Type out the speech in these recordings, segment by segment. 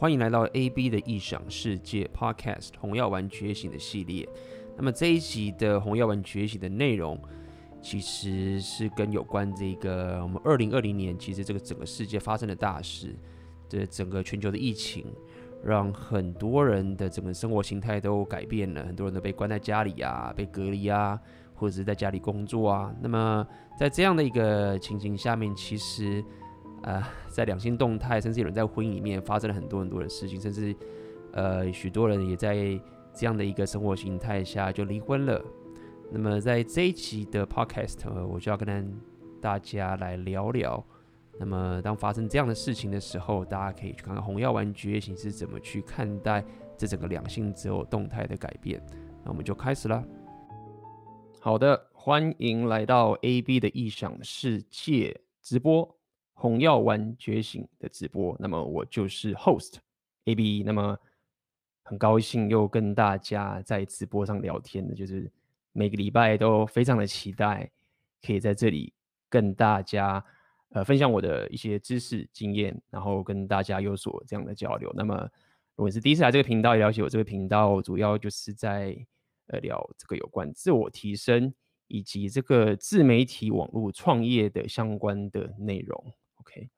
欢迎来到 AB 的异想世界 Podcast《红药丸觉醒》的系列。那么这一集的《红药丸觉醒》的内容，其实是跟有关这个我们二零二零年，其实这个整个世界发生的大事，这整个全球的疫情，让很多人的整个生活形态都改变了，很多人都被关在家里啊，被隔离啊，或者是在家里工作啊。那么在这样的一个情形下面，其实。呃，在两性动态，甚至有人在婚姻里面发生了很多很多的事情，甚至呃，许多人也在这样的一个生活形态下就离婚了。那么在这一期的 Podcast，我就要跟大家来聊聊。那么当发生这样的事情的时候，大家可以去看看红药丸觉醒是怎么去看待这整个两性择偶动态的改变。那我们就开始了。好的，欢迎来到 AB 的异想世界直播。红药丸觉醒的直播，那么我就是 host AB，那么很高兴又跟大家在直播上聊天的，就是每个礼拜都非常的期待，可以在这里跟大家呃分享我的一些知识经验，然后跟大家有所这样的交流。那么如果是第一次来这个频道，也了解我这个频道，主要就是在呃聊这个有关自我提升以及这个自媒体网络创业的相关的内容。OK，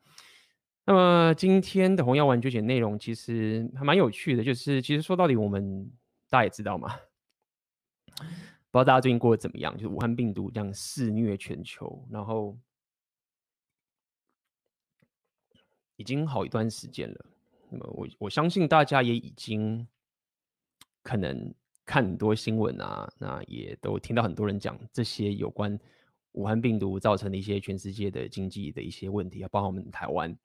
那么今天的红药丸觉醒内容其实还蛮有趣的，就是其实说到底，我们大家也知道嘛，不知道大家最近过得怎么样？就是武汉病毒这样肆虐全球，然后已经好一段时间了。那么我我相信大家也已经可能看很多新闻啊，那也都听到很多人讲这些有关。武汉病毒造成的一些全世界的经济的一些问题啊，包括我们台湾，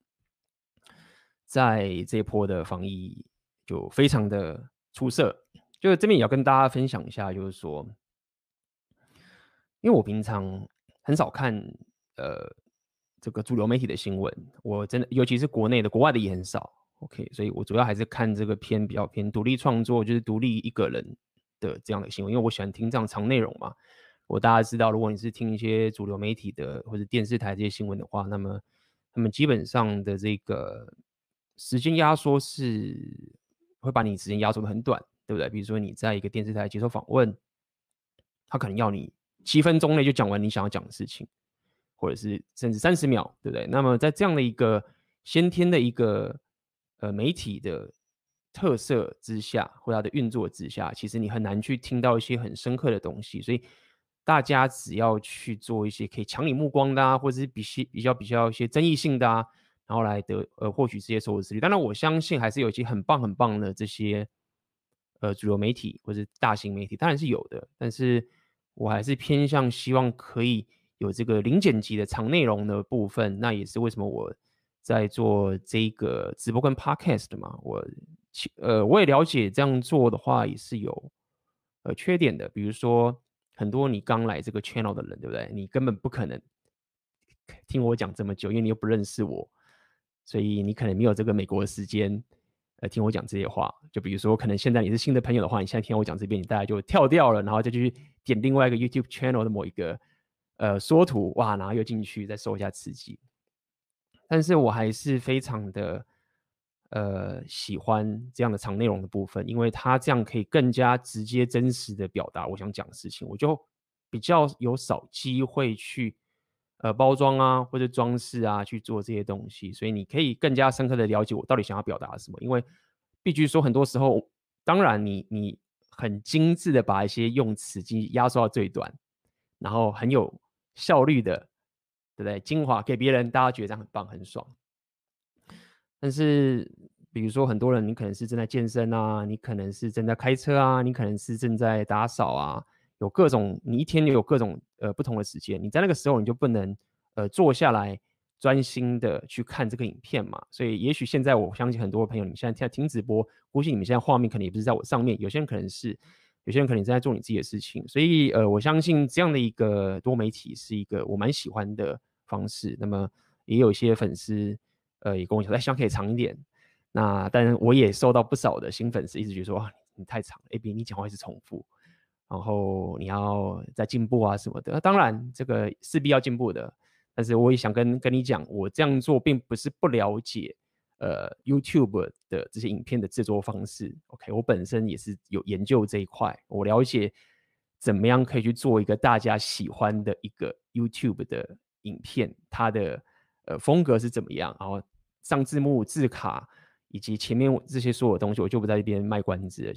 在这一波的防疫就非常的出色。就这边也要跟大家分享一下，就是说，因为我平常很少看呃这个主流媒体的新闻，我真的尤其是国内的，国外的也很少。OK，所以我主要还是看这个偏比较偏独立创作，就是独立一个人的这样的新闻，因为我喜欢听这样长内容嘛。我大家知道，如果你是听一些主流媒体的或者电视台这些新闻的话，那么他们基本上的这个时间压缩是会把你时间压缩的很短，对不对？比如说你在一个电视台接受访问，他可能要你七分钟内就讲完你想要讲的事情，或者是甚至三十秒，对不对？那么在这样的一个先天的一个呃媒体的特色之下，或它的运作之下，其实你很难去听到一些很深刻的东西，所以。大家只要去做一些可以抢你目光的啊，或者是比些比较比较一些争议性的啊，然后来得呃获取这些收视率。当然，我相信还是有一些很棒很棒的这些呃主流媒体或者大型媒体，当然是有的。但是我还是偏向希望可以有这个零剪辑的长内容的部分。那也是为什么我在做这个直播跟 podcast 嘛。我呃我也了解这样做的话也是有呃缺点的，比如说。很多你刚来这个 channel 的人，对不对？你根本不可能听我讲这么久，因为你又不认识我，所以你可能没有这个美国的时间，呃，听我讲这些话。就比如说，可能现在你是新的朋友的话，你现在听我讲这边，你大概就跳掉了，然后再去点另外一个 YouTube channel 的某一个呃缩图，哇，然后又进去再受一下刺激。但是我还是非常的。呃，喜欢这样的长内容的部分，因为它这样可以更加直接、真实的表达我想讲的事情。我就比较有少机会去呃包装啊，或者装饰啊去做这些东西，所以你可以更加深刻的了解我到底想要表达什么。因为必须说，很多时候，当然你你很精致的把一些用词进行压缩到最短，然后很有效率的，对不对？精华给别人，大家觉得这样很棒、很爽。但是，比如说很多人，你可能是正在健身啊，你可能是正在开车啊，你可能是正在打扫啊，有各种，你一天有各种呃不同的时间，你在那个时候你就不能呃坐下来专心的去看这个影片嘛。所以，也许现在我相信很多朋友，你现在在听直播，估计你们现在画面可能也不是在我上面，有些人可能是，有些人可能正在做你自己的事情。所以，呃，我相信这样的一个多媒体是一个我蛮喜欢的方式。那么，也有一些粉丝。呃，也跟我讲，希望可以长一点。那但是我也收到不少的新粉丝，一直觉得说，哇，你太长了，AB 你讲话一直重复，然后你要再进步啊什么的。那当然，这个势必要进步的。但是我也想跟跟你讲，我这样做并不是不了解，呃 YouTube 的这些影片的制作方式。OK，我本身也是有研究这一块，我了解怎么样可以去做一个大家喜欢的一个 YouTube 的影片，它的呃风格是怎么样，然后上字幕、字卡以及前面这些所有东西，我就不在这边卖关子。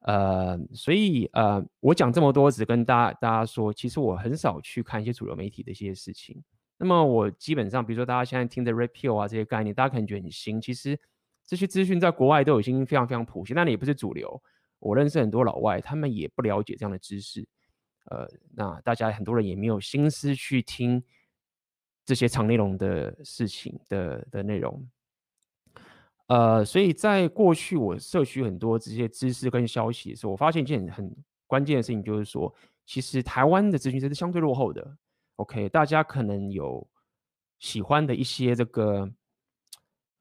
呃，所以呃，我讲这么多，只跟大家大家说，其实我很少去看一些主流媒体的一些事情。那么我基本上，比如说大家现在听的 repeal 啊这些概念，大家可能觉得很新，其实这些资讯在国外都已经非常非常普及，但也不是主流。我认识很多老外，他们也不了解这样的知识。呃，那大家很多人也没有心思去听这些长内容的事情的的内容。呃，所以在过去我摄取很多这些知识跟消息的时候，我发现一件很关键的事情，就是说，其实台湾的咨询师是相对落后的。OK，大家可能有喜欢的一些这个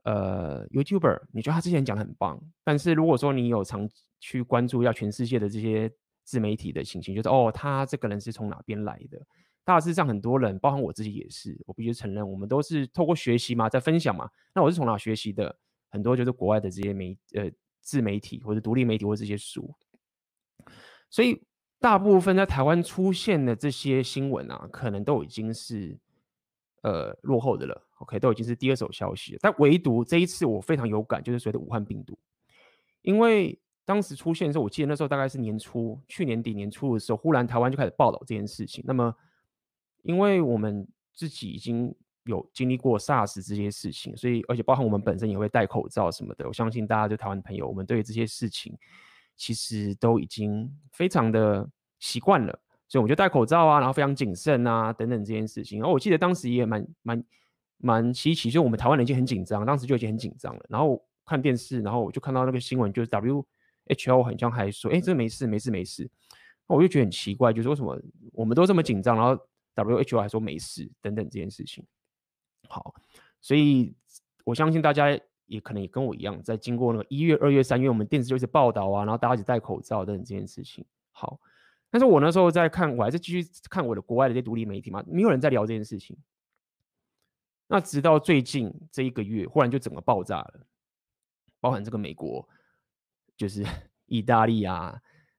呃 YouTuber，你觉得他之前讲的很棒，但是如果说你有常去关注一下全世界的这些自媒体的情形，就是哦，他这个人是从哪边来的？大致上很多人，包含我自己也是，我必须承认，我们都是透过学习嘛，在分享嘛。那我是从哪学习的？很多就是国外的这些媒呃自媒体或者独立媒体或者这些书，所以大部分在台湾出现的这些新闻啊，可能都已经是呃落后的了。OK，都已经是第二手消息。但唯独这一次我非常有感，就是随着武汉病毒，因为当时出现的时候，我记得那时候大概是年初，去年底年初的时候，忽然台湾就开始报道这件事情。那么，因为我们自己已经有经历过 SARS 这些事情，所以而且包含我们本身也会戴口罩什么的。我相信大家对台湾朋友，我们对于这些事情其实都已经非常的习惯了，所以我们就戴口罩啊，然后非常谨慎啊等等这件事情。然后我记得当时也蛮蛮蛮稀奇，就我们台湾人已经很紧张，当时就已经很紧张了。然后看电视，然后我就看到那个新闻，就是 WHO 好像还说，哎，这没事没事没事。那我就觉得很奇怪，就是为什么我们都这么紧张，然后 WHO 还说没事等等这件事情。好，所以我相信大家也可能也跟我一样，在经过那个一月、二月、三月，我们电视就一直报道啊，然后大家一直戴口罩等等这件事情。好，但是我那时候在看，我还是继续看我的国外的这些独立媒体嘛，没有人在聊这件事情。那直到最近这一个月，忽然就整个爆炸了，包含这个美国，就是 意大利啊，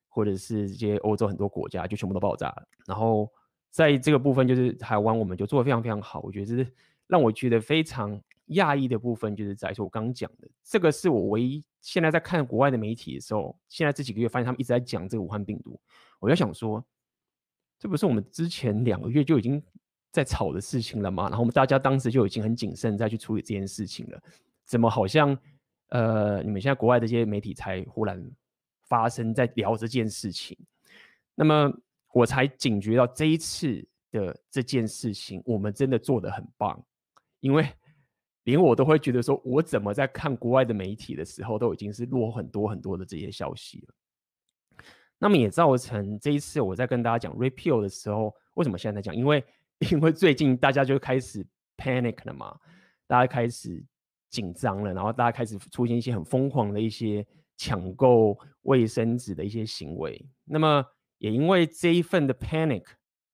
或者是这些欧洲很多国家，就全部都爆炸了。然后在这个部分，就是台湾，我们就做的非常非常好，我觉得这是。让我觉得非常讶异的部分，就是在说我刚刚讲的，这个是我唯一现在在看国外的媒体的时候，现在这几个月发现他们一直在讲这个武汉病毒，我就想说，这不是我们之前两个月就已经在吵的事情了吗？然后我们大家当时就已经很谨慎再去处理这件事情了，怎么好像呃你们现在国外的这些媒体才忽然发生在聊这件事情？那么我才警觉到这一次的这件事情，我们真的做得很棒。因为连我都会觉得说，我怎么在看国外的媒体的时候，都已经是落很多很多的这些消息了。那么也造成这一次我在跟大家讲 repeal 的时候，为什么现在在讲？因为因为最近大家就开始 panic 了嘛，大家开始紧张了，然后大家开始出现一些很疯狂的一些抢购卫生纸的一些行为。那么也因为这一份的 panic，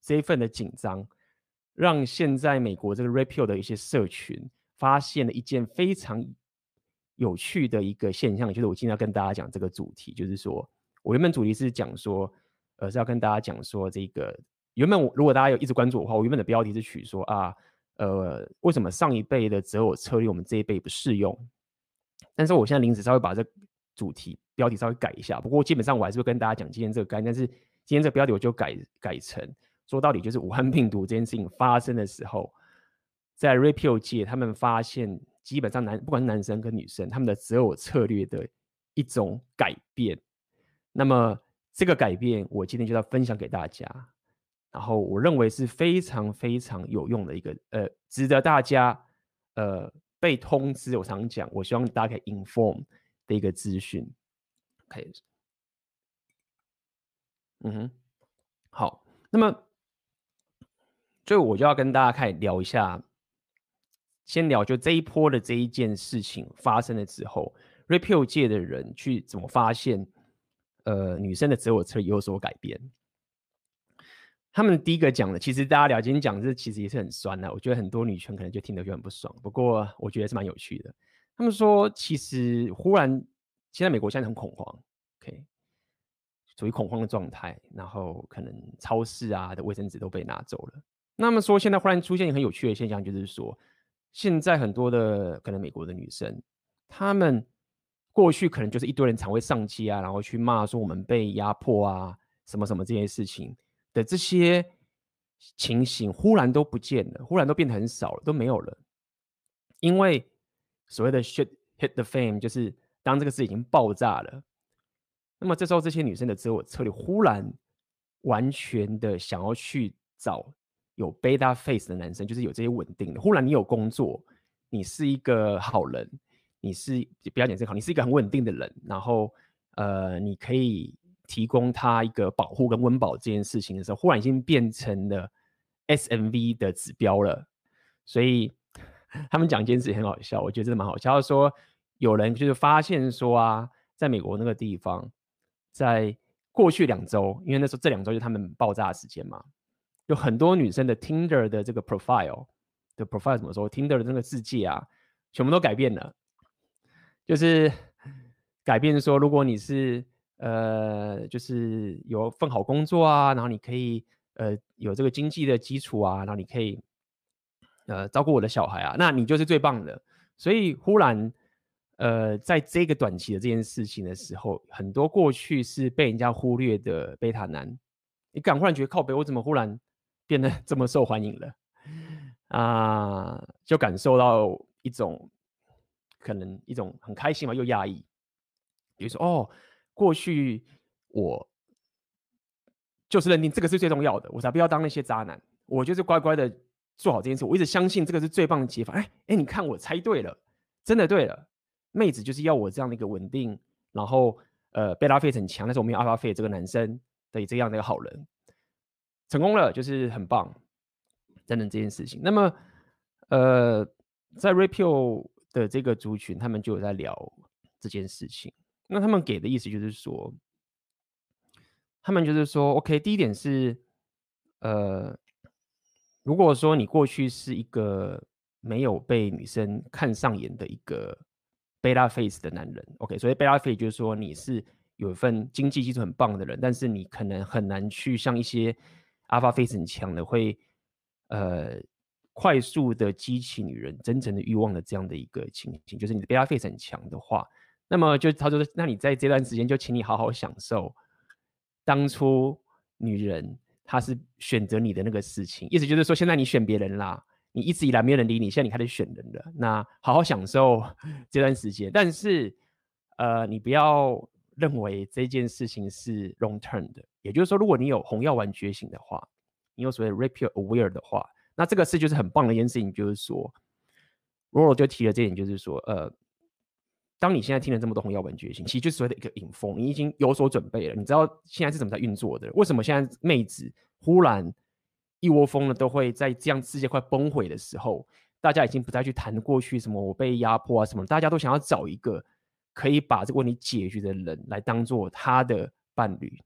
这一份的紧张。让现在美国这个 REPEL 的一些社群发现了一件非常有趣的一个现象，就是我今天要跟大家讲这个主题，就是说我原本主题是讲说，呃，是要跟大家讲说这个原本我如果大家有一直关注我的话，我原本的标题是取说啊，呃，为什么上一辈的择偶策略我们这一辈不适用？但是我现在临时稍微把这主题标题稍微改一下，不过基本上我还是会跟大家讲今天这个概念，但是今天这个标题我就改改成。说到底，就是武汉病毒这件事情发生的时候，在 REPEL 界，他们发现基本上男不管是男生跟女生，他们的择偶策略的一种改变。那么这个改变，我今天就要分享给大家。然后我认为是非常非常有用的一个，呃，值得大家呃被通知。我常讲，我希望大家可以 inform 的一个资讯。OK，嗯哼，好，那么。所以我就要跟大家开始聊一下，先聊就这一波的这一件事情发生了之后，Red Pill 界的人去怎么发现，呃，女生的择偶策略有所改变。他们第一个讲的，其实大家聊今天讲这其实也是很酸的，我觉得很多女权可能就听得就很不爽。不过我觉得是蛮有趣的。他们说，其实忽然现在美国现在很恐慌处于恐慌的状态，然后可能超市啊的卫生纸都被拿走了。那么说，现在忽然出现一个很有趣的现象，就是说，现在很多的可能美国的女生，她们过去可能就是一堆人常会上街啊，然后去骂说我们被压迫啊，什么什么这些事情的这些情形，忽然都不见了，忽然都变得很少了，都没有了，因为。所谓的 shit hit the fan，就是当这个事已经爆炸了，那么这时候这些女生的择偶策略忽然完全的想要去找有 beta face 的男生，就是有这些稳定的。忽然你有工作，你是一个好人，你是不要讲这个好，你是一个很稳定的人，然后呃，你可以提供他一个保护跟温饱这件事情的时候，忽然已经变成了 SMV 的指标了，所以。他们讲一件事很好笑，我觉得真的蛮好笑。他说有人就是发现说啊，在美国那个地方，在过去两周，因为那时候这两周就他们爆炸的时间嘛，有很多女生的 Tinder 的这个 profile 的 profile 怎么说？Tinder 的那个世界啊，全部都改变了，就是改变说，如果你是呃，就是有份好工作啊，然后你可以呃有这个经济的基础啊，然后你可以。呃，照顾我的小孩啊，那你就是最棒的。所以忽然，呃，在这个短期的这件事情的时候，很多过去是被人家忽略的贝塔男，你敢忽然觉得靠北，我怎么忽然变得 这么受欢迎了？啊、就感受到一种可能一种很开心嘛，又压抑。比如说，哦，过去我就是认定这个是最重要的，我才不要当那些渣男，我就是乖乖的。做好这件事，我一直相信这个是最棒的解法。哎哎，你看我猜对了，真的对了。妹子就是要我这样的一个稳定，然后呃贝拉费很强，但是我没有阿巴费这个男生的这样的一个好人，成功了就是很棒，真的这件事情。那么呃，在 Rapio 的这个族群，他们就有在聊这件事情。那他们给的意思就是说，他们就是说，OK，第一点是呃。如果说你过去是一个没有被女生看上眼的一个 beta face 的男人，OK，所以 beta face 就是说你是有一份经济基础很棒的人，但是你可能很难去像一些 alpha face 很强的，会呃快速的激起女人真诚的欲望的这样的一个情形，就是你的 beta face 很强的话，那么就他说，那你在这段时间就请你好好享受当初女人。她是选择你的那个事情，意思就是说，现在你选别人啦，你一直以来没有人理你，现在你开始选人了，那好好享受 这段时间。但是，呃，你不要认为这件事情是 long term 的，也就是说，如果你有红药丸觉醒的话，你有所谓 Rapio aware 的话，那这个是就是很棒的一件事情，就是说，Roro 就提了这点，就是说，呃。当你现在听了这么多红药丸觉醒，其实就是所谓的一个引风，你已经有所准备了。你知道现在是怎么在运作的？为什么现在妹子忽然一窝蜂的都会在这样世界快崩毁的时候，大家已经不再去谈过去什么我被压迫啊什么，大家都想要找一个可以把这个问题解决的人来当做他的伴侣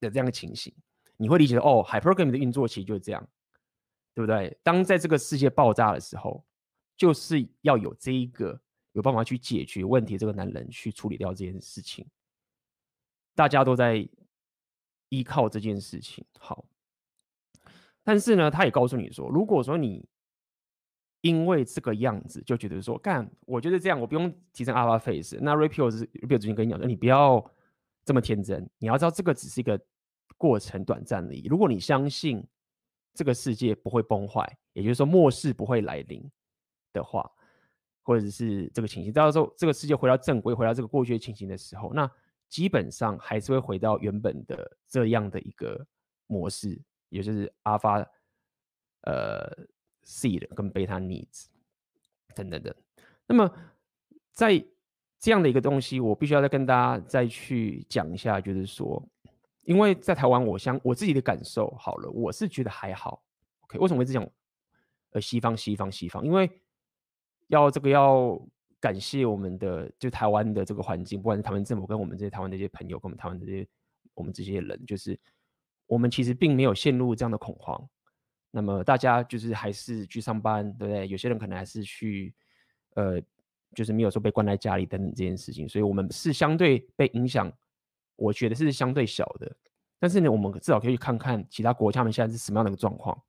的这样的情形，你会理解哦，Hypergamy 的运作其实就是这样，对不对？当在这个世界爆炸的时候，就是要有这一个。有办法去解决问题，这个男人去处理掉这件事情，大家都在依靠这件事情。好，但是呢，他也告诉你说，如果说你因为这个样子就觉得说，干，我觉得这样，我不用提升 alpha face，那 Rapio 是 Rapio 之前跟你讲说，你不要这么天真，你要知道这个只是一个过程，短暂而已。如果你相信这个世界不会崩坏，也就是说末世不会来临的话。或者是这个情形，到时候这个世界回到正规，回到这个过去的情形的时候，那基本上还是会回到原本的这样的一个模式，也就是阿发呃 seed 跟贝塔 needs 等等等。那么在这样的一个东西，我必须要再跟大家再去讲一下，就是说，因为在台湾，我相我自己的感受好了，我是觉得还好。OK，为什么会这样？呃，西方，西方，西方，因为。要这个要感谢我们的就台湾的这个环境，不管是台湾政府跟我们这些台湾的这些朋友，跟我们台湾这些我们这些人，就是我们其实并没有陷入这样的恐慌。那么大家就是还是去上班，对不对？有些人可能还是去呃就是没有说被关在家里等等这件事情，所以我们是相对被影响，我觉得是相对小的。但是呢，我们至少可以去看看其他国家们现在是什么样的一个状况，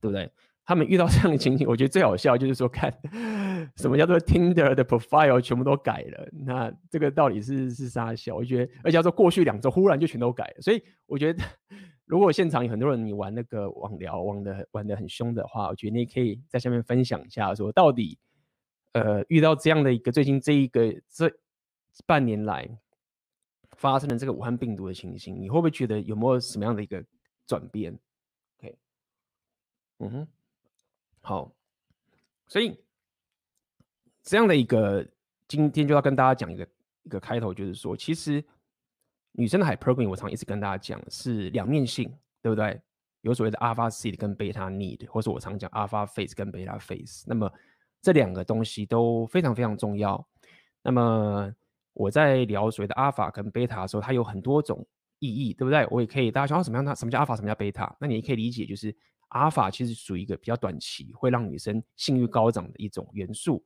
对不对？他们遇到这样的情形，我觉得最好笑就是说，看 什么叫做 Tinder 的 profile 全部都改了，那这个到底是是啥小？我觉得，而且要说过去两周忽然就全都改了，所以我觉得，如果现场有很多人你玩那个网聊玩的玩的很凶的话，我觉得你可以在下面分享一下，说到底，呃，遇到这样的一个最近这一个这半年来。发生了这个武汉病毒的情形，你会不会觉得有没有什么样的一个转变？OK，嗯哼，好，所以这样的一个今天就要跟大家讲一个一个开头，就是说，其实女生的 hypergamy 我常一直跟大家讲是两面性，对不对？有所谓的 alpha seed 跟 beta need，或是我常讲 alpha phase 跟 beta phase，那么这两个东西都非常非常重要。那么我在聊所谓的阿尔法跟贝塔的时候，它有很多种意义，对不对？我也可以大家想到什么样？它什么叫阿尔法？什么叫贝塔？那你也可以理解，就是阿尔法其实属于一个比较短期，会让女生性欲高涨的一种元素。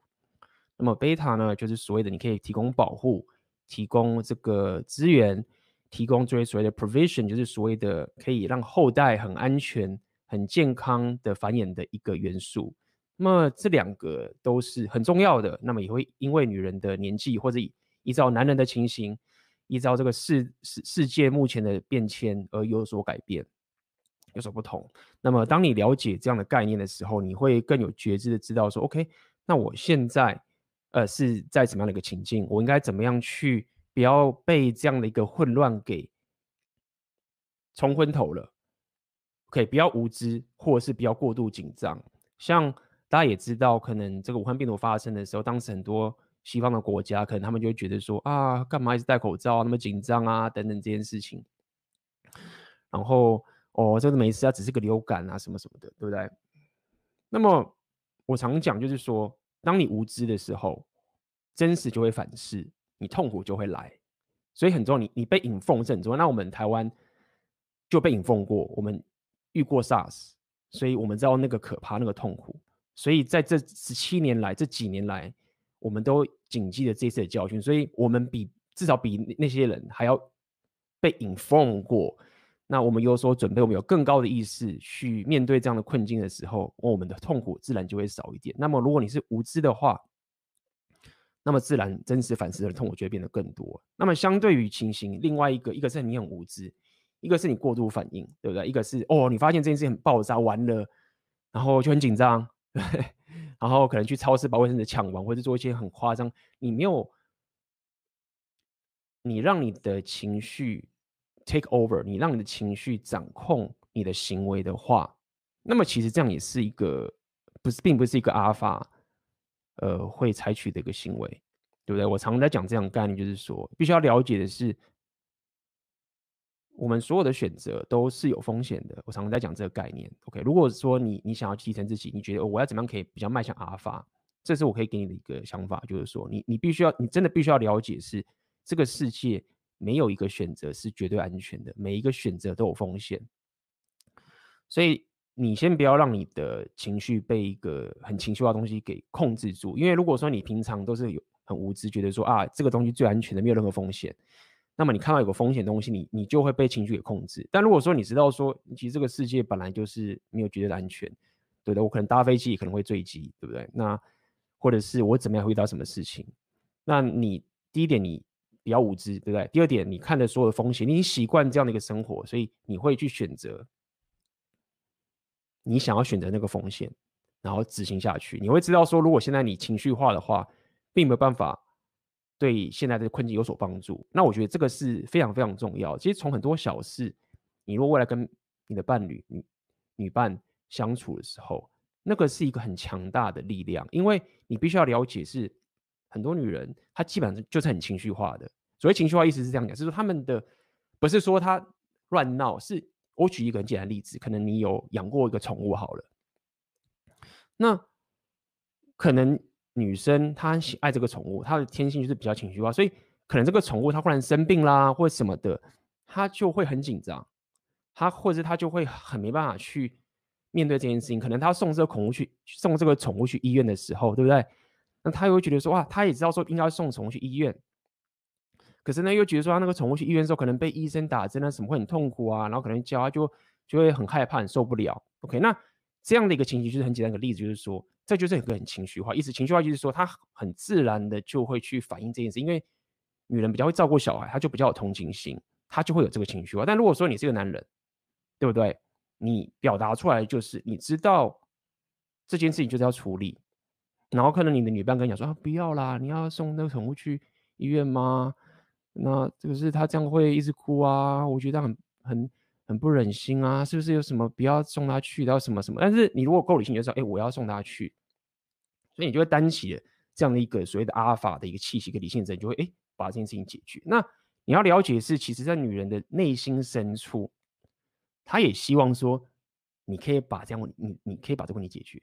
那么贝塔呢，就是所谓的你可以提供保护、提供这个资源、提供作为所谓的 provision，就是所谓的可以让后代很安全、很健康的繁衍的一个元素。那么这两个都是很重要的。那么也会因为女人的年纪或者依照男人的情形，依照这个世世世界目前的变迁而有所改变，有所不同。那么，当你了解这样的概念的时候，你会更有觉知的知道说，OK，那我现在呃是在怎么样的一个情境，我应该怎么样去不要被这样的一个混乱给冲昏头了？OK，不要无知，或者是不要过度紧张。像大家也知道，可能这个武汉病毒发生的时候，当时很多。西方的国家可能他们就会觉得说啊，干嘛一直戴口罩啊，那么紧张啊，等等这件事情。然后哦，这个没事啊，只是个流感啊，什么什么的，对不对？那么我常讲就是说，当你无知的时候，真实就会反噬，你痛苦就会来。所以很重要，你你被引凤是很重要。那我们台湾就被引凤过，我们遇过 SARS，所以我们知道那个可怕，那个痛苦。所以在这十七年来，这几年来。我们都谨记着这次的教训，所以我们比至少比那些人还要被 inform 过。那我们有所准备，我们有更高的意识去面对这样的困境的时候，我们的痛苦自然就会少一点。那么如果你是无知的话，那么自然真实反思的痛苦就会变得更多。那么相对于情形，另外一个，一个是你很无知，一个是你过度反应，对不对？一个是哦，你发现这件事情很爆炸完了，然后就很紧张，对。然后可能去超市把卫生纸抢完，或者做一些很夸张，你没有，你让你的情绪 take over，你让你的情绪掌控你的行为的话，那么其实这样也是一个不是，并不是一个阿尔法，呃，会采取的一个行为，对不对？我常常在讲这样概念，就是说，必须要了解的是。我们所有的选择都是有风险的。我常常在讲这个概念。OK，如果说你你想要提升自己，你觉得我要怎么样可以比较迈向阿尔法，这是我可以给你的一个想法，就是说你你必须要，你真的必须要了解是这个世界没有一个选择是绝对安全的，每一个选择都有风险。所以你先不要让你的情绪被一个很情绪化的东西给控制住，因为如果说你平常都是有很无知，觉得说啊这个东西最安全的，没有任何风险。那么你看到有个风险东西，你你就会被情绪给控制。但如果说你知道说，其实这个世界本来就是没有绝对的安全，对的，我可能搭飞机也可能会坠机，对不对？那或者是我怎么样会遇到什么事情？那你第一点你比较无知，对不对？第二点你看的所有的风险，你已经习惯这样的一个生活，所以你会去选择你想要选择那个风险，然后执行下去。你会知道说，如果现在你情绪化的话，并没有办法。对现在的困境有所帮助，那我觉得这个是非常非常重要。其实从很多小事，你如果未来跟你的伴侣、女女伴相处的时候，那个是一个很强大的力量，因为你必须要了解是很多女人她基本上就是很情绪化的。所谓情绪化，意思是这样讲，就是说他们的不是说她乱闹，是我举一个很简单的例子，可能你有养过一个宠物好了，那可能。女生她喜爱这个宠物，她的天性就是比较情绪化，所以可能这个宠物它忽然生病啦，或者什么的，她就会很紧张，她或者她就会很没办法去面对这件事情。可能她送这个宠物去送这个宠物去医院的时候，对不对？那他又会觉得说，哇，他也知道说应该送宠物去医院，可是呢又觉得说他那个宠物去医院的时候，可能被医生打针啊什么会很痛苦啊，然后可能教他就就会很害怕，很受不了。OK，那这样的一个情形就是很简单的例子，就是说这就是一个很情绪化，意思情绪化就是说他很自然的就会去反映这件事，因为女人比较会照顾小孩，她就比较有同情心，她就会有这个情绪化。但如果说你是个男人，对不对？你表达出来就是你知道这件事情就是要处理。然后可能你的女伴跟你讲说啊，不要啦，你要送那个宠物去医院吗？那这个是他这样会一直哭啊，我觉得很很很不忍心啊，是不是有什么不要送他去，然后什么什么？但是你如果够理性，就知道，哎，我要送他去，所以你就会担起这样的一个所谓的阿尔法的一个气息跟理性者，你就会哎把这件事情解决。那你要了解是，其实在女人的内心深处，她也希望说，你可以把这样你你可以把这个问题解决。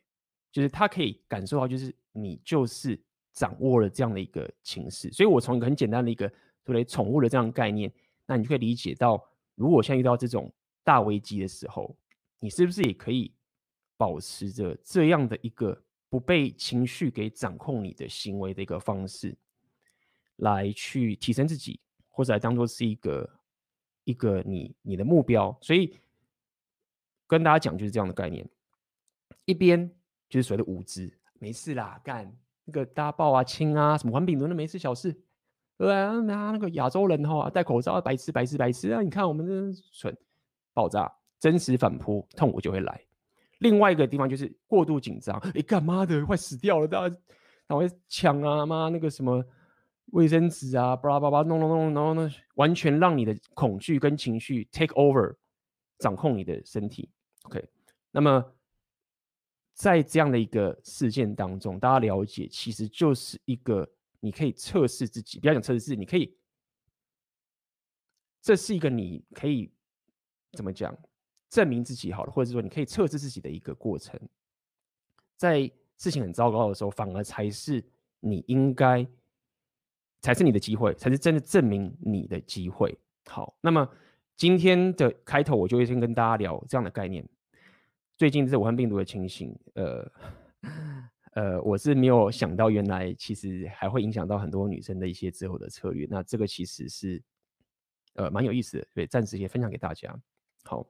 就是他可以感受到，就是你就是掌握了这样的一个情势，所以我从一个很简单的一个所谓宠物的这样的概念，那你就可以理解到，如果现在遇到这种大危机的时候，你是不是也可以保持着这样的一个不被情绪给掌控你的行为的一个方式，来去提升自己，或者来当做是一个一个你你的目标。所以跟大家讲就是这样的概念，一边。就是所谓的无知，没事啦，干那个大爆啊、亲啊、什么环丙轮的没事小事，对啊，那那个亚洲人哈戴口罩白痴白痴白痴啊！你看我们这蠢爆炸，真实反扑，痛苦就会来。另外一个地方就是过度紧张，哎干嘛的快死掉了，大家他会抢啊妈那个什么卫生纸啊，巴拉巴拉弄弄弄，然后呢完全让你的恐惧跟情绪 take over 掌控你的身体。OK，那么。在这样的一个事件当中，大家了解，其实就是一个你可以测试自己，不要讲测试自己，你可以，这是一个你可以怎么讲，证明自己好了，或者是说你可以测试自己的一个过程。在事情很糟糕的时候，反而才是你应该，才是你的机会，才是真的证明你的机会。好，那么今天的开头，我就会先跟大家聊这样的概念。最近这武汉病毒的情形，呃，呃，我是没有想到，原来其实还会影响到很多女生的一些之后的策略。那这个其实是，呃，蛮有意思的，对，暂时先分享给大家。好，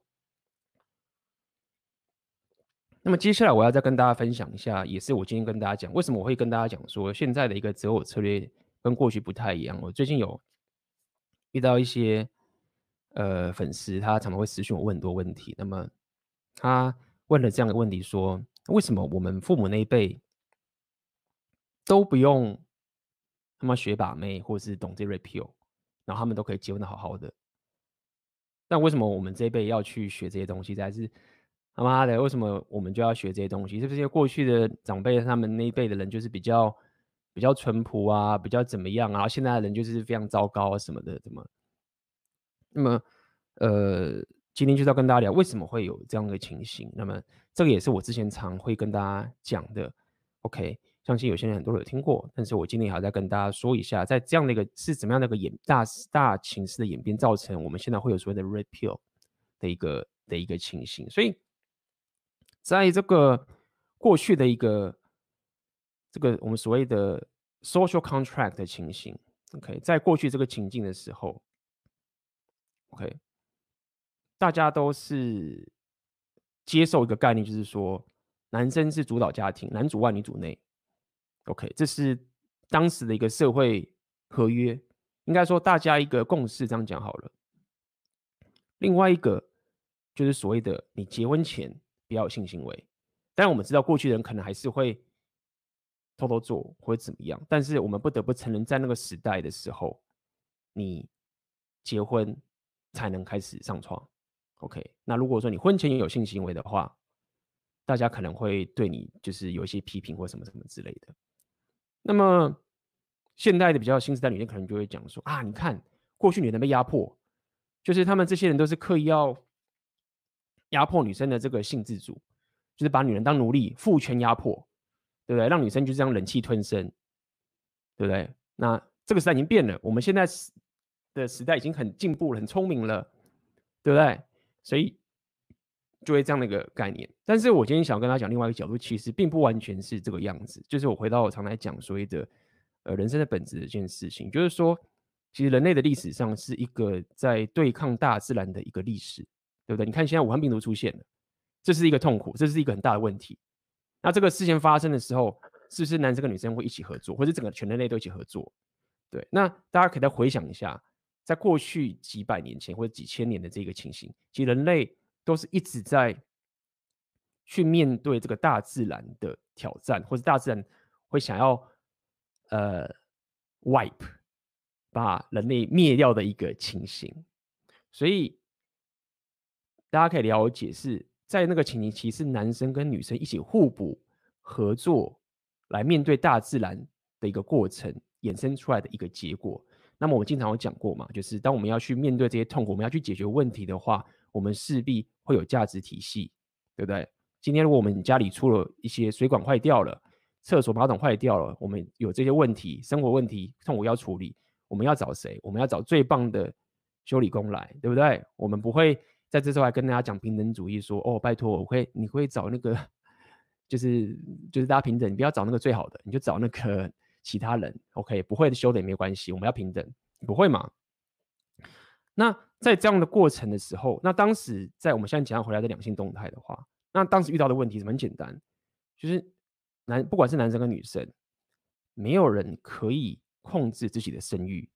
那么接下来我要再跟大家分享一下，也是我今天跟大家讲，为什么我会跟大家讲说，现在的一个择偶策略跟过去不太一样。我最近有遇到一些呃粉丝，他常常会私讯我问很多问题，那么他。问了这样的问题说，为什么我们父母那一辈都不用他妈学把妹，或是懂这 rapio，然后他们都可以结婚的好好的，但为什么我们这一辈要去学这些东西？还是他妈的，为什么我们就要学这些东西？是不是因为过去的长辈他们那一辈的人就是比较比较淳朴啊，比较怎么样啊？然后现在的人就是非常糟糕啊什么的，怎么？那么，呃。今天就是要跟大家聊为什么会有这样的情形。那么这个也是我之前常会跟大家讲的。OK，相信有些人很多人有听过，但是我今天还要再跟大家说一下，在这样的一个是怎么样的一个演大大情势的演变，造成我们现在会有所谓的 repeal 的一个的一个情形。所以在这个过去的一个这个我们所谓的 social contract 的情形，OK，在过去这个情境的时候，OK。大家都是接受一个概念，就是说，男生是主导家庭，男主外女主内。OK，这是当时的一个社会合约，应该说大家一个共识，这样讲好了。另外一个就是所谓的，你结婚前不要有性行为。但我们知道过去的人可能还是会偷偷做或者怎么样，但是我们不得不承认，在那个时代的时候，你结婚才能开始上床。OK，那如果说你婚前也有性行为的话，大家可能会对你就是有一些批评或什么什么之类的。那么现代的比较新时代女性可能就会讲说啊，你看过去女人被压迫，就是他们这些人都是刻意要压迫女生的这个性自主，就是把女人当奴隶，父权压迫，对不对？让女生就这样忍气吞声，对不对？那这个时代已经变了，我们现在的时代已经很进步了，很聪明了，对不对？所以，就会这样的一个概念。但是我今天想跟他讲另外一个角度，其实并不完全是这个样子。就是我回到我常来讲所谓的呃人生的本质的一件事情，就是说，其实人类的历史上是一个在对抗大自然的一个历史，对不对？你看现在武汉病毒出现了，这是一个痛苦，这是一个很大的问题。那这个事情发生的时候，是不是男生跟女生会一起合作，或者整个全人类都一起合作？对，那大家可以再回想一下，在过去几百年前或者几千年的这个情形，其实人类都是一直在去面对这个大自然的挑战，或者大自然会想要呃 wipe 把人类灭掉的一个情形。所以大家可以了解，是在那个情形，其实男生跟女生一起互补合作来面对大自然的一个过程。衍生出来的一个结果。那么我们经常有讲过嘛，就是当我们要去面对这些痛苦，我们要去解决问题的话，我们势必会有价值体系，对不对？今天如果我们家里出了一些水管坏掉了，厕所马桶坏掉了，我们有这些问题，生活问题痛苦要处理，我们要找谁？我们要找最棒的修理工来，对不对？我们不会在这时候还跟大家讲平等主义说，说哦，拜托，我会你会找那个，就是就是大家平等，你不要找那个最好的，你就找那个。其他人，OK，不会修的也没关系，我们要平等，不会嘛？那在这样的过程的时候，那当时在我们现在讲回来的两性动态的话，那当时遇到的问题是很简单，就是男不管是男生跟女生，没有人可以控制自己的生育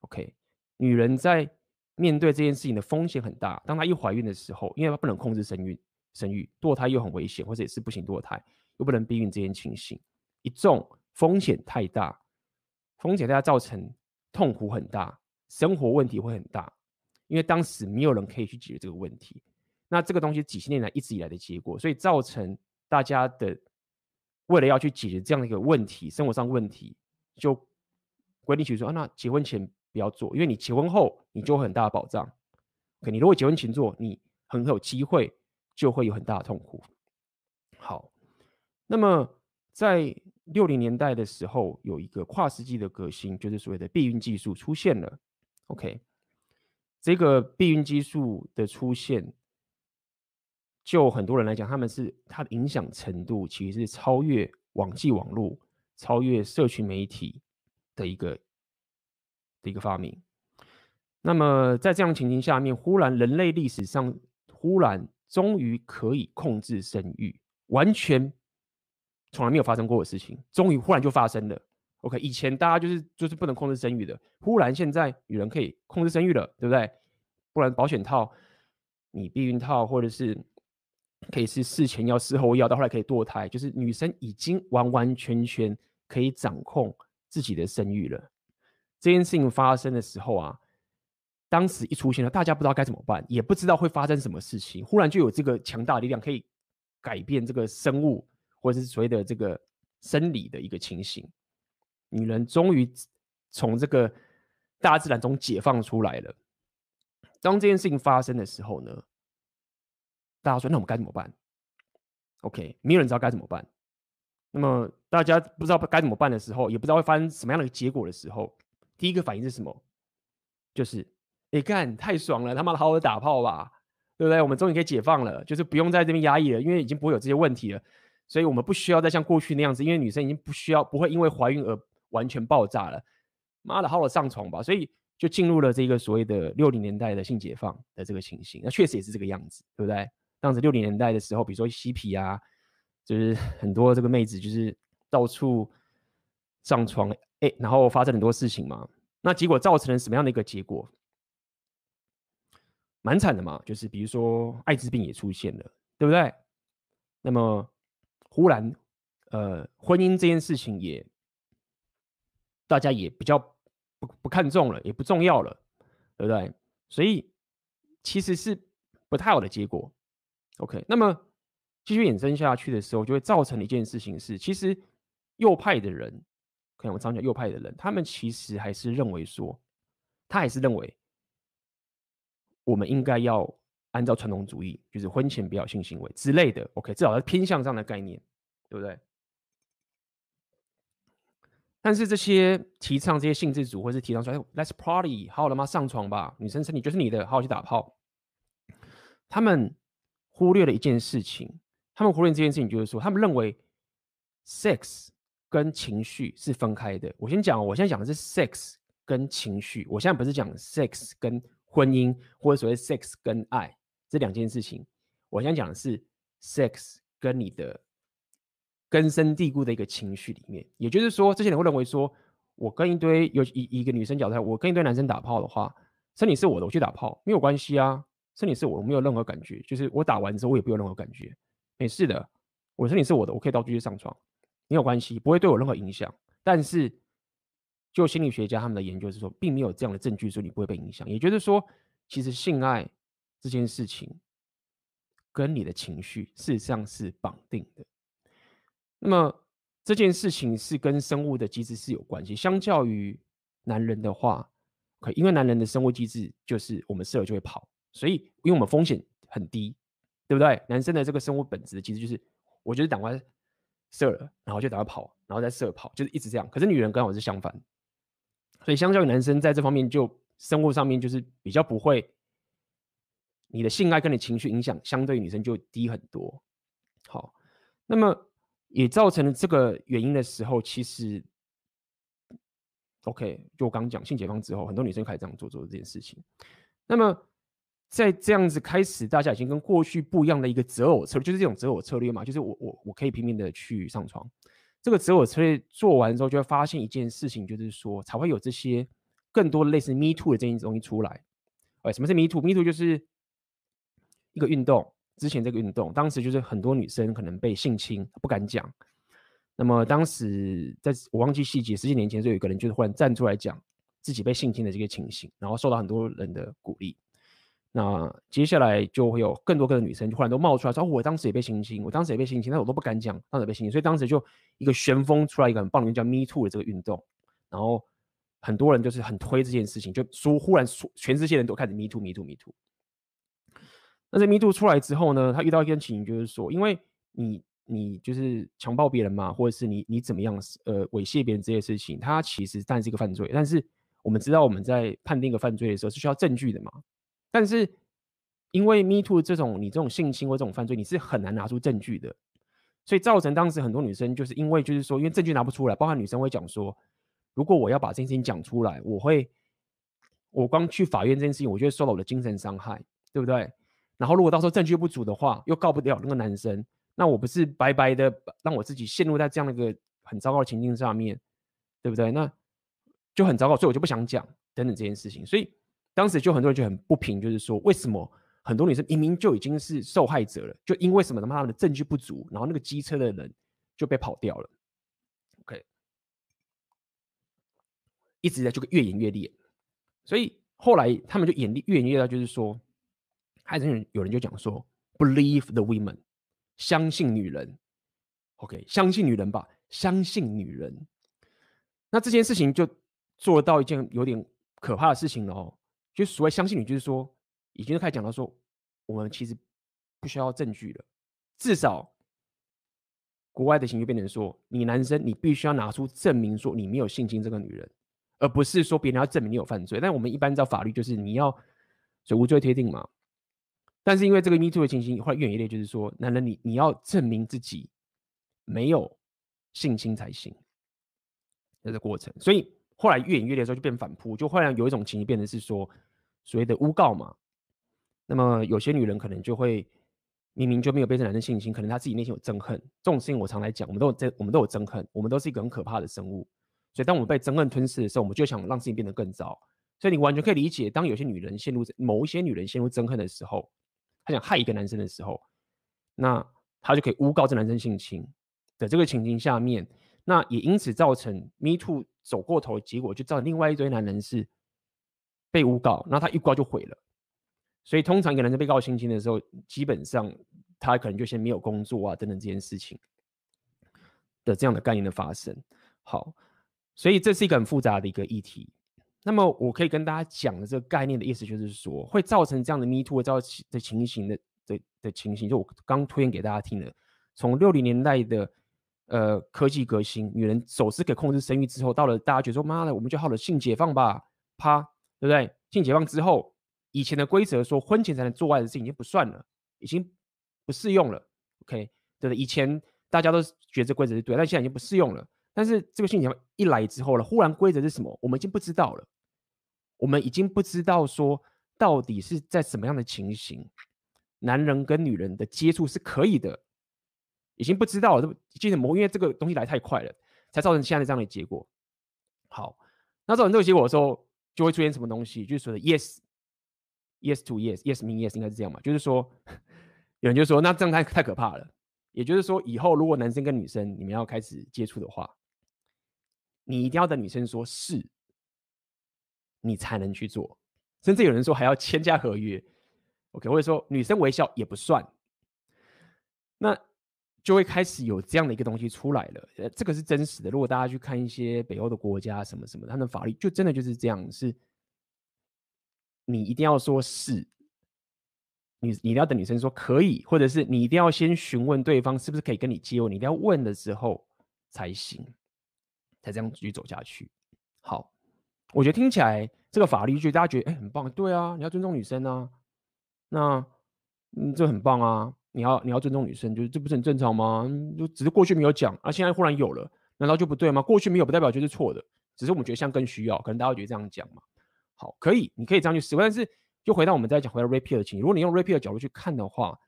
，OK，女人在面对这件事情的风险很大，当她一怀孕的时候，因为她不能控制生育，生育堕胎又很危险，或者也是不行堕胎，又不能避孕这件情形，一中。风险太大，风险太大造成痛苦很大，生活问题会很大，因为当时没有人可以去解决这个问题。那这个东西几十年来一直以来的结果，所以造成大家的为了要去解决这样的一个问题，生活上问题就规定起说啊，那结婚前不要做，因为你结婚后你就会很大的保障。可你如果结婚前做，你很有机会就会有很大的痛苦。好，那么在。六零年代的时候，有一个跨世纪的革新，就是所谓的避孕技术出现了。OK，这个避孕技术的出现，就很多人来讲，他们是它的影响程度其实是超越网际网络、超越社群媒体的一个的一个发明。那么在这样情形下面，忽然人类历史上忽然终于可以控制生育，完全。从来没有发生过的事情，终于忽然就发生了。OK，以前大家就是就是不能控制生育的，忽然现在女人可以控制生育了，对不对？不然保险套、你避孕套，或者是可以是事前药、事后药，到后来可以堕胎，就是女生已经完完全全可以掌控自己的生育了。这件事情发生的时候啊，当时一出现了，大家不知道该怎么办，也不知道会发生什么事情，忽然就有这个强大力量可以改变这个生物。或者是所谓的这个生理的一个情形，女人终于从这个大自然中解放出来了。当这件事情发生的时候呢，大家说：“那我们该怎么办？”OK，没有人知道该怎么办。那么大家不知道该怎么办的时候，也不知道会发生什么样的结果的时候，第一个反应是什么？就是：“你看，太爽了，他妈的，好好打炮吧，对不对？我们终于可以解放了，就是不用在这边压抑了，因为已经不会有这些问题了。”所以我们不需要再像过去那样子，因为女生已经不需要，不会因为怀孕而完全爆炸了。妈的，好好上床吧。所以就进入了这个所谓的六零年代的性解放的这个情形。那确实也是这个样子，对不对？当时六零年代的时候，比如说嬉皮啊，就是很多这个妹子就是到处上床，哎，然后发生很多事情嘛。那结果造成了什么样的一个结果？蛮惨的嘛，就是比如说艾滋病也出现了，对不对？那么。忽然，呃，婚姻这件事情也，大家也比较不不看重了，也不重要了，对不对？所以其实是不太好的结果。OK，那么继续衍生下去的时候，就会造成一件事情是，其实右派的人，可能我常讲右派的人，他们其实还是认为说，他还是认为我们应该要。按照传统主义，就是婚前不要性行为之类的，OK，至少是偏向这样的概念，对不对？但是这些提倡这些性自主，或是提倡说，，Let's party，好了吗？上床吧，女生身体就是你的，好好去打炮。他们忽略了一件事情，他们忽略这件事情就是说，他们认为 sex 跟情绪是分开的。我先讲，我现在讲的是 sex 跟情绪，我现在不是讲 sex 跟婚姻或者所谓 sex 跟爱这两件事情，我想讲的是 sex 跟你的根深蒂固的一个情绪里面。也就是说，这些人会认为说，我跟一堆有一一个女生角色，我跟一堆男生打炮的话，身体是我的，我去打炮没有关系啊。身体是我，我没有任何感觉，就是我打完之后我也不有任何感觉，没事的。我身体是我的，我可以到处去上床，没有关系，不会对我任何影响。但是，就心理学家他们的研究是说，并没有这样的证据说你不会被影响。也就是说，其实性爱这件事情跟你的情绪事实上是绑定的。那么这件事情是跟生物的机制是有关系。相较于男人的话，可因为男人的生物机制就是我们射了就会跑。所以，因为我们风险很低，对不对？男生的这个生物本质其实就是，我就是赶快射了，然后就赶快跑，然后再射跑，就是一直这样。可是女人刚好是相反，所以相较于男生在这方面，就生物上面就是比较不会，你的性爱跟你情绪影响相对于女生就低很多。好，那么也造成了这个原因的时候，其实，OK，就我刚刚讲性解放之后，很多女生开始这样做做这件事情，那么。在这样子开始，大家已经跟过去不一样的一个择偶策略，就是这种择偶策略嘛，就是我我我可以拼命的去上床。这个择偶策略做完之后，就会发现一件事情，就是说才会有这些更多类似 Me Too 的这些东西出来。哎，什么是 Me Too？Me Too 就是一个运动。之前这个运动，当时就是很多女生可能被性侵，不敢讲。那么当时在我忘记细节，十几年前就有一个人就是忽然站出来讲自己被性侵的这个情形，然后受到很多人的鼓励。那接下来就会有更多个的女生就忽然都冒出来说：“哦，我当时也被性侵，我当时也被性侵，但我都不敢讲，当时被性侵。”所以当时就一个旋风出来，一个很棒的叫 “Me Too” 的这个运动，然后很多人就是很推这件事情，就说忽然说全世界人都开始 “Me Too”，“Me Too”，“Me Too”。那这 “Me Too” 出来之后呢，他遇到一件情，就是说，因为你你就是强暴别人嘛，或者是你你怎么样呃猥亵别人这些事情，它其实当然是一个犯罪。但是我们知道我们在判定一个犯罪的时候是需要证据的嘛。但是，因为 Me Too 这种你这种性侵或这种犯罪，你是很难拿出证据的，所以造成当时很多女生就是因为就是说，因为证据拿不出来，包括女生会讲说，如果我要把这件事情讲出来，我会，我光去法院这件事情，我就会受到我的精神伤害，对不对？然后如果到时候证据不足的话，又告不了那个男生，那我不是白白的让我自己陷入在这样的一个很糟糕的情境上面，对不对？那就很糟糕，所以我就不想讲等等这件事情，所以。当时就很多人就很不平，就是说，为什么很多女生明明就已经是受害者了，就因为什么他妈的证据不足，然后那个机车的人就被跑掉了？OK，一直在就越演越烈，所以后来他们就演越演越烈，就是说，还是有人就讲说，Believe the women，相信女人，OK，相信女人吧，相信女人。那这件事情就做到一件有点可怕的事情了哦。就所谓相信你，就是说，已经开始讲到说，我们其实不需要证据了。至少，国外的情绪变成说，你男生你必须要拿出证明，说你没有性侵这个女人，而不是说别人要证明你有犯罪。但我们一般照法律，就是你要所以无罪推定嘛。但是因为这个 Me Too 的情形，后来越演越烈，就是说，男人你你要证明自己没有性侵才行，这个过程。所以后来越演越烈的时候，就变反扑，就后来有一种情形变成是说。所谓的诬告嘛，那么有些女人可能就会明明就没有被这男生性侵，可能她自己内心有憎恨。这种事情我常来讲，我们都有憎，我们都有憎恨，我们都是一个很可怕的生物。所以当我们被憎恨吞噬的时候，我们就想让事情变得更糟。所以你完全可以理解，当有些女人陷入某一些女人陷入憎恨的时候，她想害一个男生的时候，那她就可以诬告这男生性侵的这个情境下面，那也因此造成 Me Too 走过头，结果就造成另外一堆男人是。被诬告，那他一告就毁了。所以通常一个男生被告性侵的时候，基本上他可能就先没有工作啊等等这件事情的这样的概念的发生。好，所以这是一个很复杂的一个议题。那么我可以跟大家讲的这个概念的意思，就是说会造成这样的 Me Too 造的情形的的的情形，就我刚推荐给大家听的，从六零年代的呃科技革新，女人首次可以控制生育之后，到了大家觉得说妈的，我们就好了性解放吧，啪。对不对？性解放之后，以前的规则说婚前才能做爱的事情已经不算了，已经不适用了。OK，对的，以前大家都觉得这规则是对，但现在已经不适用了。但是这个性解放一来之后了，忽然规则是什么？我们已经不知道了。我们已经不知道说到底是在什么样的情形，男人跟女人的接触是可以的，已经不知道了。这精神模糊，因为这个东西来太快了，才造成现在这样的结果。好，那造成这个结果的时候，就会出现什么东西？就是说的 yes，yes to yes，yes mean yes，应该是这样嘛？就是说，有人就说，那这样太太可怕了。也就是说，以后如果男生跟女生你们要开始接触的话，你一定要等女生说是，你才能去做。甚至有人说还要签下合约，OK，或者说女生微笑也不算，那就会开始有这样的一个东西出来了。呃，这个是真实的。如果大家去看一些北欧的国家什么什么，他们的法律就真的就是这样，是，你一定要说是，你你一定要等女生说可以，或者是你一定要先询问对方是不是可以跟你接吻，你一定要问的时候才行。才这样继续走下去。好，我觉得听起来这个法律就大家觉得哎、很棒，对啊，你要尊重女生啊，那嗯这很棒啊，你要你要尊重女生，就是这不是很正常吗？就只是过去没有讲啊，现在忽然有了，难道就不对吗？过去没有不代表就是错的，只是我们觉得像更需要，可能大家觉得这样讲嘛。好，可以，你可以这样去试，但是就回到我们再讲回到 rapier 的情形，如果你用 rapier 的角度去看的话，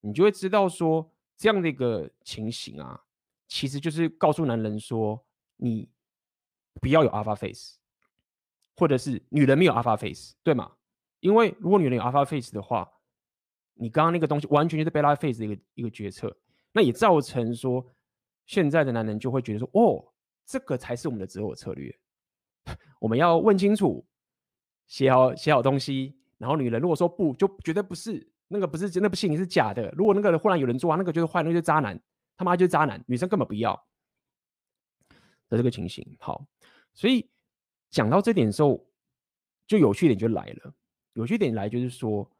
你就会知道说这样的一个情形啊，其实就是告诉男人说。你不要有 alpha face，或者是女人没有 alpha face，对吗？因为如果女人有 alpha face 的话，你刚刚那个东西完全就是 beta face 的一个一个决策，那也造成说现在的男人就会觉得说，哦，这个才是我们的择偶策略。我们要问清楚，写好写好东西，然后女人如果说不，就绝对不是那个不是真的不信你是假的。如果那个人忽然有人做啊，那个就是坏，那个就是渣男，他妈就是渣男，女生根本不要。的这个情形，好，所以讲到这点的时候，就有趣点就来了。有趣点来就是说，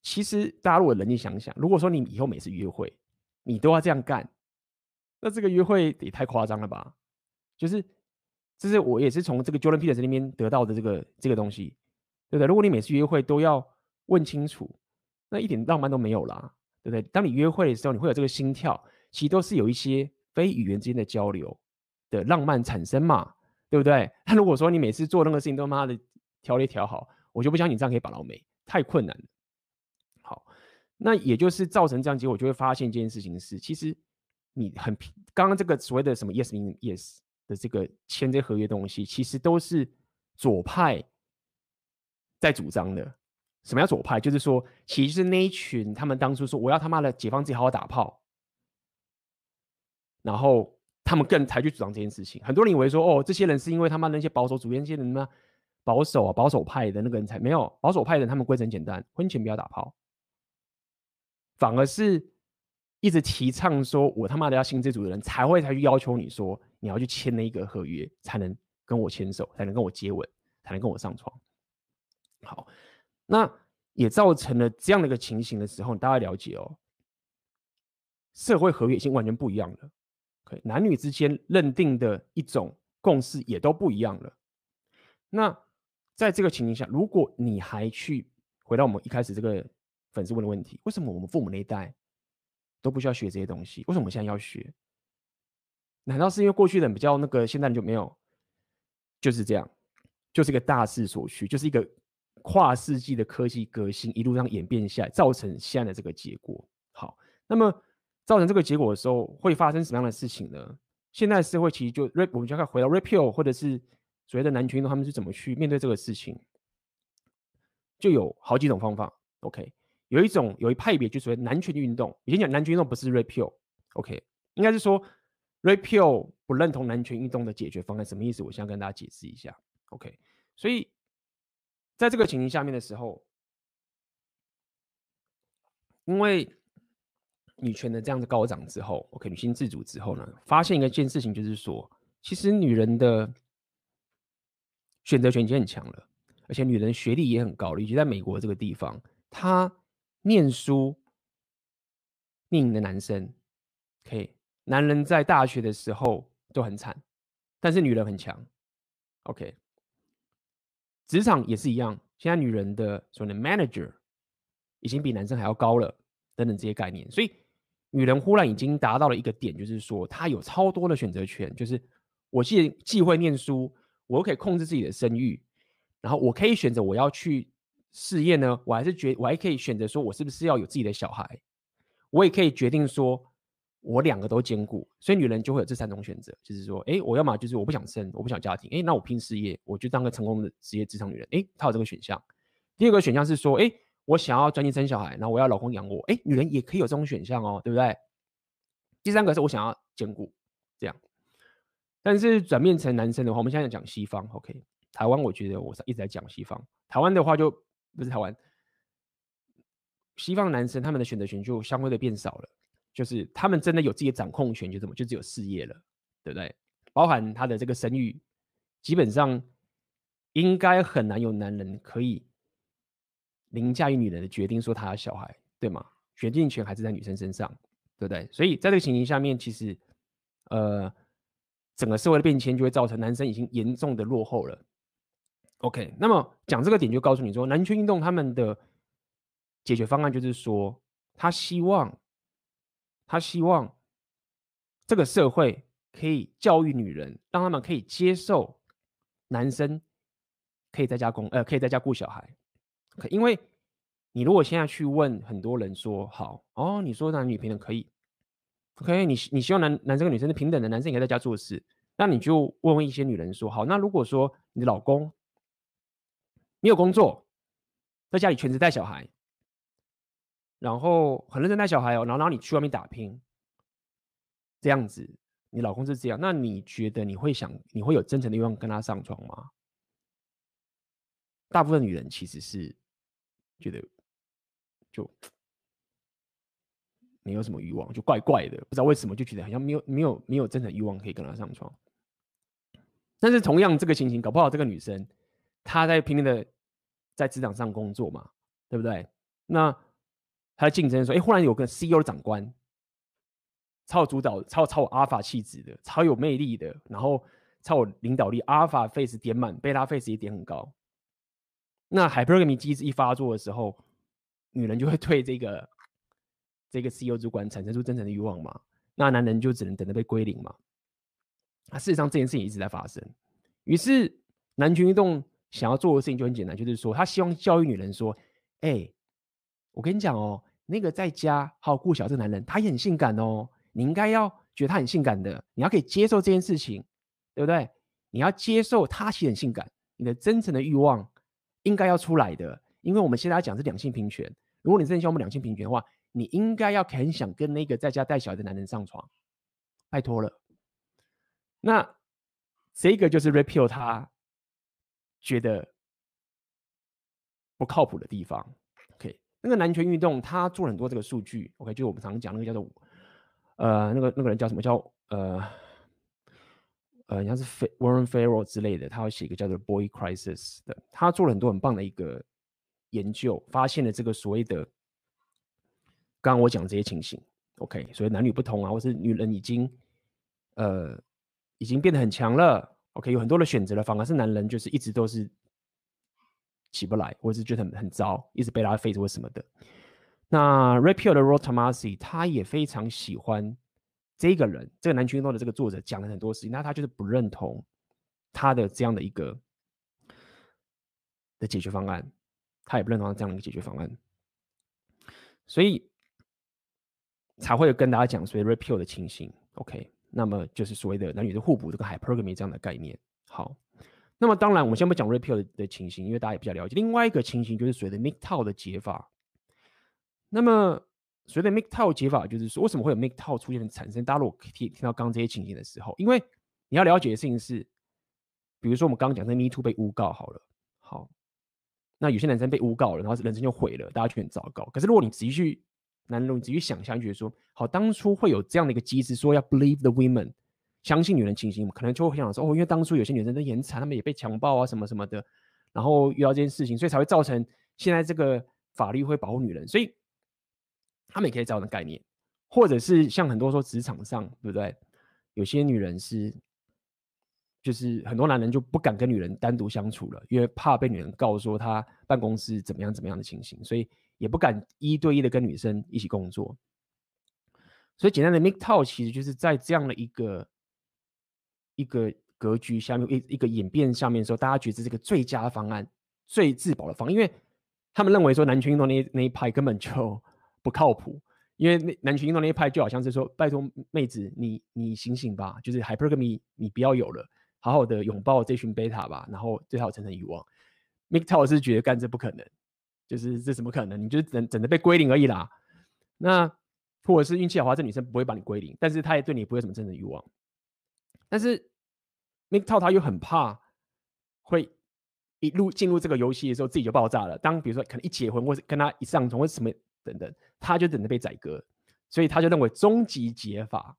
其实大家如果冷静想想，如果说你以后每次约会，你都要这样干，那这个约会也太夸张了吧？就是，这是我也是从这个 Jordan Peterson 那边得到的这个这个东西，对不对？如果你每次约会都要问清楚，那一点浪漫都没有啦，对不对？当你约会的时候，你会有这个心跳，其实都是有一些。非语言之间的交流的浪漫产生嘛，对不对？那如果说你每次做任何事情都妈的调也调好，我就不相信你这样可以把到美，太困难了。好，那也就是造成这样结果，就会发现一件事情是，其实你很刚刚这个所谓的什么 yes mean yes 的这个签这合约东西，其实都是左派在主张的。什么叫左派？就是说，其实是那一群他们当初说我要他妈的解放自己，好好打炮。然后他们更才去主张这件事情。很多人以为说，哦，这些人是因为他们那些保守主义那些人呢，保守啊，保守派的那个人才没有保守派的人，他们规则很简单，婚前不要打炮。反而是一直提倡说，我他妈的要性自主的人才会才去要求你说，你要去签那一个合约，才能跟我牵手，才能跟我接吻，才能跟我上床。好，那也造成了这样的一个情形的时候，大家了解哦，社会合约已经完全不一样了。Okay, 男女之间认定的一种共识也都不一样了。那在这个情形下，如果你还去回到我们一开始这个粉丝问的问题，为什么我们父母那一代都不需要学这些东西？为什么我们现在要学？难道是因为过去的人比较那个，现在就没有？就是这样，就是一个大势所趋，就是一个跨世纪的科技革新一路上演变下来，造成现在的这个结果。好，那么。造成这个结果的时候，会发生什么样的事情呢？现在社会其实就我们就要回到 repeal，或者是所谓的男权运动，他们是怎么去面对这个事情？就有好几种方法。OK，有一种有一派别就所谓男权运动。以前讲男权运动不是 repeal，OK，应该是说 repeal 不认同男权运动的解决方案，什么意思？我先跟大家解释一下。OK，所以在这个情形下面的时候，因为女权的这样子高涨之后，OK，女性自主之后呢，发现一个件事情，就是说，其实女人的选择权已经很强了，而且女人学历也很高了，尤其在美国这个地方，她念书念的男生，OK，男人在大学的时候都很惨，但是女人很强，OK，职场也是一样，现在女人的所谓的 manager 已经比男生还要高了，等等这些概念。所以女人忽然已经达到了一个点，就是说她有超多的选择权，就是我既既会念书，我又可以控制自己的生育，然后我可以选择我要去事业呢，我还是决我还可以选择说我是不是要有自己的小孩，我也可以决定说。我两个都兼顾，所以女人就会有这三种选择，就是说，哎，我要么就是我不想生，我不想家庭，哎，那我拼事业，我就当个成功的职业职场女人，哎，她有这个选项。第二个选项是说，哎，我想要专心生小孩，然后我要老公养我，哎，女人也可以有这种选项哦，对不对？第三个是我想要兼顾，这样。但是转变成男生的话，我们现在讲西方，OK？台湾我觉得我一直在讲西方，台湾的话就不是台湾，西方男生他们的选择权就相对的变少了。就是他们真的有自己的掌控权，就怎么就只有事业了，对不对？包含他的这个生育，基本上应该很难有男人可以凌驾于女人的决定，说他要小孩，对吗？决定权还是在女生身上，对不对？所以在这个情形下面，其实呃，整个社会的变迁就会造成男生已经严重的落后了。OK，那么讲这个点就告诉你说，男权运动他们的解决方案就是说，他希望。他希望这个社会可以教育女人，让他们可以接受男生可以在家工，呃，可以在家顾小孩。可因为你如果现在去问很多人说，好哦，你说男女平等可以，OK，你你希望男男生跟女生是平等的，男生也可以在家做事，那你就问问一些女人说，好，那如果说你的老公没有工作，在家里全职带小孩。然后很认真带小孩哦，然后然后你去外面打拼，这样子，你老公是这样，那你觉得你会想，你会有真诚的欲望跟他上床吗？大部分女人其实是觉得就没有什么欲望，就怪怪的，不知道为什么就觉得好像没有没有没有真的欲望可以跟他上床。但是同样这个情形，搞不好这个女生她在拼命的在职场上工作嘛，对不对？那她的竞争说：“哎，忽然有个 CEO 长官，超有主导、超超有阿尔法气质的，超有魅力的，然后超有领导力，阿尔法 face 点满，贝拉 face 也点很高。那 hypergamy 机制一发作的时候，女人就会 对这个这个 CEO 主管产生出真诚的欲望嘛？那男人就只能等着被归零嘛？那事实上这件事情一直在发生。于是男权运动想要做的事情就很简单，就是说他希望教育女人说：哎。”我跟你讲哦，那个在家好好顾小这男人，他也很性感哦。你应该要觉得他很性感的，你要可以接受这件事情，对不对？你要接受他其实很性感，你的真诚的欲望应该要出来的。因为我们现在讲是两性平权，如果你真的希望我们两性平权的话，你应该要很想跟那个在家带小孩的男人上床，拜托了。那这个就是 Repeal 他觉得不靠谱的地方。OK，那个男权运动，他做了很多这个数据，OK，就是我们常常讲那个叫做，呃，那个那个人叫什么叫呃呃，像是 Warren Farrell 之类的，他要写一个叫做 Boy Crisis 的，他做了很多很棒的一个研究，发现了这个所谓的刚刚我讲这些情形，OK，所以男女不同啊，或是女人已经呃已经变得很强了，OK，有很多的选择了，反而是男人就是一直都是。起不来，或是觉得很很糟，一直被拉 face 或什么的。那 Repeal 的 Rolf Tomassi 他也非常喜欢这个人，这个男权运动的这个作者讲了很多事情，那他就是不认同他的这样的一个的解决方案，他也不认同这样的一个解决方案，所以才会跟大家讲所谓 Repeal 的情形。OK，那么就是所谓的男女的互补，这个 Hypergamy 这样的概念。好。那么当然，我们先不讲 Repeal 的的情形，因为大家也比较了解。另外一个情形就是所谓的 MGTOW 的解法。那么所谓的 MGTOW 解法，就是说为什么会有 MGTOW 出现的产生？大家如果听听到刚刚这些情形的时候，因为你要了解的事情是，比如说我们刚刚讲的 Me Too 被诬告好了，好，那有些男生被诬告了，然后人生就毁了，大家就很糟糕。可是如果你仔细去，男人你仔细想象，觉得说，好，当初会有这样的一个机制，说要 Believe the Women。相信女人情形，可能就会想说哦，因为当初有些女生都很惨，她们也被强暴啊什么什么的，然后遇到这件事情，所以才会造成现在这个法律会保护女人，所以他们也可以这样的概念，或者是像很多说职场上，对不对？有些女人是，就是很多男人就不敢跟女人单独相处了，因为怕被女人告说他办公室怎么样怎么样的情形，所以也不敢一对一的跟女生一起工作。所以简单的 make talk 其实就是在这样的一个一个格局下面，一一个演变下面的时候，大家觉得这个最佳方案、最自保的方案，因为他们认为说男权运动那那一派根本就不靠谱，因为那男权运动那一派就好像是说，拜托妹子，你你醒醒吧，就是 hypergamy 你不要有了，好好的拥抱这群贝塔吧，然后最好层层遗忘。MGTOW 是觉得干这不可能，就是这怎么可能？你就是整整的被归零而已啦。那或者是运气好的话，这女生不会把你归零，但是她也对你不会什么真正的欲望。但是 MGTOW 他又很怕会一路进入这个游戏的时候自己就爆炸了。当比如说可能一结婚，或者跟他一上床，或者什么等等，他就等着被宰割。所以他就认为终极解法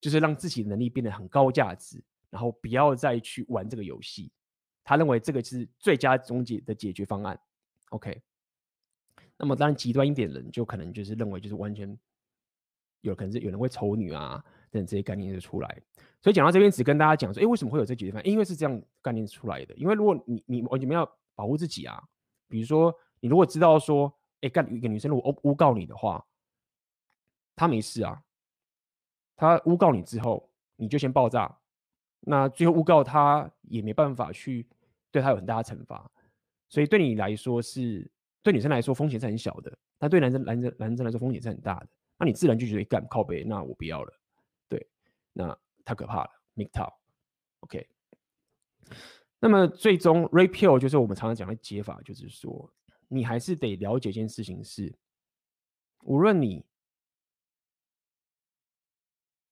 就是让自己的能力变得很高价值，然后不要再去玩这个游戏。他认为这个是最佳终极的解决方案。OK，那么当然极端一点的人就可能就是认为就是完全。有可能是有人会丑女啊，等这些概念就出来。所以讲到这边，只跟大家讲说，哎，为什么会有这解决方案？因为是这样概念出来的。因为如果你你完全没有保护自己啊，比如说你如果知道说，哎，干一个女生如果诬告你的话，她没事啊，她诬告你之后，你就先爆炸，那最后诬告她也没办法去对她有很大的惩罚，所以对你来说是对女生来说风险是很小的，但对男生男生男生来说风险是很大的。那你自然就觉得干靠背，那我不要了，对，那太可怕了，MGTOW，OK。那么最终 Rape-Pill 就是我们常常讲的解法，就是说你还是得了解一件事情是，无论你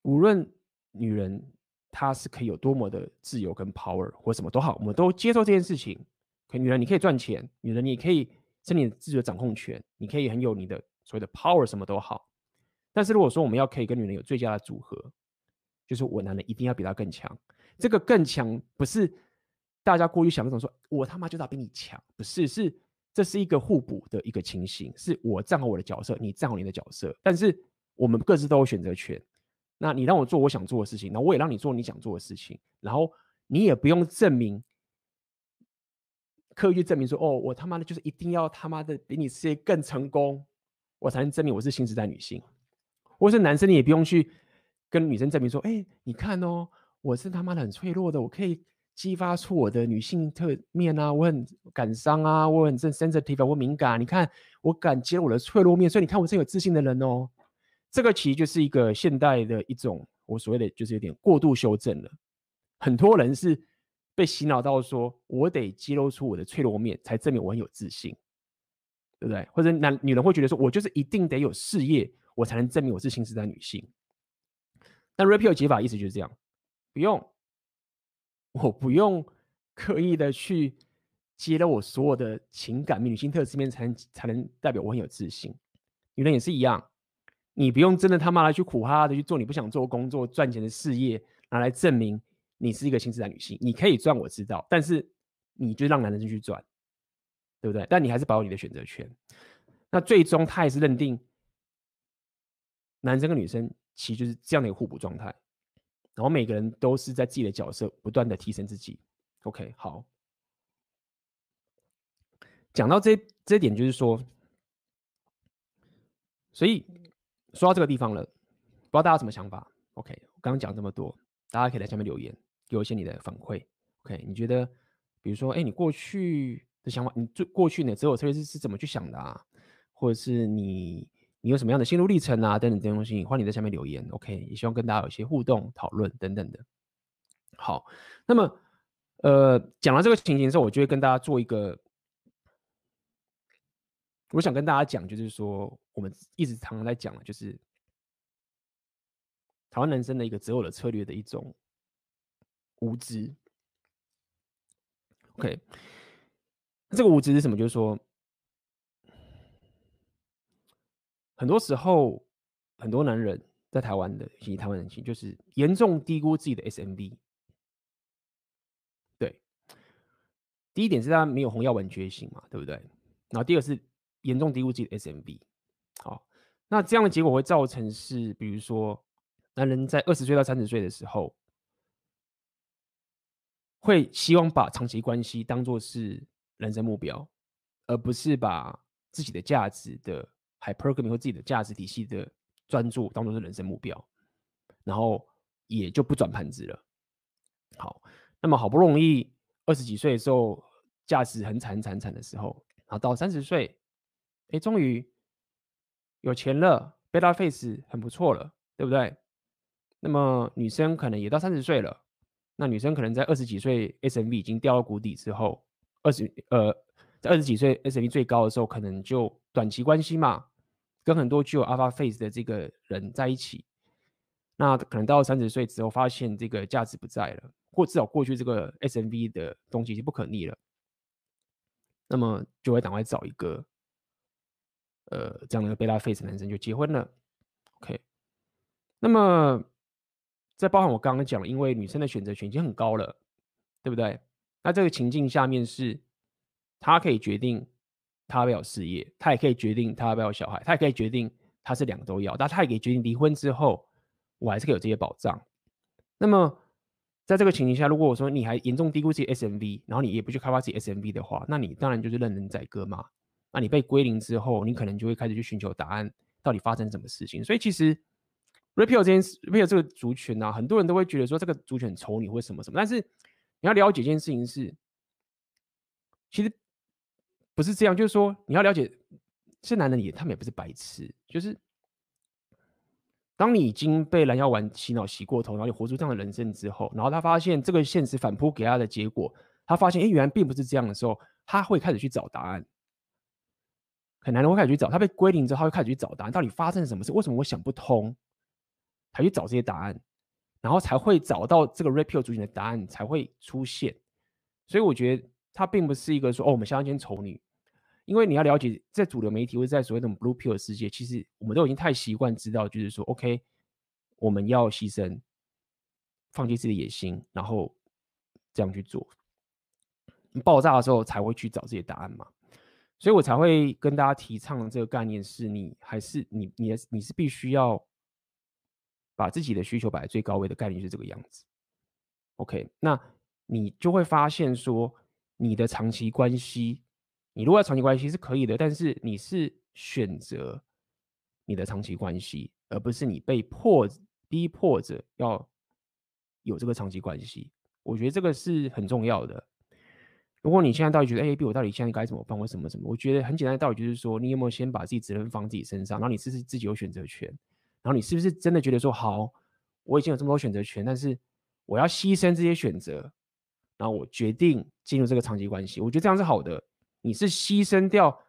无论女人她是可以有多么的自由跟 power 或什么都好，我们都接受这件事情。可女人你可以赚钱，女人你可以是你自己的掌控权，你可以很有你的所谓的 power，什么都好。但是如果说我们要可以跟女人有最佳的组合，就是我男人一定要比她更强。这个更强不是大家过于想那种说，我他妈就要比你强，不是，是这是一个互补的一个情形，是我站好我的角色，你站好你的角色。但是我们各自都有选择权。那你让我做我想做的事情，那我也让你做你想做的事情。然后你也不用证明，刻意去证明说，哦，我他妈的就是一定要他妈的比你事业更成功，我才能证明我是新时代女性。或是男生，你也不用去跟女生证明说，哎、你看哦，我是他妈的很脆弱的，我可以激发出我的女性特面啊，我很感伤啊，我很 sensitive，我敏感，你看我敢揭露我的脆弱面，所以你看我是有自信的人哦。这个其实就是一个现代的一种，我所谓的就是有点过度修正了。很多人是被洗脑到说，我得揭露出我的脆弱面，才证明我很有自信，对不对？或者男女人会觉得说，我就是一定得有事业。我才能证明我是新时代女性。但 Rape-Pill 解法意思就是这样，不用，我不用刻意的去揭露我所有的情感女性特质面，才能才能代表我很有自信。女人也是一样，你不用真的他妈的去苦哈哈的去做你不想做工作赚钱的事业，拿来证明你是一个新时代女性。你可以赚，我知道，但是你就让男人去赚，对不对？但你还是保有你的选择权。那最终他也是认定。男生跟女生其实就是这样的一个互补状态，然后每个人都是在自己的角色不断的提升自己。OK，好，讲到这这点就是说，所以说到这个地方了，不知道大家什么想法？OK，我刚刚讲这么多，大家可以在下面留言，给我一些你的反馈。OK，你觉得，比如说，哎，你过去的想法，你最过去呢择偶策略是是怎么去想的啊？或者是你？你有什么样的心路历程啊？等等这些东西，欢迎你在下面留言。OK，也希望跟大家有一些互动讨论等等的。好，那么呃，讲到这个情形之后，我就会跟大家做一个，我想跟大家讲，就是说我们一直常常在讲的，就是台湾男生的一个择偶的策略的一种无知。OK，这个无知是什么？就是说。很多时候，很多男人在台湾的，以及台湾人性，就是严重低估自己的 SMV。对，第一点是他没有红药丸觉醒嘛，对不对？然后第二是严重低估自己的 SMV。好，那这样的结果会造成是，比如说，男人在二十岁到三十岁的时候，会希望把长期关系当做是人生目标，而不是把自己的价值的 hypergamy 或自己的价值体系的专注当做是人生目标，然后也就不转盘子了。好，那么好不容易二十几岁的时候，价值很惨惨惨的时候，然后到三十岁，哎，终于有钱了，beta face 很不错了，对不对？那么女生可能也到三十岁了，那女生可能在二十几岁 SMV 已经掉到谷底之后，二十呃，在二十几岁 SMV 最高的时候，可能就短期关系嘛，跟很多具有 alpha face 的这个人在一起，那可能到三十岁之后，发现这个价值不在了，或至少过去这个 SMV 的东西已经不可逆了，那么就会赶快找一个呃这样的 beta face 男生就结婚了，OK，那么。再包含我刚刚讲，因为女生的选择权已经很高了，对不对？那这个情境下面是，她可以决定他要不要事业，他也可以决定他要不要小孩，他也可以决定他是两个都要，但他也可以决定离婚之后，我还是可以有这些保障。那么在这个情形下，如果我说你还严重低估自己 SMV，然后你也不去开发自己 SMV 的话，那你当然就是任人宰割嘛。那你被归零之后，你可能就会开始去寻求答案，到底发生什么事情。所以其实。Red Pill 这件事，Red Pill 这个族群、啊，很多人都会觉得说这个族群很丑你或什么什么，但是你要了解一件事情是，其实不是这样，就是说你要了解，这男人也他们也不是白痴，就是当你已经被蓝药丸洗脑洗过头，然后你活出这样的人生之后，然后他发现这个现实反扑给他的结果，他发现哎，原来并不是这样的时候，他会开始去找答案。很难人会开始去找，他被归零之后，他会开始去找答案，到底发生了什么事？为什么我想不通？才去找这些答案，然后才会找到这个 Red Pill 族群的答案才会出现。所以我觉得他并不是一个说哦，我们相信丑女，因为你要了解，在主流媒体或者在所谓的 Blue Pill 世界，其实我们都已经太习惯知道，就是说 OK，我们要牺牲，放弃自己的野心，然后这样去做。爆炸的时候才会去找这些答案嘛。所以我才会跟大家提倡的这个概念是，你还是你你你是必须要。把自己的需求摆在最高位的概念是这个样子，OK，那你就会发现说，你的长期关系，你如果要长期关系是可以的，但是你是选择你的长期关系，而不是你被迫逼迫着要有这个长期关系。我觉得这个是很重要的。如果你现在到底觉得，哎，B，我到底现在该怎么办？或什么什么？我觉得很简单的道理就是说，你有没有先把自己责任放自己身上，然后你是不是自己有选择权？然后你是不是真的觉得说好，我已经有这么多选择权，但是我要牺牲这些选择，然后我决定进入这个长期关系，我觉得这样是好的。你是牺牲掉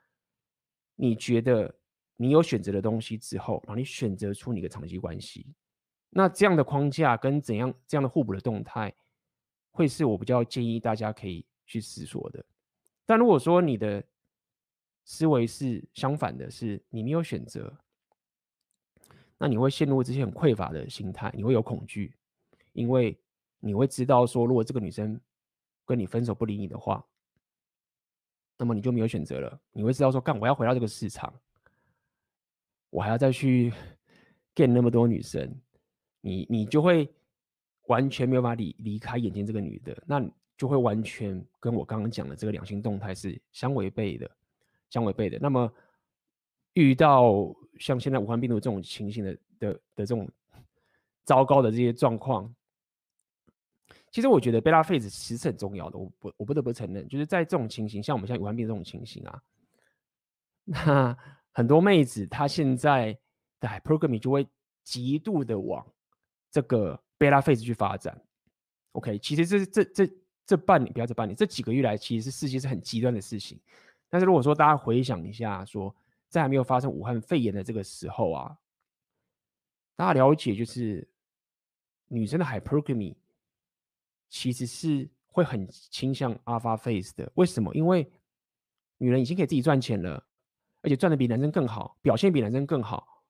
你觉得你有选择的东西之后，然后你选择出你的长期关系，那这样的框架跟怎样这样的互补的动态，会是我比较建议大家可以去思索的。但如果说你的思维是相反的，是你没有选择。那你会陷入这些很匮乏的心态，你会有恐惧，因为你会知道说，如果这个女生跟你分手不理你的话，那么你就没有选择了。你会知道说，干，我要回到这个市场，我还要再去 get 那么多女生，你你就会完全没有办法离离开眼前这个女的，那就会完全跟我刚刚讲的这个两性动态是相违背的，相违背的。那么。遇到像现在武汉病毒这种情形的的的这种 糟糕的这些状况，其实我觉得 beta face 其实是很重要的。我不我不得不承认，就是在这种情形，像我们像武汉病这种情形啊，那很多妹子她现在的 hypergamy 就会极度的往这个 beta face 去发展。OK，其实这这这这半年不要这半年，这几个月来其实是世界是很极端的事情。但是如果说大家回想一下说。在还没有发生武汉肺炎的这个时候啊，大家了解就是女生的 hypergamy 其实是会很倾向 alpha face 的。为什么？因为女人已经可以自己赚钱了，而且赚的比男生更好，表现比男生更好，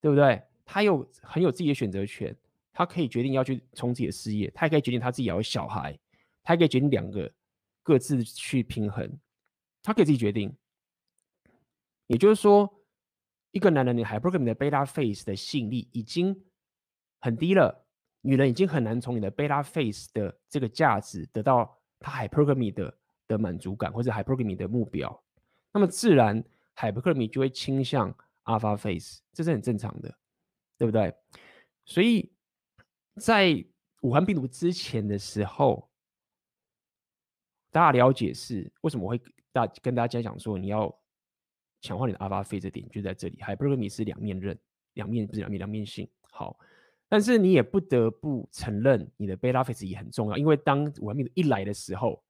对不对？她有很有自己的选择权，她可以决定要去冲自己的事业，她也可以决定她自己要有小孩，她也可以决定两个各自去平衡，她可以自己决定。也就是说，一个男人的 hypergamy 的 beta face 的吸引力已经很低了，女人已经很难从你的 beta face 的这个价值得到她 hypergamy 的的满足感或者 hypergamy 的目标，那么自然 hypergamy 就会倾向 alpha phase，这是很正常的，对不对？所以在武汉病毒之前的时候，大家了解是为什么会大跟大家讲说，你要强化你的 alpha phase 这点就在这里，hypergamy 是两面刃，两面不是两面两面性。好，但是你也不得不承认你的 beta phase 也很重要，因为当武汉病毒一来的时候，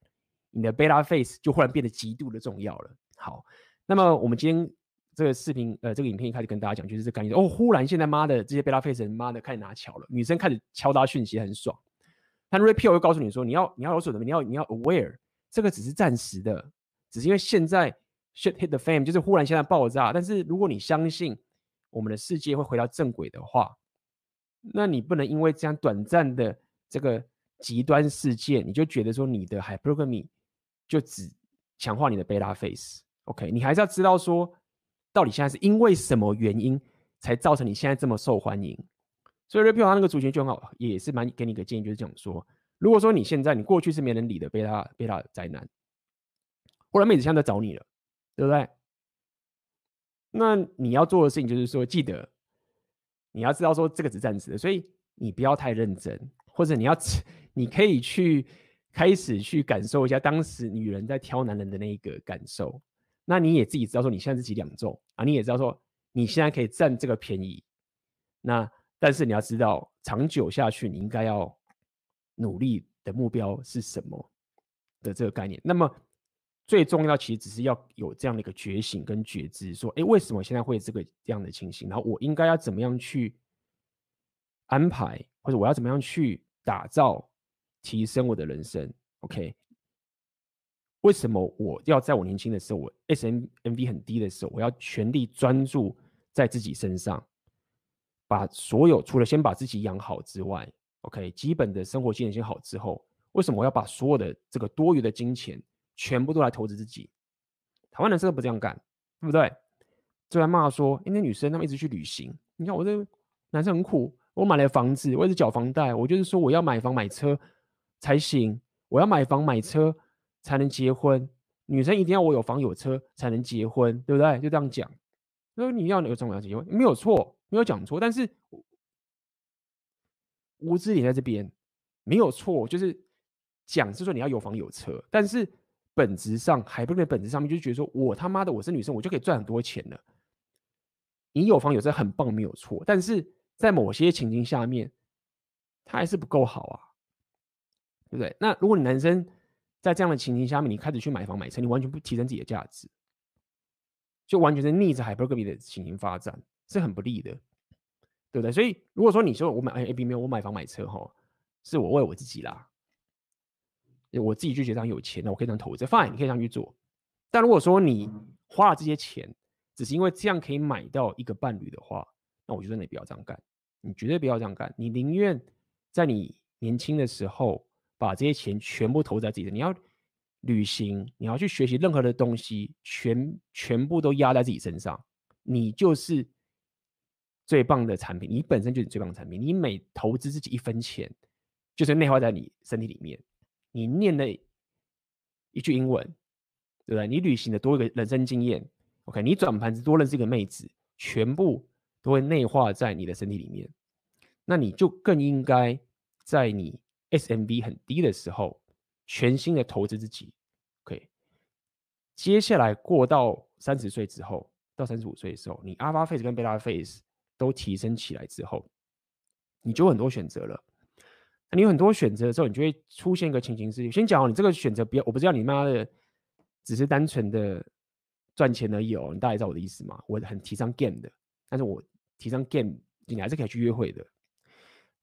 你的 beta phase 就忽然变得极度的重要了。好，那么我们今天这个视频，呃，这个影片一开始跟大家讲，就是这概念。哦，忽然现在妈的这些 beta phase 妈的开始拿桥了，女生开始敲打讯息很爽。但 repeal 又告诉你说，你要你要有所什么，你要你要 aware，这个只是暂时的，只是因为现在 shit hit the fan，就是忽然现在爆炸。但是如果你相信我们的世界会回到正轨的话，那你不能因为这样短暂的这个极端事件，你就觉得说你的 hypergamy 就只强化你的 beta phase，OK？你还是要知道说，到底现在是因为什么原因才造成你现在这么受欢迎？所以 Repeal 他那个族群就很好，也是蛮给你一个建议，就是讲说，如果说你现在你过去是没人理的 beta beta 宅男，忽然妹子现在在找你了，对不对？那你要做的事情就是说，记得你要知道说这个只暂时的，所以你不要太认真，或者你要你可以去。开始去感受一下当时女人在挑男人的那一个感受，那你也自己知道说你现在是几两重啊？你也知道说你现在可以占这个便宜，那但是你要知道长久下去你应该要努力的目标是什么的这个概念。那么最重要其实只是要有这样的一个觉醒跟觉知，说哎，为什么现在会有这个这样的情形？然后我应该要怎么样去安排，或者我要怎么样去打造？提升我的人生，OK？为什么我要在我年轻的时候，我 S M M V 很低的时候，我要全力专注在自己身上，把所有除了先把自己养好之外，OK？基本的生活技能先好之后，为什么我要把所有的这个多余的金钱全部都来投资自己？台湾男生都不这样干，对不对？就在骂说，因为女生她们一直去旅行，你看我这男生很苦，我买了房子，我一直缴房贷，我就是说我要买房买车。才行，我要买房买车才能结婚。女生一定要我有房有车才能结婚，对不对？就这样讲。说你要哪个重要结婚，没有错，没有讲错。但是无知点在这边，没有错，就是讲是说你要有房有车，但是本质上还不在本质上面，就觉得说我他妈的我是女生，我就可以赚很多钱了。你有房有车很棒，没有错，但是在某些情境下面，它还是不够好啊。对不对？那如果你男生在这样的情形下面，你开始去买房买车，你完全不提升自己的价值，就完全是逆着 hypergamy 的情形发展，是很不利的，对不对？所以如果说你说我买 A B 没有，我买房买车哈，是我为我自己啦，我自己就觉得这样有钱，那我可以这样投资，fine，你可以这样去做。但如果说你花了这些钱，只是因为这样可以买到一个伴侣的话，那我觉得你不要这样干，你绝对不要这样干，你宁愿在你年轻的时候。把这些钱全部投在自己的，你要旅行，你要去学习任何的东西，全全部都压在自己身上，你就是最棒的产品，你本身就是最棒的产品。你每投资自己一分钱，就是内化在你身体里面。你念了一句英文，对不对？你旅行的多一个人生经验，OK？你转盘子多认识一个妹子，全部都会内化在你的身体里面。那你就更应该在你。SMV 很低的时候，全新的投资自己，OK。接下来过到三十岁之后，到三十五岁的时候，你 Alpha Phase 跟 Beta Phase 都提升起来之后，你就有很多选择了。你有很多选择的时候，你就会出现一个情形是：先讲哦，你这个选择不要，我不知道你妈的只是单纯的赚钱而已哦。你大概知道我的意思吗？我很提倡 Game 的，但是我提倡 Game，你还是可以去约会的。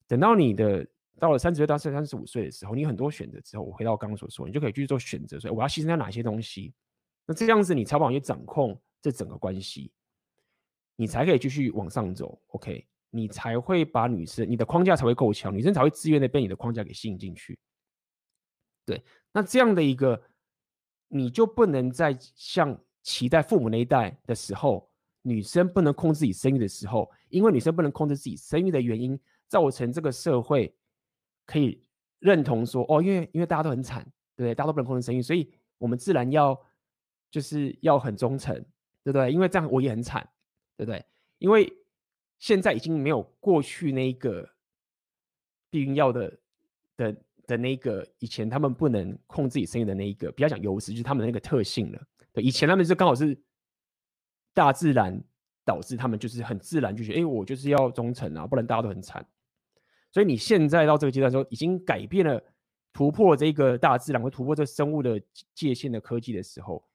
等到你的。到了三十岁到三十五岁的时候，你有很多选择之后，我回到我刚刚所说，你就可以去做选择。所以我要牺牲掉哪些东西？那这样子你才有办法去掌控这整个关系，你才可以继续往上走。OK，你才会把女生，你的框架才会够强，女生才会自愿的被你的框架给吸引进去。对，那这样的一个，你就不能再像期待父母那一代的时候，女生不能控制自己生育的时候，因为女生不能控制自己生育的原因，造成这个社会。可以认同说哦，因为因为大家都很惨，对不对？大家都不能控制生育，所以我们自然要就是要很忠诚，对不对？因为这样我也很惨，对不对？因为现在已经没有过去那个避孕药的的的那个以前他们不能控制自己生育的那一个，比较讲优势，就是他们的那个特性了。对，以前他们是刚好是大自然导致他们就是很自然就觉得，哎，我就是要忠诚啊，不然大家都很惨。所以你现在到这个阶段之后，已经改变了，突破这个大自然或突破这生物的界限的科技的时候，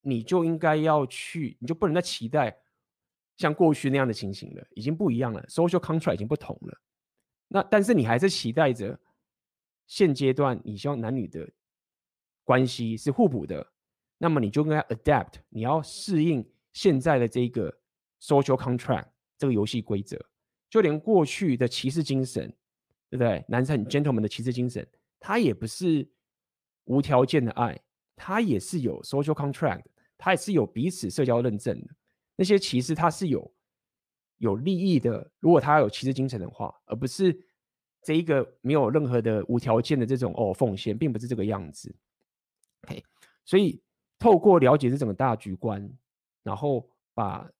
你就应该要去，你就不能再期待像过去那样的情形了，已经不一样了，social contract 已经不同了。那但是你还是期待着现阶段你希望男女的关系是互补的，那么你就应该 adapt，你要适应现在的这个 social contract 这个游戏规则，就连过去的骑士精神。对不对？男生很 gentleman 的骑士精神，他也不是无条件的爱，他也是有 social contract，他也是有彼此社交认证的。那些骑士他是有有利益的，如果他有骑士精神的话，而不是这一个没有任何的无条件的这种哦奉献，并不是这个样子。OK，所以透过了解这整个大局观，然后把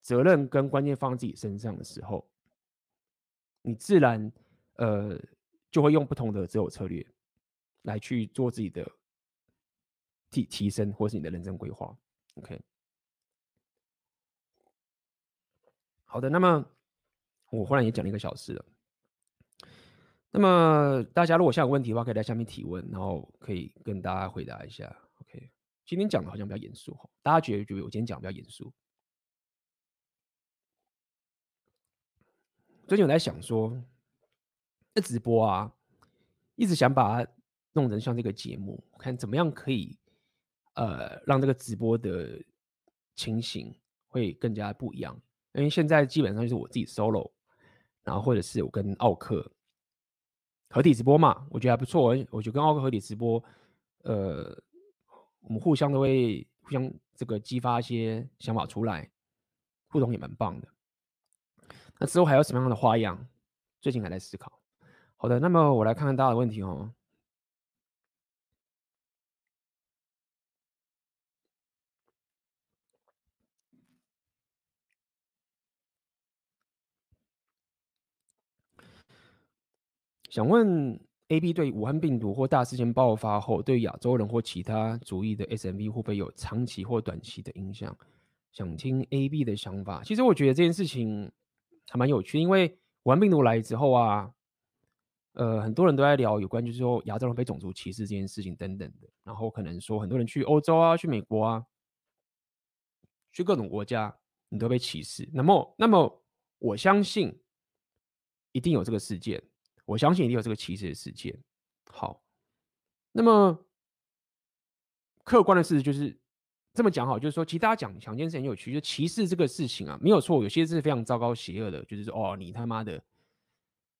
责任跟关键放在自己身上的时候，你自然。呃，就会用不同的择偶策略来去做自己的提提升，或是你的人生规划。OK，好的，那么我忽然也讲了一个小时了。那么大家如果现在有问题的话，可以在下面提问，然后可以跟大家回答一下。OK，今天讲的好像比较严肃哈，大家觉得觉得我今天讲的比较严肃？最近我在想说。这直播啊，一直想把它弄成像这个节目，看怎么样可以，呃，让这个直播的情形会更加不一样。因为现在基本上就是我自己 solo，然后或者是我跟奥克合体直播嘛，我觉得还不错。我觉得跟奥克合体直播，呃，我们互相都会互相这个激发一些想法出来，互动也蛮棒的。那之后还有什么样的花样？最近还在思考。好的，那么我来看看大家的问题哦。想问 AB 对武汉病毒或大事件爆发后，对亚洲人或其他族裔的 SMV 会不会有长期或短期的影响？想听 AB 的想法。其实我觉得这件事情还蛮有趣，因为武汉病毒来之后啊。呃，很多人都在聊有关，就是说亚洲人被种族歧视这件事情等等的。然后可能说很多人去欧洲啊，去美国啊，去各种国家，你都被歧视。那么，那么我相信一定有这个事件，我相信一定有这个歧视的事件。好，那么客观的事实就是这么讲好，就是说，其实大家讲讲件事很有趣，就歧视这个事情啊，没有错，有些是非常糟糕邪恶的，就是说哦，你他妈的。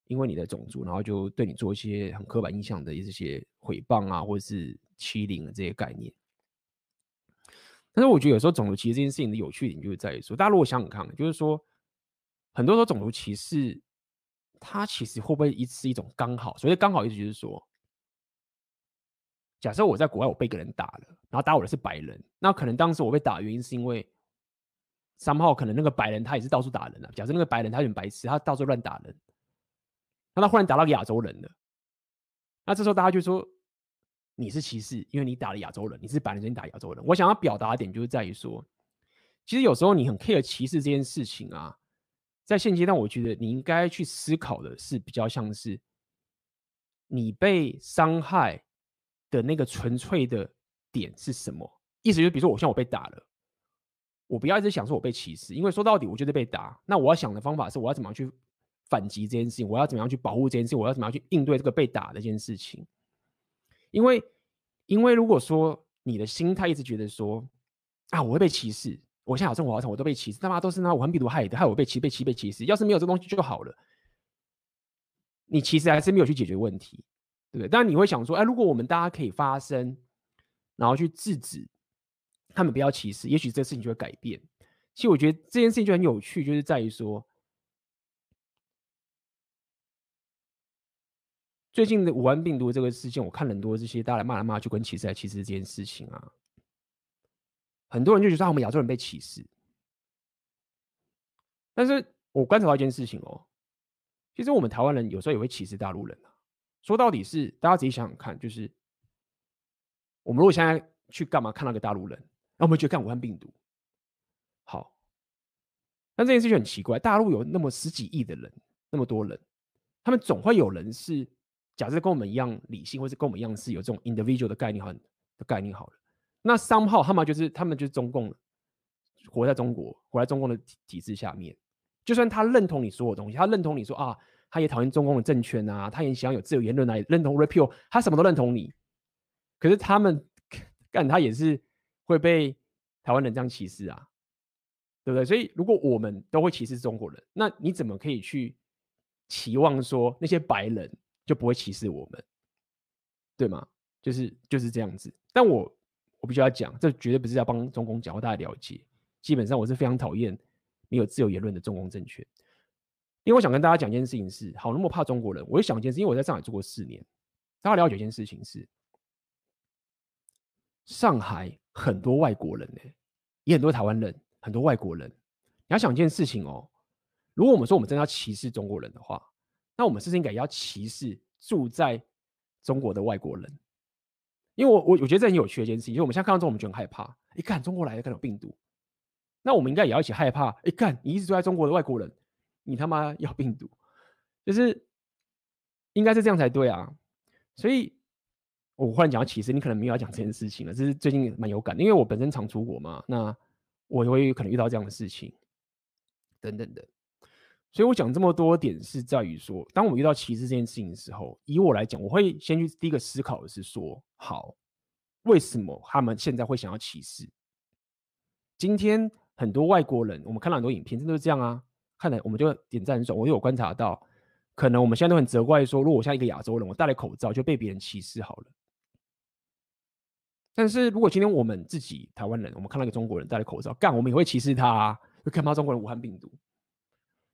因为你的种族，然后就对你做一些很刻板印象的一些诽谤啊，或者是欺凌的这些概念。但是我觉得有时候种族歧视这件事情的有趣点就是在于说，大家如果想想看，就是说很多时候种族歧视，它其实会不会一是一种刚好？所以刚好意思就是说，假设我在国外我被一个人打了，然后打我的是白人，那可能当时我被打的原因是因为三号可能那个白人他也是到处打人啊。假设那个白人他有点白痴，他到处乱打人。那他忽然打到亚洲人了，那这时候大家就说你是歧视，因为你打了亚洲人，你是白人，你打亚洲人。我想要表达的点就是在于说，其实有时候你很 care 歧视这件事情啊，在现阶段，我觉得你应该去思考的是比较像是你被伤害的那个纯粹的点是什么？意思就是，比如说我像我被打了，我不要一直想说我被歧视，因为说到底，我就是被打。那我要想的方法是，我要怎么样去？反击这件事情，我要怎么样去保护这件事情？我要怎么样去应对这个被打的这件事情？因为，因为如果说你的心态一直觉得说啊，我会被歧视，我现在好生活好像，我都被歧视，他妈都是那武汉病毒害的，害我被歧被歧被歧视。要是没有这东西就好了，你其实还是没有去解决问题，对不对？但你会想说，哎，如果我们大家可以发声，然后去制止他们不要歧视，也许这事情就会改变。其实我觉得这件事情就很有趣，就是在于说。最近的武汉病毒这个事件，我看很多这些大家来骂来骂去，跟歧视来歧视这件事情啊，很多人就觉得我们亚洲人被歧视。但是我观察到一件事情哦，其实我们台湾人有时候也会歧视大陆人啊。说到底是大家自己想想看，就是我们如果现在去干嘛看那个大陆人，那我们觉得看武汉病毒好，但这件事情很奇怪，大陆有那么十几亿的人，那么多人，他们总会有人是假设跟我们一样理性，或是跟我们一样是有这种 individual 的概念，很的概念好了。那三号他们就是他们就是中共活在中国，活在中共的体制下面。就算他认同你所有东西，他认同你说啊，他也讨厌中共的政权啊，他也想有自由言论啊，也认同 repeal，他什么都认同你。可是他们 干他也是会被台湾人这样歧视啊，对不对？所以如果我们都会歧视中国人，那你怎么可以去期望说那些白人就不会歧视我们，对吗？就是就是这样子。但我。我必须要讲，这绝对不是要帮中共讲话，大家了解。基本上我是非常讨厌没有自由言论的中共政权。因为我想跟大家讲一件事情是：好那么怕中国人，我就想一件事，因为我在上海住过四年，大家了解一件事情是：上海很多外国人呢、欸，也很多台湾人，很多外国人。你要想一件事情哦，如果我们说我们真的要歧视中国人的话，那我们是不是应该要歧视住在中国的外国人？因为我我我觉得这很有趣的一件事情，因为我们现在看到之后，我们就很害怕。一看中国来的，看到病毒，那我们应该也要一起害怕。一看你一直住在中国的外国人，你他妈要病毒，就是应该是这样才对啊。所以，我忽然讲到歧视，你可能没有要讲这件事情了。这是最近蛮有感，因为我本身常出国嘛，那我会有可能遇到这样的事情，等等的。所以我讲这么多点是在于说，当我们遇到歧视这件事情的时候，以我来讲，我会先去第一个思考的是说，好，为什么他们现在会想要歧视？今天很多外国人，我们看到很多影片，真的是这样啊，看来我们就点赞很爽。我有观察到，可能我们现在都很责怪说，如果我像一个亚洲人，我戴了口罩就被别人歧视好了。但是如果今天我们自己台湾人，我们看到一个中国人戴了口罩，干，我们也会歧视他啊，就看到中国人武汉病毒。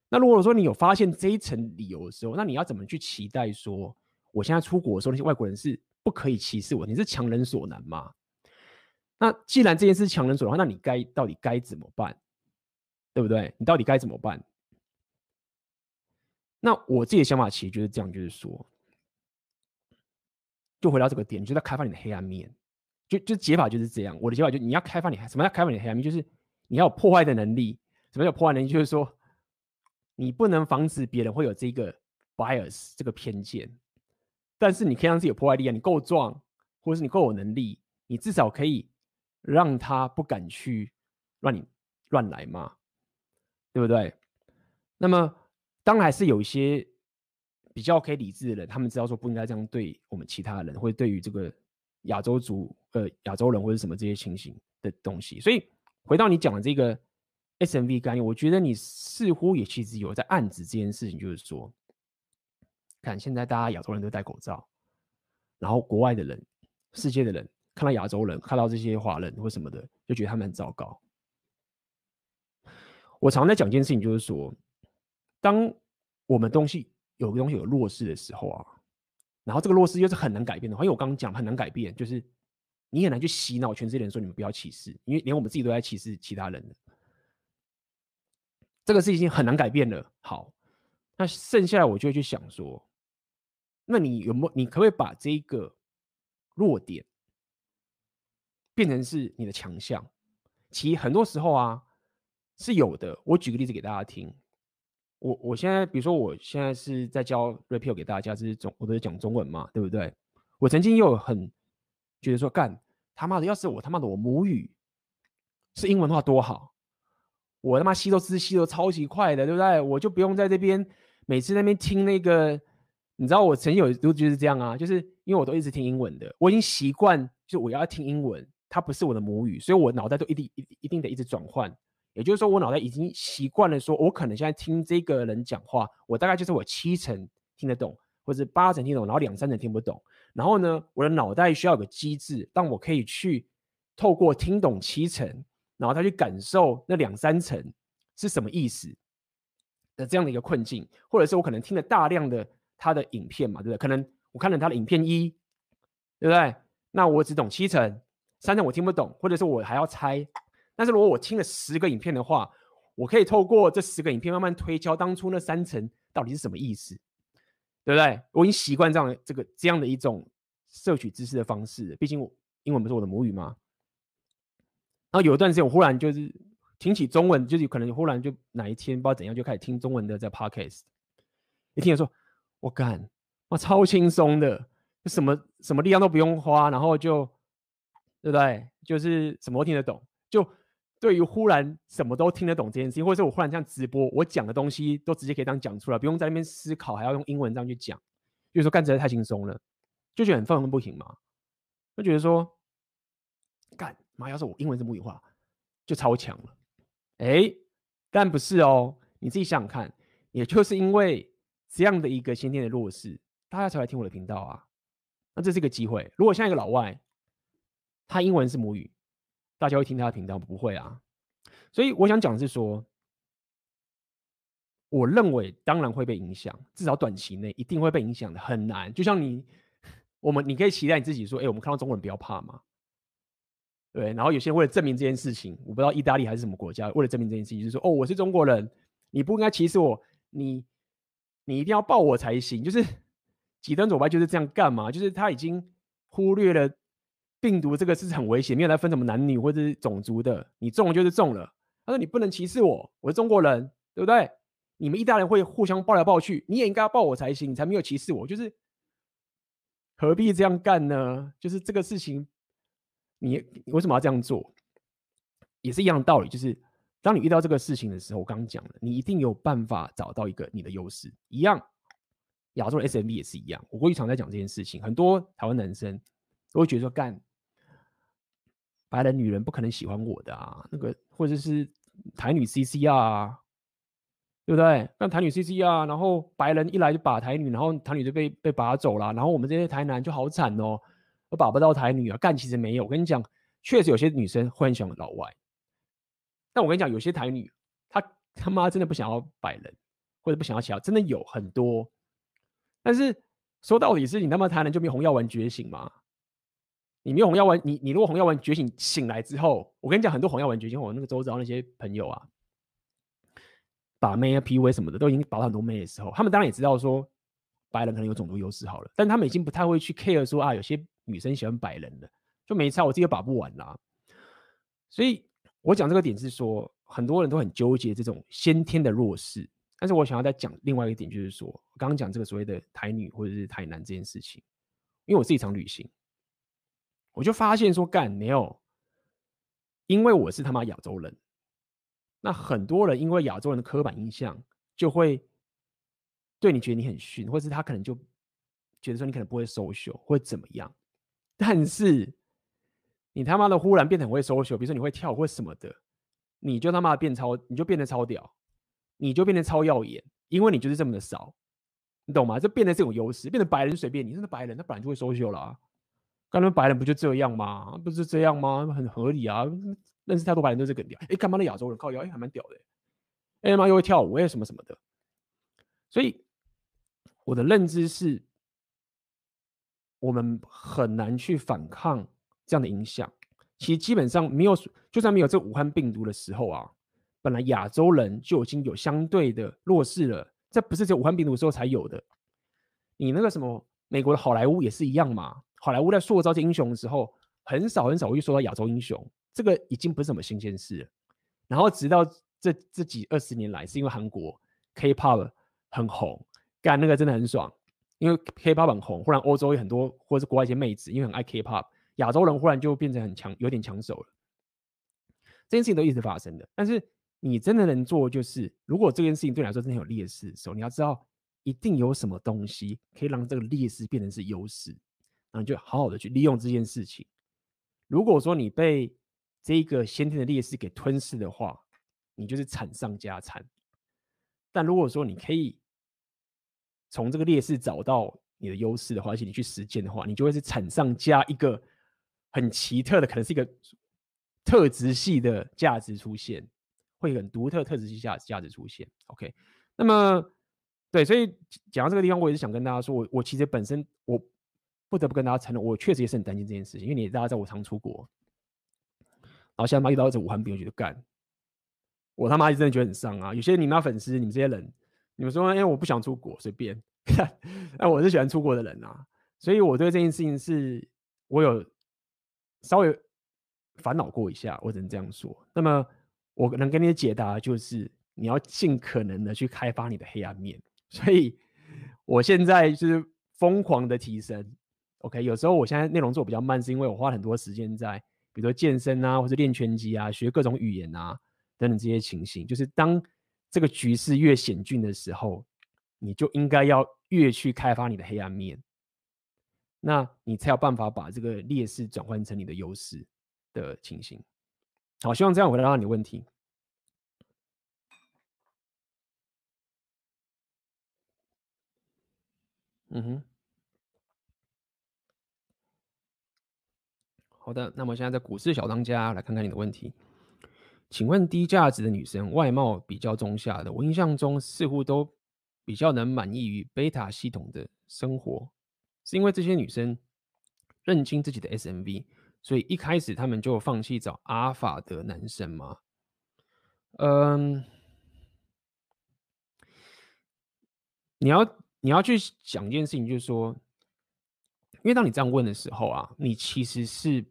那如果说你有发现这一层理由的时候，那你要怎么去期待说，我现在出国的时候那些外国人是不可以歧视我？你是强人所难吗？那既然这件事强人所难，那你该到底该怎么办？对不对？你到底该怎么办？那我自己的想法其实就是这样，就是说，就回到这个点，就在开发你的黑暗面，就就解法就是这样。我的解法就你要开发你什么叫开发你的黑暗面？就是你要有破坏的能力。什么叫破坏能力？就是说。你不能防止别人会有这个 bias 这个偏见，但是你可以让自己有破坏力啊！你够壮，或者是你够有能力，你至少可以让他不敢去乱你乱来嘛，对不对？那么当然还是有一些比较可以理智的人，他们知道说不应该这样对我们其他人，或者对于这个亚洲族呃亚洲人或者什么这些情形的东西。所以回到你讲的这个。SMV 概念，我觉得你似乎也其实有在暗指这件事情，就是说，看现在大家亚洲人都戴口罩，然后国外的人、世界的人看到亚洲人，看到这些华人或什么的，就觉得他们很糟糕。我常在讲一件事情，就是说，当我们东西有个东西有弱势的时候啊，然后这个弱势又是很难改变的话，因为我刚刚讲很难改变，就是你很难去洗脑全世界人说你们不要歧视，因为连我们自己都在歧视其他人。这个事情很难改变了。好，那剩下来我就会去想说，那你有没有？你可不可以把这个弱点变成是你的强项？其实很多时候啊是有的。我举个例子给大家听。我我现在比如说我现在是在教 Repeal 给大家，这是中我都是讲中文嘛，对不对？我曾经又很觉得说，干他妈的，要是我他妈的我母语是英文的话多好。我他妈吸收知识吸收超级快的，对不对？我就不用在这边每次那边听那个，你知道我曾经有都就是这样啊，就是因为我都一直听英文的，我已经习惯，就我要听英文，它不是我的母语，所以我脑袋都一定一一定得一直转换。也就是说，我脑袋已经习惯了，说我可能现在听这个人讲话，我大概就是我七成听得懂，或者八成听懂，然后两三成听不懂。然后呢，我的脑袋需要有个机制，让我可以去透过听懂七成。然后他去感受那两三层是什么意思的这样的一个困境，或者是我可能听了大量的他的影片嘛，对不对？可能我看了他的影片一，对不对？那我只懂七层，三层我听不懂，或者是我还要猜但是如果我听了十个影片的话，我可以透过这十个影片慢慢推敲当初那三层到底是什么意思，对不对？我已经习惯这样这个这样的一种摄取知识的方式，毕竟我英文不是我的母语吗？然后有一段时间，我忽然就是听起中文，就是可能忽然就哪一天不知道怎样就开始听中文的在 podcast，一听说，我干，哇，超轻松的，什么什么力量都不用花，然后就，对不对？就是什么都听得懂，就对于忽然什么都听得懂这件事情，或者是我忽然像直播，我讲的东西都直接可以当讲出来，不用在那边思考，还要用英文这样去讲，就是说干起来太轻松了，就觉得很愤愤不行嘛，就觉得说，干。妈，要是我英文是母语话，就超强了。哎，但不是哦，你自己想想看，也就是因为这样的一个先天的弱势，大家才来听我的频道啊。那这是一个机会。如果像一个老外，他英文是母语，大家会听他的频道不会啊？所以我想讲的是说，我认为当然会被影响，至少短期内一定会被影响的，很难。就像你，我们你可以期待你自己说，哎，我们看到中国人不要怕嘛。对，然后有些人为了证明这件事情，我不知道意大利还是什么国家，为了证明这件事情，就是说，哦，我是中国人，你不应该歧视我，你你一定要抱我才行。就是极端左派就是这样干嘛？就是他已经忽略了病毒这个是很危险，没有来分什么男女或者是种族的，你中了就是中了。他说你不能歧视我，我是中国人，对不对？你们意大利人会互相抱来抱去，你也应该要抱我才行，你才没有歧视我。就是何必这样干呢？就是这个事情。你你为什么要这样做？也是一样的道理，就是当你遇到这个事情的时候，我刚刚讲了，你一定有办法找到一个你的优势。一样，亚洲的 SMB 也是一样。我过去常在讲这件事情，很多台湾男生都会觉得说，干白人女人不可能喜欢我的啊，那个或者是台女 CC 啊，对不对？那台女 CC 啊，然后白人一来就把台女，然后台女就被被拔走了，然后我们这些台男就好惨哦。我把不到台女啊，干其实没有。我跟你讲，确实有些女生会很喜欢老外，但我跟你讲，有些台女她他妈真的不想要白人，或者不想要其他，真的有很多。但是说到底是你他妈台南就没红药丸觉醒吗？你没有红药丸，你你如果红药丸觉醒醒来之后，我跟你讲，很多红药丸觉醒，我那个周遭那些朋友啊，把妹啊、P V 什么的，都已经把到很多妹的时候，他们当然也知道说白人可能有种族优势好了，但他们已经不太会去 care 说啊，有些。女生喜欢白人的，就没差，我自己也把不完啦。所以我讲这个点是说，很多人都很纠结这种先天的弱势。但是我想要再讲另外一个点，就是说，刚刚讲这个所谓的台女或者是台男这件事情，因为我自己常旅行，我就发现说，干没有，因为我是他妈亚洲人，那很多人因为亚洲人的刻板印象，就会对你觉得你很逊，或是他可能就觉得说你可能不会 social 或怎么样。但是，你他妈的忽然变得很会 social，比如说你会跳或什么的，你就他妈变超，你就变得超屌，你就变得超耀眼，因为你就是这么的少，你懂吗？就变得这种优势，变得白人随便你，真的白人他本来就会 social 了啊，刚才白人不就这样吗？不是这样吗？很合理啊，认识太多白人都是这个屌，哎，干嘛的亚洲人靠腰，哎，还蛮屌的，哎妈又会跳舞，哎什么什么的，所以我的认知是。我们很难去反抗这样的影响。其实基本上没有，就算没有这武汉病毒的时候啊，本来亚洲人就已经有相对的弱势了。这不是只有武汉病毒的时候才有的。你那个什么美国的好莱坞也是一样嘛。好莱坞在塑造这英雄的时候，很少很少会说到亚洲英雄，这个已经不是什么新鲜事。然后直到这这几二十年来，是因为韩国 K-pop 很红，干那个真的很爽。因为 K-pop 很红，忽然欧洲有很多，或者是国外一些妹子，因为很爱 K-pop，亚洲人忽然就变成很强，有点抢手了。这件事情都一直发生的，但是你真的能做，就是如果这件事情对你来说真的有劣势的时候，你要知道一定有什么东西可以让这个劣势变成是优势，然后你就好好的去利用这件事情。如果说你被这个先天的劣势给吞噬的话，你就是惨上加惨。但如果说你可以，从这个劣势找到你的优势的话，而且你去实践的话，你就会是产上加一个很奇特的，可能是一个特质系的价值出现，会很独特特质系价价值出现。OK，那么对，所以讲到这个地方，我也是想跟大家说，我我其实本身我不得不跟大家承认，我确实也是很担心这件事情，因为你大家知道我常出国，然后现在妈遇到这武汉病，我觉得干，我他妈真的觉得很伤啊。有些你妈粉丝，你们这些人，你们说，因为我不想出国，随便。但我是喜欢出国的人啊，所以我对这件事情是，我有稍微烦恼过一下，我只能这样说。那么我能给你的解答就是，你要尽可能的去开发你的黑暗面。所以我现在就是疯狂的提升。OK，有时候我现在内容做比较慢，是因为我花很多时间在，比如说健身啊，或者练拳击啊，学各种语言啊等等这些情形。就是当这个局势越险峻的时候，你就应该要越去开发你的黑暗面，那你才有办法把这个劣势转换成你的优势的情形。好，希望这样回答到你的问题。嗯哼。好的，那么现在在股市小当家来看看你的问题。请问低价值的女生外貌比较中下的，我印象中似乎都比较能满意于贝塔系统的生活，是因为这些女生认清自己的 SMV，所以一开始她们就放弃找阿尔法的男生吗？嗯，你要你要去想一件事情，就是说，因为当你这样问的时候啊，你其实是。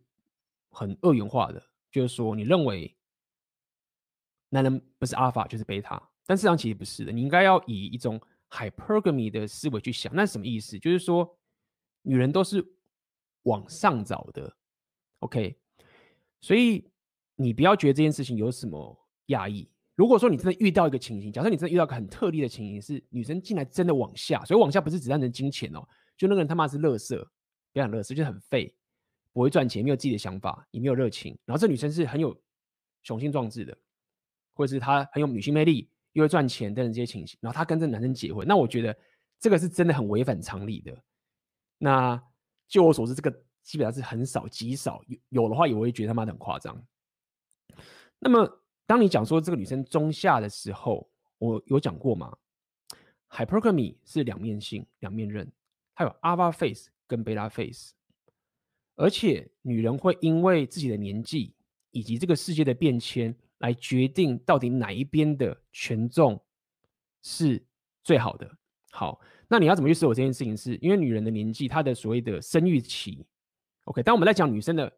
很二元化的，就是说，你认为男人不是阿尔法就是贝塔，但事实上其实不是的。你应该要以一种 hypergamy 的思维去想，那是什么意思？就是说，女人都是往上找的，OK？所以你不要觉得这件事情有什么压抑。如果说你真的遇到一个情形，假设你真的遇到一个很特例的情形，是女生进来真的往下，所以往下不是只单纯金钱哦，就那个人他妈是乐色，不要讲垃圾，就很废。不会赚钱，没有自己的想法，也没有热情。然后这女生是很有雄心壮志的，或者是她很有女性魅力，又会赚钱等等这些情形。然后她跟这男生结婚，那我觉得这个是真的很违反常理的。那就我所知，这个基本上是很少极少，有有的话也会觉得他妈的很夸张。那么当你讲说这个女生中下的时候，我有讲过吗？Hypergamy 是两面性、两面刃，还有 Alpha Face 跟 Beta Face。而且，女人会因为自己的年纪以及这个世界的变迁来决定到底哪一边的权重是最好的。好，那你要怎么去思考这件事情是？因为女人的年纪，她的所谓的生育期。OK，当我们在讲女生的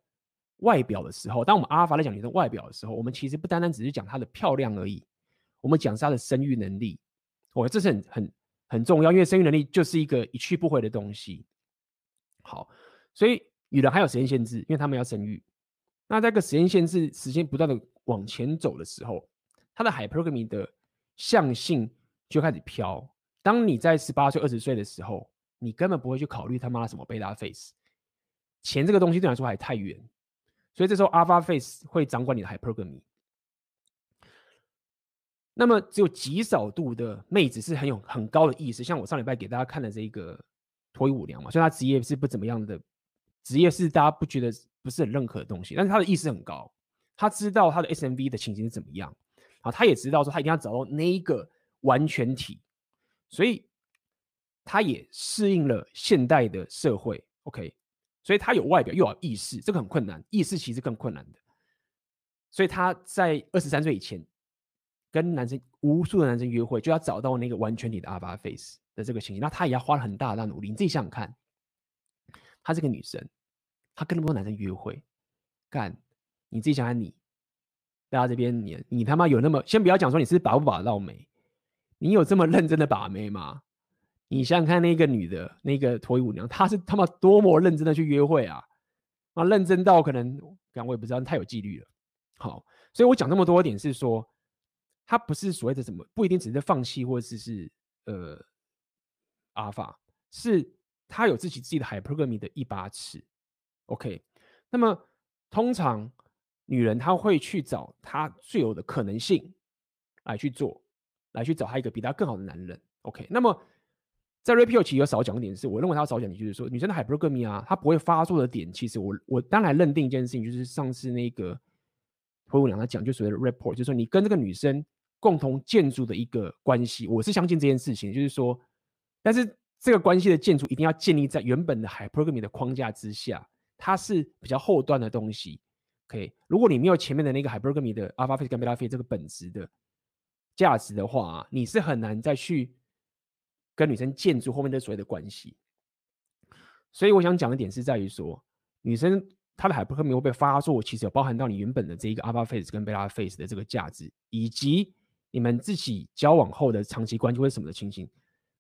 外表的时候，当我们阿尔法在讲女生外表的时候，我们其实不单单只是讲她的漂亮而已，我们讲是她的生育能力。OK，这是很很很重要，因为生育能力就是一个一去不回的东西。好，所以。女人还有时间限制，因为她们要生育。那这个时间限制，时间不断的往前走的时候，它的 hypergamy 的象性就开始飘。当你在十八岁、二十岁的时候，你根本不会去考虑他妈什么 beta face，钱这个东西对你来说还太远。所以这时候 alpha face 会掌管你的 hypergamy。那么只有极少数的妹子是很有很高的意识，像我上礼拜给大家看的这个脱衣舞娘嘛，虽然她职业是不怎么样的。职业是大家不觉得不是很认可的东西，但是她的意识很高，他知道他的 SMV 的情形是怎么样，啊，他也知道说他一定要找到那一个完全体，所以他也适应了现代的社会，OK，所以他有外表又有意识，这个很困难，意识其实更困难的，所以他在二十三岁以前跟男生无数的男生约会，就要找到那个完全体的阿巴 Face 的这个情形，那他也要花了很大的努力，你自己想想看，她是个女生。他跟那么多男生约会，干，你自己想想你，大家这边你你他妈有那么，先不要讲说你是把不把到妹，你有这么认真的把妹吗？你想想看那个女的，那个脱衣舞娘，她是他妈多么认真的去约会啊，啊，认真到可能，刚我也不知道，太有纪律了。好，所以我讲那么多点是说，他不是所谓的什么，不一定只是在放弃，或者是是呃阿尔法，是他有自己自己的 hypergamy 的一把尺。OK，那么通常女人她会去找她最有的可能性来去做，来去找她一个比她更好的男人。OK，那么在 Rapio 其实有少讲一点是，我认为她少讲点就是说，女生的 Hypergamy 啊，她不会发作的点，其实我我当然认定一件事情，就是上次那个灰姑娘她讲，就所谓的 Rapport，就是说你跟这个女生共同建筑的一个关系，我是相信这件事情，就是说，但是这个关系的建筑一定要建立在原本的 Hypergamy 的框架之下。它是比较后端的东西，OK，如果你没有前面的那个 hypergamy 的 alpha face 跟 beta face 这个本质的价值的话，你是很难再去跟女生建筑后面的所谓的关系。所以我想讲的点是在于说，女生她的 hypergamy 会被发作，其实有包含到你原本的这一个 alpha face 跟 beta face 的这个价值，以及你们自己交往后的长期关系或者什么的情形，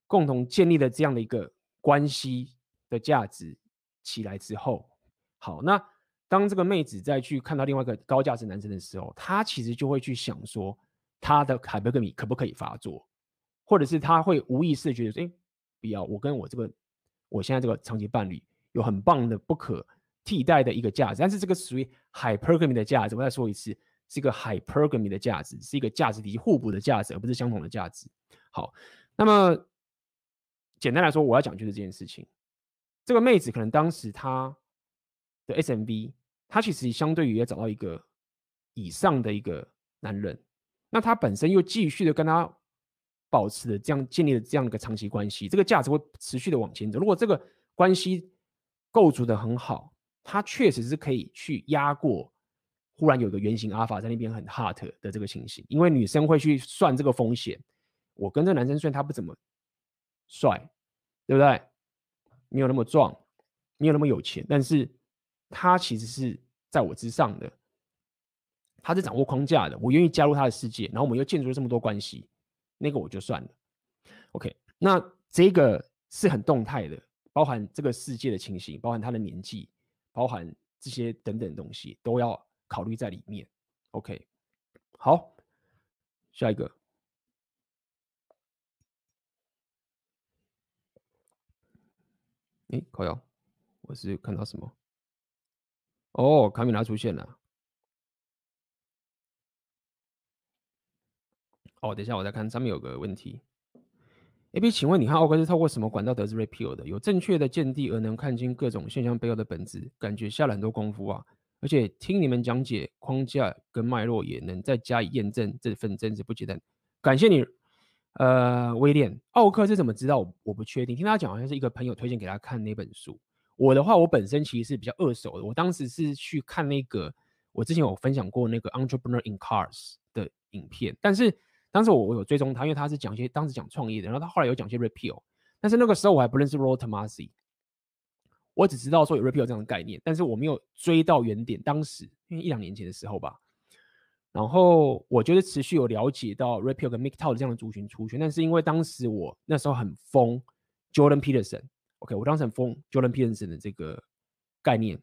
共同建立了这样的一个关系的价值起来之后，好，那。当这个妹子再去看到另外一个高价值男生的时候，她其实就会去想说，她的 hypergamy 可不可以发作，或者是她会无意识的觉得说，哎，不要，我跟我这个我现在这个长期伴侣有很棒的、不可替代的一个价值，但是这个属于 hypergamy 的价值。我再说一次，是一个 hypergamy 的价值，是一个价值体系互补的价值，而不是相同的价值。好，那么简单来说，我要讲就是这件事情。这个妹子可能当时她的 SMV。他其实相对于要找到一个以上的一个男人，那他本身又继续的跟他保持了这样建立了这样的一个长期关系，这个价值会持续的往前走。如果这个关系构筑的很好，他确实是可以去压过忽然有个原型阿法在那边很 hot 的这个情形，因为女生会去算这个风险。我跟这个男生虽然他不怎么帅，对不对？没有那么壮，没有那么有钱，但是。他其实是在我之上的，他是掌握框架的，我愿意加入他的世界，然后我们又建筑了这么多关系，那个我就算了。OK，那这个是很动态的，包含这个世界的情形，包含他的年纪，包含这些等等东西都要考虑在里面。OK，好，下一个，哎，靠腰，我是看到什么？哦，卡米拉出现了。哦，等一下，我再看上面有个问题。AB，请问你和奥克是透过什么管道得知 Repeal 的？有正确的见地而能看清各种现象背后的本质，感觉下了很多功夫啊！而且听你们讲解框架跟脉络，也能再加以验证，这份真是不简单。感谢你，呃，威廉。奥克是怎么知道？我我不确定，听他讲好像是一个朋友推荐给他看那本书。我的话，我本身其实是比较二手的。我当时是去看那个，我之前有分享过那个 Entrepreneur in Cars 的影片，但是当时我我有追踪他，因为他是讲一些当时讲创业的，然后他后来有讲一些 Repeal，但是那个时候我还不认识 Roll Tomasi，我只知道说有 Repeal 这样的概念，但是我没有追到原点。当时因为一两年前的时候吧，然后我觉得持续有了解到 Repeal 跟 m i k t o w 这样的族群出现，但是因为当时我那时候很疯 Jordan Peterson。OK，我当时很疯 Jordan Peterson 的这个概念，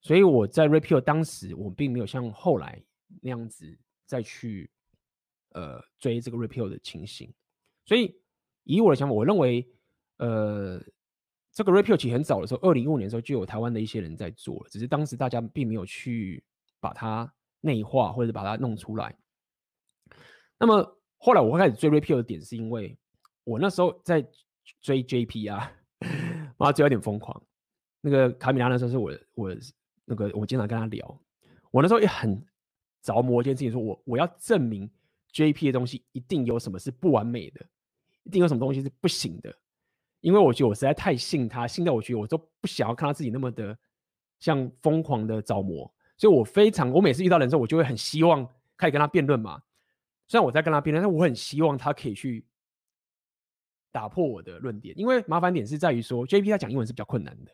所以我在 Repeal 当时我并没有像后来那样子再去呃追这个 Repeal 的情形。所以以我的想法，我认为呃这个 Repeal 其实很早的时候，二零一五年的时候就有台湾的一些人在做了，只是当时大家并没有去把它内化或者把它弄出来。那么后来我会开始追 Repeal 的点，是因为我那时候在追 JP 啊。妈，就有点疯狂。那个卡米拉那时候是我，我那个我经常跟他聊。我那时候也很着魔一件事情，说我我要证明 JP 的东西一定有什么是不完美的，一定有什么东西是不行的。因为我觉得我实在太信他，信到我觉得我都不想要看他自己那么的像疯狂的着魔。所以我非常，我每次遇到人之后，我就会很希望可以跟他辩论嘛。虽然我在跟他辩论，但我很希望他可以去。打破我的论点，因为麻烦点是在于说，JP 他讲英文是比较困难的，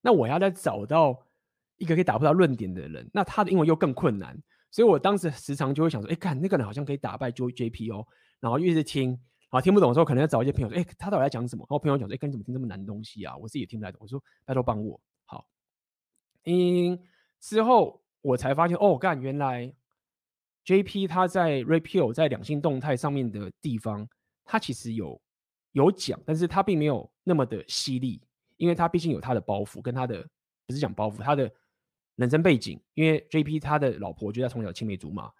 那我要再找到一个可以打破他论点的人，那他的英文又更困难，所以我当时时常就会想说，哎，看那个人好像可以打败 J.J.P. 哦，然后一直听，啊听不懂的时候，可能要找一些朋友说，哎，他到底在讲什么？然后朋友讲说，哎，跟你怎么听这么难的东西啊？我自己也听不太懂。我说，拜托帮我。好，嗯，之后我才发现，哦，干，原来 JP 他在 Repeal 在两性动态上面的地方，他其实有。有讲，但是他并没有那么的犀利，因为他毕竟有他的包袱，跟他的不是讲包袱，他的人生背景。因为 JP 他的老婆就在从小青梅竹马，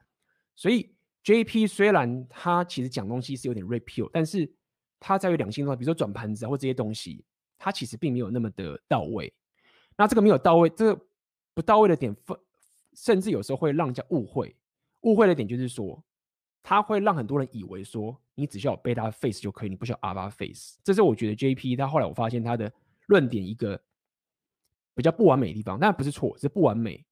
所以 JP 虽然他其实讲东西是有点 Repeal，但是他在于两性的话，比如说转盘子啊或这些东西，他其实并没有那么的到位。那这个没有到位，这个不到位的点，甚至有时候会让人家误会。误会的点就是说。他会让很多人以为说，你只需要 beta face 就可以，你不需要 alpha face。这是我觉得 JP 他后来我发现他的论点一个比较不完美的地方，但不是错，是不完美。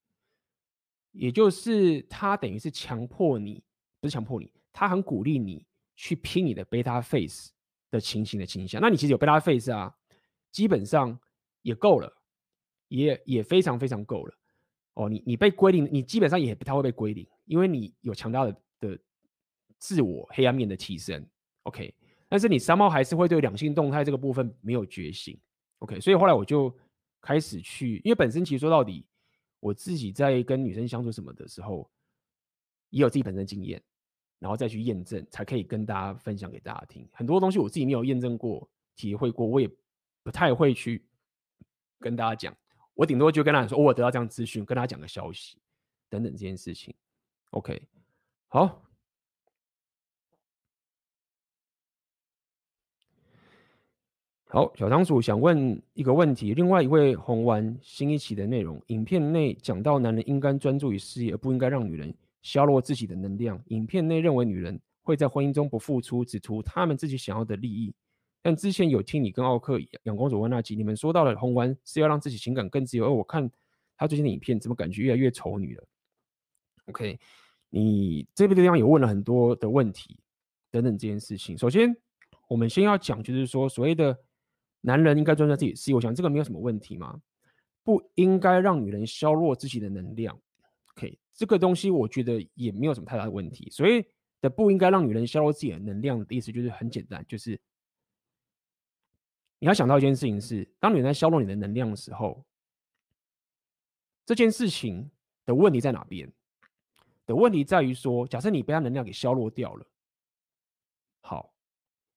也就是他等于是强迫你，不是强迫你，他很鼓励你去拼你的 beta face 的情形的倾向。那你其实有 beta face 啊，基本上也够了，也也非常非常够了。哦，你你被归零，你基本上也不太会被归零，因为你有强大的的自我黑暗面的提升。OK，但是你三猫还是会对两性动态这个部分没有觉醒。OK，所以后来我就开始去，因为本身其实说到底，我自己在跟女生相处什么的时候，也有自己本身经验，然后再去验证，才可以跟大家分享给大家听。很多东西我自己没有验证过、体会过，我也不太会去跟大家讲。我顶多就跟他说，我得到这样资讯，跟他讲个消息，等等这件事情。OK，好，好，小仓鼠想问一个问题：另外一位红丸新一期的内容，影片内讲到男人应该专注于事业，而不应该让女人削弱自己的能量。影片内认为女人会在婚姻中不付出，只图他们自己想要的利益。但之前有听你跟奥克养公主问那集，你们说到了红丸是要让自己情感更自由，而我看他最近的影片，怎么感觉越来越丑女了？OK，你这边的地方有问了很多的问题等等这件事情。首先，我们先要讲，就是说所谓的男人应该专注在自己事业，我想这个没有什么问题嘛，不应该让女人削弱自己的能量。OK，这个东西我觉得也没有什么太大的问题。所谓的不应该让女人削弱自己的能量的意思，就是很简单，就是。你要想到一件事情是，当女人在削弱你的能量的时候，这件事情的问题在哪边？的问题在于说，假设你被她能量给削弱掉了，好，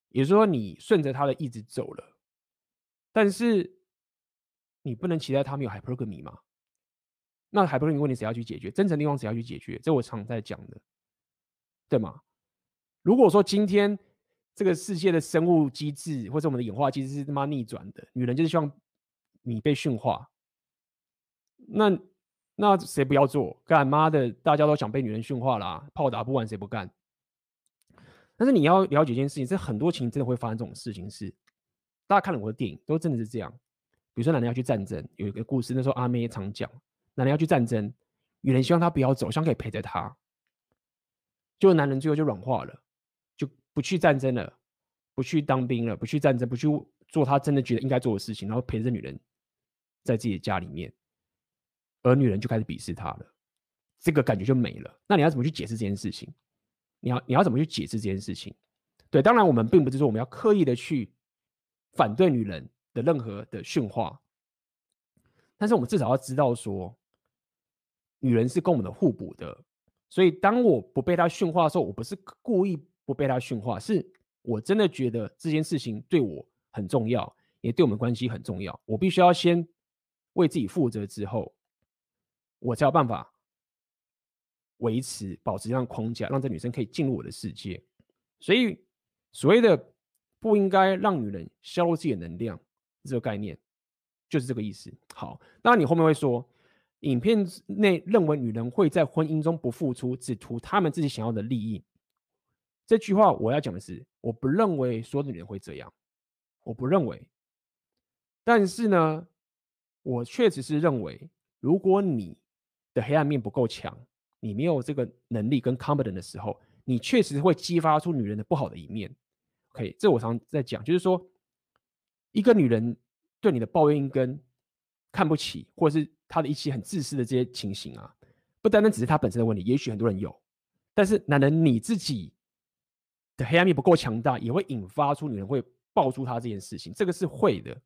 也就是说你顺着她的意志走了，但是你不能期待他们有 hypergamy 吗？那 hypergamy 问题谁要去解决？真诚地方谁要去解决？这我常在讲的，对吗？如果说今天。这个世界的生物机制，或者我们的演化机制是他妈逆转的。女人就是希望你被驯化，那那谁不要做？干妈的，大家都想被女人驯化啦、炮打不完谁不干？但是你要了解一件事情，这很多情真的会发生这种事情是，大家看了我的电影，都真的是这样。比如说男人要去战争，有一个故事，那时候阿妹也常讲，男人要去战争，女人希望他不要走，希望可以陪着他，就男人最后就软化了。就不去战争了，不去当兵了，不去战争，不去做他真的觉得应该做的事情，然后陪着女人在自己的家里面，而女人就开始鄙视他了，这个感觉就没了。那你要怎么去解释这件事情？你要你要怎么去解释这件事情？对，当然我们并不是说我们要刻意的去反对女人的任何的驯化，但是我们至少要知道说，女人是跟我们的互补的，所以当我不被她驯化的时候，我不是故意。不被她驯化，是我真的觉得这件事情对我很重要，也对我们关系很重要。我必须要先为自己负责之后，我才有办法维持、保持这样框架，让这女生可以进入我的世界。所以，所谓的不应该让女人削弱自己的能量，这个概念就是这个意思。好，那你后面会说，影片内认为女人会在婚姻中不付出，只图他们自己想要的利益。这句话我要讲的是，我不认为所有的女人会这样，我不认为。但是呢，我确实是认为，如果你的黑暗面不够强，你没有这个能力跟 confidence 的时候，你确实会激发出女人的不好的一面。OK，这我常在讲，就是说，一个女人对你的抱怨跟看不起，或者是她的一些很自私的这些情形啊，不单单只是她本身的问题，也许很多人有，但是男人你自己。的黑暗面不够强大，也会引发出女人会爆出她这件事情，这个是会的，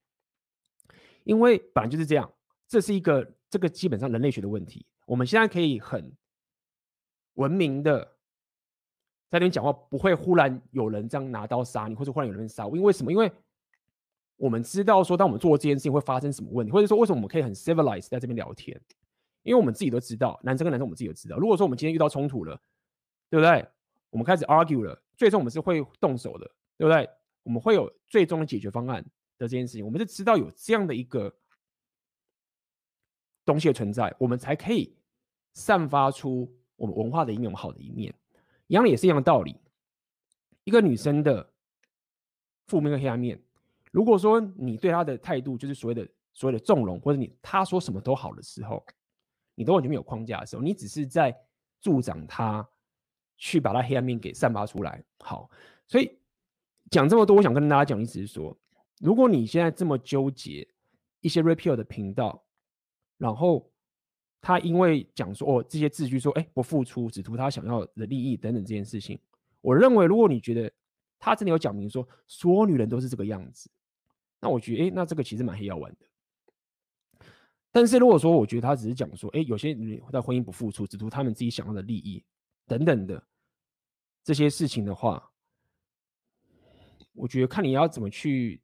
因为本来就是这样，这是一个这个基本上人类学的问题。我们现在可以很文明的在那边讲话，不会忽然有人这样拿刀杀你，或者忽然有人杀我。因为什么？因为我们知道说，当我们做这件事情会发生什么问题，或者说为什么我们可以很 civilized 在这边聊天？因为我们自己都知道，男生跟男生我们自己都知道。如果说我们今天遇到冲突了，对不对？我们开始 argue 了。最终我们是会动手的，对不对？我们会有最终的解决方案的这件事情，我们是知道有这样的一个东西的存在，我们才可以散发出我们文化的一面，我们好的一面。一样的也是一样的道理。一个女生的负面跟黑暗面，如果说你对她的态度就是所谓的所谓的纵容，或者你她说什么都好的时候，你都完全没有框架的时候，你只是在助长她去把她黑暗面给散发出来。好，所以讲这么多，我想跟大家讲，意思是说，如果你现在这么纠结一些 Red Pill 的频道，然后他因为讲说哦这些字句说哎不付出，只图他想要的利益等等这件事情，我认为如果你觉得他真的有讲明说所有女人都是这个样子，那我觉得哎那这个其实蛮黑药丸的。但是如果说我觉得他只是讲说，哎，有些人在婚姻不付出，只图他们自己想要的利益等等的这些事情的话，我觉得看你要怎么去，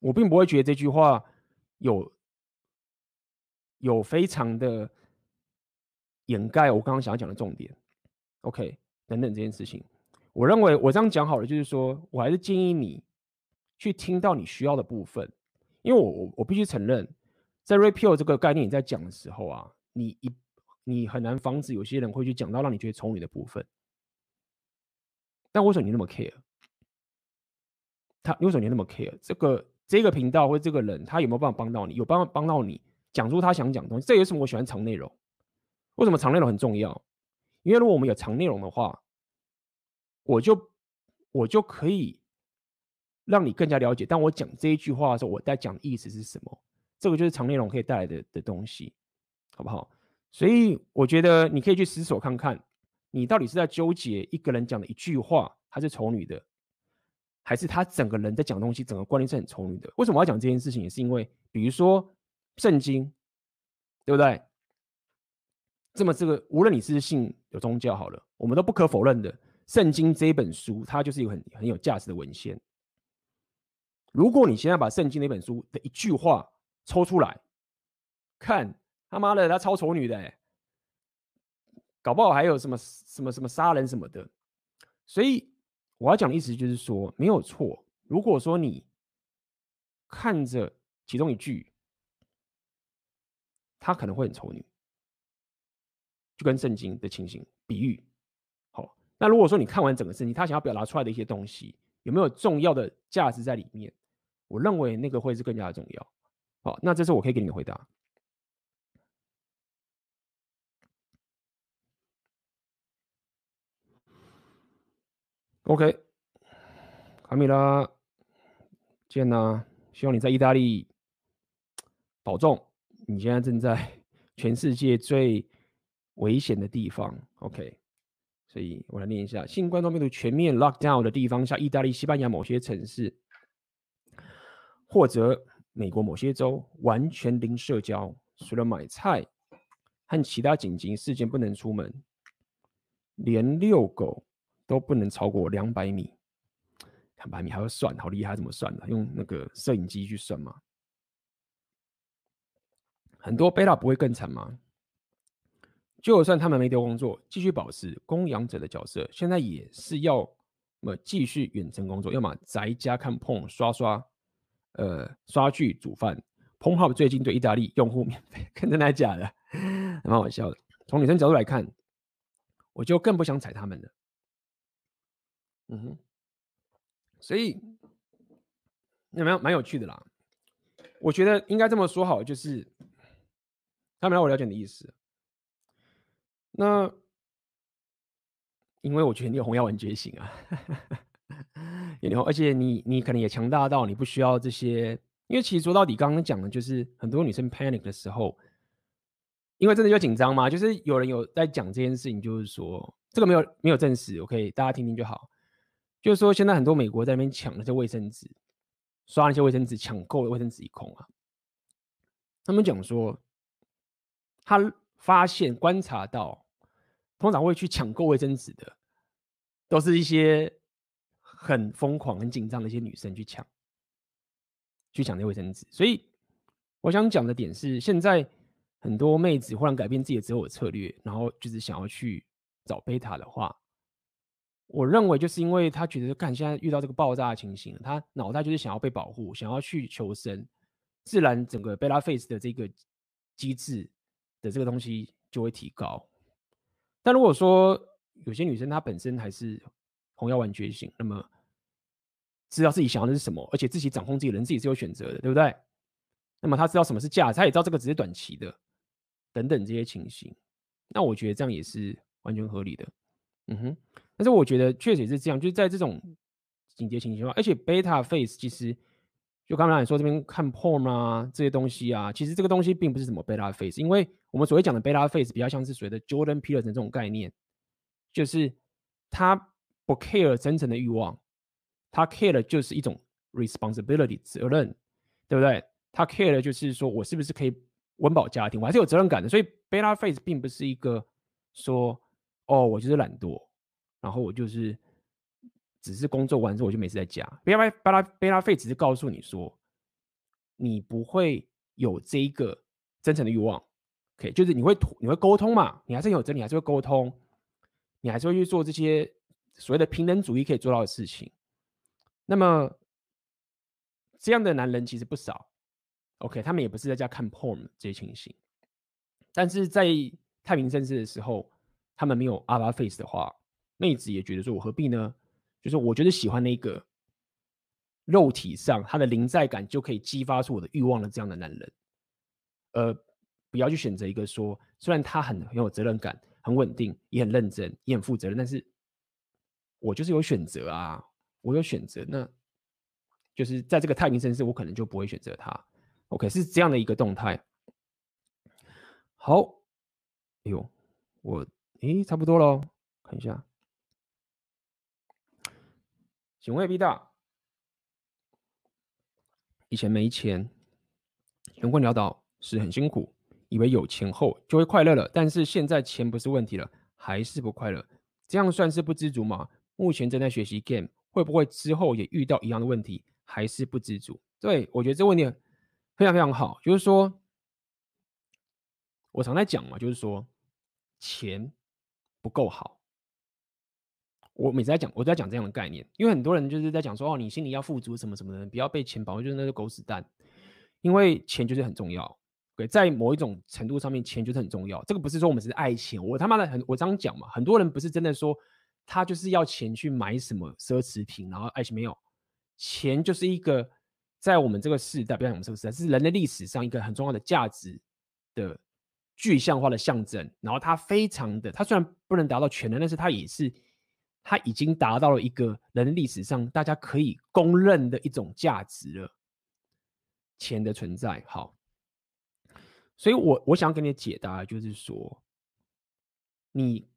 我并不会觉得这句话有有非常的掩盖我刚刚想要讲的重点，OK，等等这件事情，我认为我这样讲好了，就是说我还是建议你去听到你需要的部分，因为我我我必须承认。在 Red Pill 这个概念你在讲的时候啊，你一你很难防止有些人会去讲到让你觉得丑女的部分。但为什么你那么 care？他为什么你那么 care？这个这个频道或这个人他有没有办法帮到你？有办法帮到你讲出他想讲的东西？这也是我喜欢长内容。为什么长内容很重要？因为如果我们有长内容的话，我就我就可以让你更加了解。当我讲这一句话的时候，我在讲的意思是什么？这个就是长内容可以带来的的东西，好不好？所以我觉得你可以去思索看看，你到底是在纠结一个人讲的一句话，他是丑女的，还是他整个人在讲东西，整个观念是很丑女的？为什么要讲这件事情？也是因为，比如说圣经，对不对？这么这个，无论你是信有宗教好了，我们都不可否认的，圣经这一本书，它就是一个很很有价值的文献。如果你现在把圣经那本书的一句话，抽出来看，他妈的，他超丑女的，搞不好还有什么什么什么杀人什么的。所以我要讲的意思就是说，没有错。如果说你看着其中一句，他可能会很丑女，就跟圣经的情形比喻。好，那如果说你看完整个圣经，他想要表达出来的一些东西，有没有重要的价值在里面？我认为那个会是更加的重要。好，那这是我可以给你的回答。OK，卡米拉，见啦！希望你在意大利保重。你现在正在 全世界最危险的地方。OK，所以我来念一下：新冠状病毒全面 lockdown 的地方，像意大利、西班牙某些城市，或者。美国某些州完全零社交，除了买菜和其他紧急事件不能出门，连遛狗都不能超过两百米。两百米还要算，好厉害，怎么算的？用那个摄影机去算吗？很多贝塔不会更惨吗？就算他们没丢工作，继续保持供养者的角色，现在也是要么继续远程工作，要么宅家看碰刷刷。呃，刷剧、煮饭 Porn 号最近对意大利用户 免费，真的假的，蛮好笑的。从女生角度来看，我就更不想踩他们了。嗯哼，所以有没有蛮有趣的啦？我觉得应该这么说好，就是他们让我了解你的意思。那因为我觉得你有红药丸觉醒啊。然后而且你你可能也强大到你不需要这些，因为其实说到底，刚刚讲的就是很多女生 panic 的时候，因为真的就紧张嘛，就是有人有在讲这件事情，就是说这个没有没有证实，OK，大家听听就好。就是说现在很多美国在那边抢那些卫生纸，刷那些卫生纸，抢购的卫生纸一空啊。他们讲说，他发现观察到，通常会去抢购卫生纸的，都是一些。很疯狂、很紧张的一些女生去抢，去抢那卫生纸。所以我想讲的点是，现在很多妹子忽然改变自己的择偶策略，然后就是想要去找贝塔的话，我认为就是因为她觉得，看现在遇到这个爆炸的情形，她脑袋就是想要被保护，想要去求生，自然整个贝拉 face 的这个机制的这个东西就会提高。但如果说有些女生她本身还是红药丸觉醒，那么知道自己想要的是什么，而且自己掌控自己人，自己是有选择的，对不对？那么她知道什么是价值，他也知道这个只是短期的。等等这些情形。那我觉得这样也是完全合理的。嗯哼，但是我觉得确实也是这样，就是在这种紧急情形下，而且 beta phase 其实就刚才你说这边看 porn 啊这些东西啊，其实这个东西并不是什么 beta phase，因为我们所谓讲的 beta phase 比较像是所谓的 Jordan Peterson 这种概念，就是他不 care 真诚的欲望，他 care 的就是一种 responsibility 责任，对不对？他 care 的就是说我是不是可以温饱家庭，我还是有责任感的。所以 beta phase 并不是一个说哦，我就是懒惰，然后我就是只是工作完之后我就没事在家。beta beta beta phase 只是告诉你说，你不会有这一个真诚的欲望，OK，就是你会你会沟通嘛，你还是有真，你还是会沟通，你还是会去做这些所谓的平等主义可以做到的事情。那么这样的男人其实不少。OK，他们也不是在家看 porn 这些情形，但是在太平盛世的时候，他们没有 alpha phase 的话，妹子也觉得说，我何必呢？就是我觉得喜欢那个肉体上他的临在感就可以激发出我的欲望的这样的男人，呃，不要去选择一个说，虽然他很很有责任感、很稳定、也很认真、也很负责任，但是我就是有选择啊，我有选择，那就是在这个太平盛世，我可能就不会选择他。OK，是这样的一个动态。好，哎呦，我诶，差不多喽，看一下。请问 B 大，以前没钱，穷困潦倒是很辛苦，以为有钱后就会快乐了，但是现在钱不是问题了，还是不快乐，这样算是不知足吗？目前正在学习 game，会不会之后也遇到一样的问题，还是不知足？对，我觉得这问题。非常非常好，就是说，我常在讲嘛，就是说，钱不够好。我每次在讲，我都在讲这样的概念，因为很多人就是在讲说，哦，你心里要富足什么什么的，不要被钱绑，就是那个狗屎蛋。因为钱就是很重要，对，在某一种程度上面，钱就是很重要。这个不是说我们是爱钱，我他妈的很，我这样讲嘛，很多人不是真的说他就是要钱去买什么奢侈品，然后爱情没有，钱就是一个。在我们这个时代，不要讲我们这个时代，是人类历史上一个很重要的价值的具象化的象征。然后它非常的，它虽然不能达到全能，但是它也是，它已经达到了一个人类历史上大家可以公认的一种价值了。钱的存在，好，所以我我想给你解答，就是说，你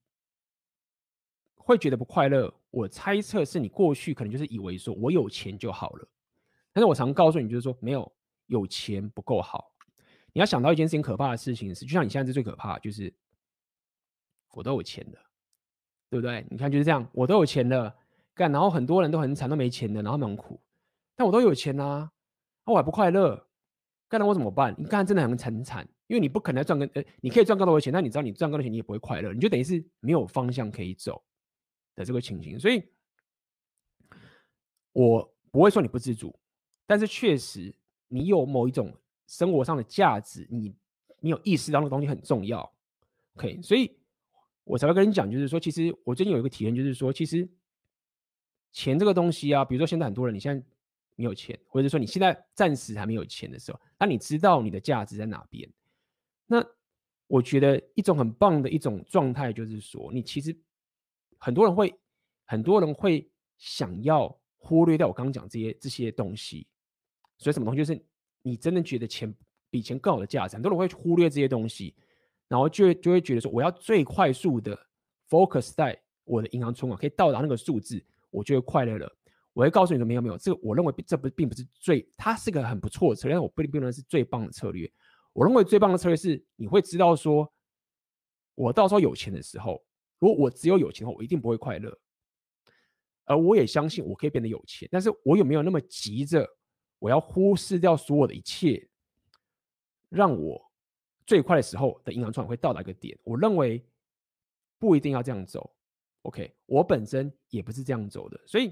会觉得不快乐，我猜测是你过去可能就是以为说我有钱就好了。但是我常告诉你，就是说，没有有钱不够好。你要想到一件事情，可怕的事情是，就像你现在最可怕，就是我都有钱的，对不对？你看就是这样，我都有钱的，干，然后很多人都很惨，都没钱的，然后很苦。但我都有钱啊，那我还不快乐，干，那我怎么办？你干真的很惨很惨，因为你不可能赚更，呃，你可以赚更多的钱，但你知道你赚更多的钱，你也不会快乐，你就等于是没有方向可以走的这个情形。所以，我不会说你不知足。但是确实，你有某一种生活上的价值，你你有意识到那个东西很重要，OK？所以我才会跟你讲，就是说，其实我最近有一个体验，就是说，其实钱这个东西啊，比如说现在很多人，你现在没有钱，或者说你现在暂时还没有钱的时候，那你知道你的价值在哪边？那我觉得一种很棒的一种状态，就是说，你其实很多人会，很多人会想要忽略掉我刚刚讲这些这些东西。所以什么东西就是你真的觉得钱比钱更好的价值，很多人会忽略这些东西，然后就会就会觉得说，我要最快速的 focus 在我的银行存款可以到达那个数字，我就会快乐了。我会告诉你说，没有没有，这个我认为这不并不是最，它是个很不错的策略，但我不并不认为是最棒的策略。我认为最棒的策略是你会知道说，我到时候有钱的时候，如果我只有有钱的话，我一定不会快乐。而我也相信我可以变得有钱，但是我有没有那么急着？我要忽视掉所有的一切，让我最快的时候的银行存款会到达一个点。我认为不一定要这样走，OK？我本身也不是这样走的，所以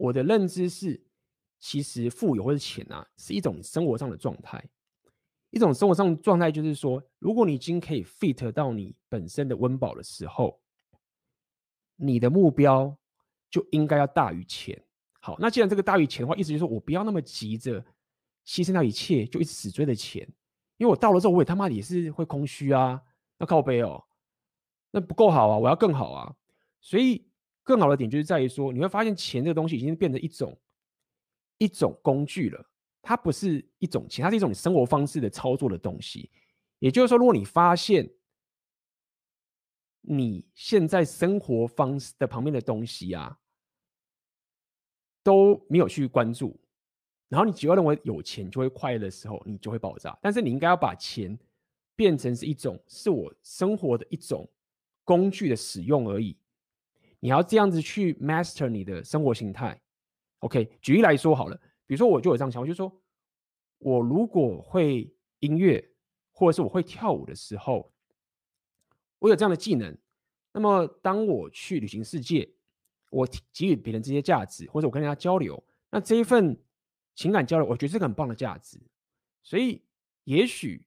我的认知是，其实富有或者钱啊，是一种生活上的状态，一种生活上的状态就是说，如果你已经可以 fit 到你本身的温饱的时候，你的目标就应该要大于钱。好，那既然这个大于钱的话，意思就是说我不要那么急着牺牲掉一切，就一直死追的钱，因为我到了之后，我也他妈也是会空虚啊，那靠背哦，那不够好啊，我要更好啊。所以更好的点就是在于说，你会发现钱这个东西已经变成一种一种工具了，它不是一种钱，它是一种生活方式的操作的东西。也就是说，如果你发现你现在生活方式的旁边的东西啊都没有去关注。然后你只要认为有钱就会快乐的时候，你就会爆炸。但是你应该要把钱变成是一种是我生活的一种工具的使用而已。你要这样子去 master 你的生活形态。OK，举例来说好了，比如说我就有这样想，我就说，我如果会音乐或者是我会跳舞的时候，我有这样的技能，那么当我去旅行世界，我给予别人这些价值，或者我跟人家交流，那这一份。情感交流，我觉得是个很棒的价值，所以也许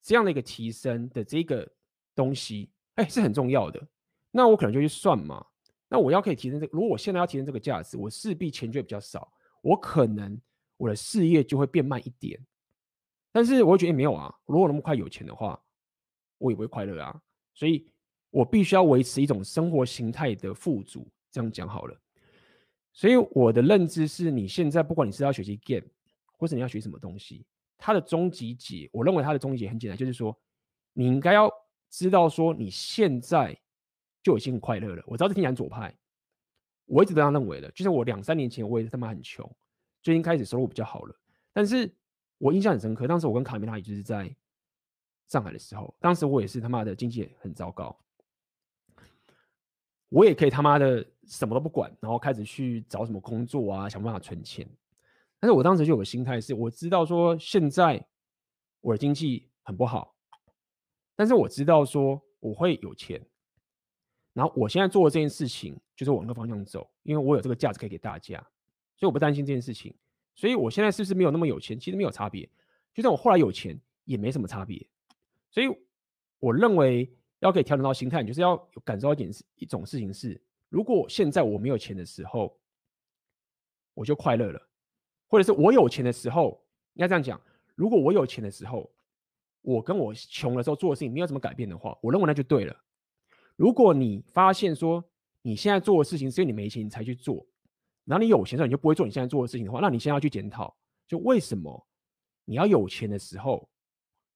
这样的一个提升的这个东西，哎，是很重要的。那我可能就去算嘛。那我要可以提升这个，如果我现在要提升这个价值，我势必钱就会比较少，我可能我的事业就会变慢一点。但是我觉得没有啊，如果那么快有钱的话，我也不会快乐啊。所以我必须要维持一种生活形态的富足。这样讲好了。所以我的认知是，你现在不管你是要学习 game，或者你要学什么东西，它的终极解，我认为它的终极解很简单，就是说，你应该要知道说，你现在就已经很快乐了。我知道这听起来左派，我一直都这样认为的。就是我两三年前我也是他妈很穷，最近开始收入比较好了，但是我印象很深刻，当时我跟卡米拉也就是在上海的时候，当时我也是他妈的经济很糟糕。我也可以他妈的什么都不管，然后开始去找什么工作啊，想办法存钱。但是我当时就有个心态是，我知道说现在我的经济很不好，但是我知道说我会有钱。然后我现在做的这件事情就是往那个方向走，因为我有这个价值可以给大家，所以我不担心这件事情。所以我现在是不是没有那么有钱？其实没有差别。就算我后来有钱，也没什么差别。所以我认为。要可以调整到心态，就是要感受到一点一种事情是：如果现在我没有钱的时候，我就快乐了；或者是我有钱的时候，应该这样讲，如果我有钱的时候，我跟我穷的时候做的事情没有什么改变的话，我认为那就对了。如果你发现说你现在做的事情是因为你没钱你才去做，然后你有钱的时候你就不会做你现在做的事情的话，那你现在要去检讨，就为什么你要有钱的时候，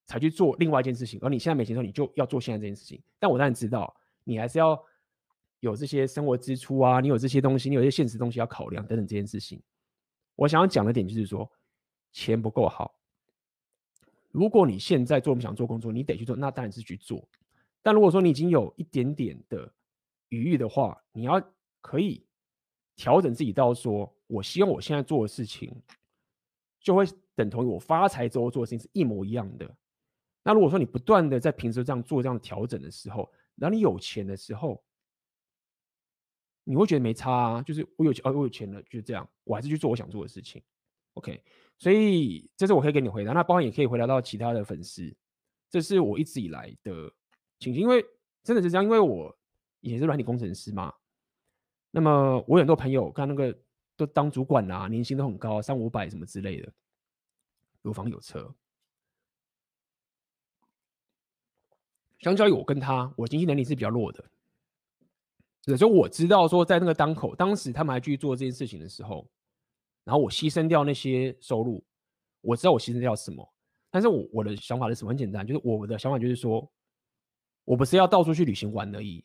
才去做另外一件事情，而你现在没钱的时候，你就要做现在这件事情。但我当然知道，你还是要有这些生活支出啊，你有这些东西，你有一些现实东西要考量等等这件事情。我想要讲的点就是说，钱不够好。如果你现在做不想做工作，你得去做，那当然是去做。但如果说你已经有一点点的余裕的话，你要可以调整自己到说，我希望我现在做的事情，就会等同于我发财之后做的事情是一模一样的。那如果说你不断的在平时这样做这样调整的时候，然后你有钱的时候，你会觉得没差啊，就是我有钱哦，我有钱了，就这样，我还是去做我想做的事情。OK，所以这是我可以给你回答。那包括也可以回答到其他的粉丝，这是我一直以来的因为真的是这样，因为我以前是软体工程师嘛。那么我有很多朋友，看那个都当主管啊，年薪都很高，三五百什么之类的，有房有车。相较于我跟他，我经济能力是比较弱的，所以我知道说，在那个当口，当时他们还继续做这件事情的时候，然后我牺牲掉那些收入，我知道我牺牲掉什么，但是我我的想法是什么？很简单，就是我的想法就是说，我不是要到处去旅行玩而已，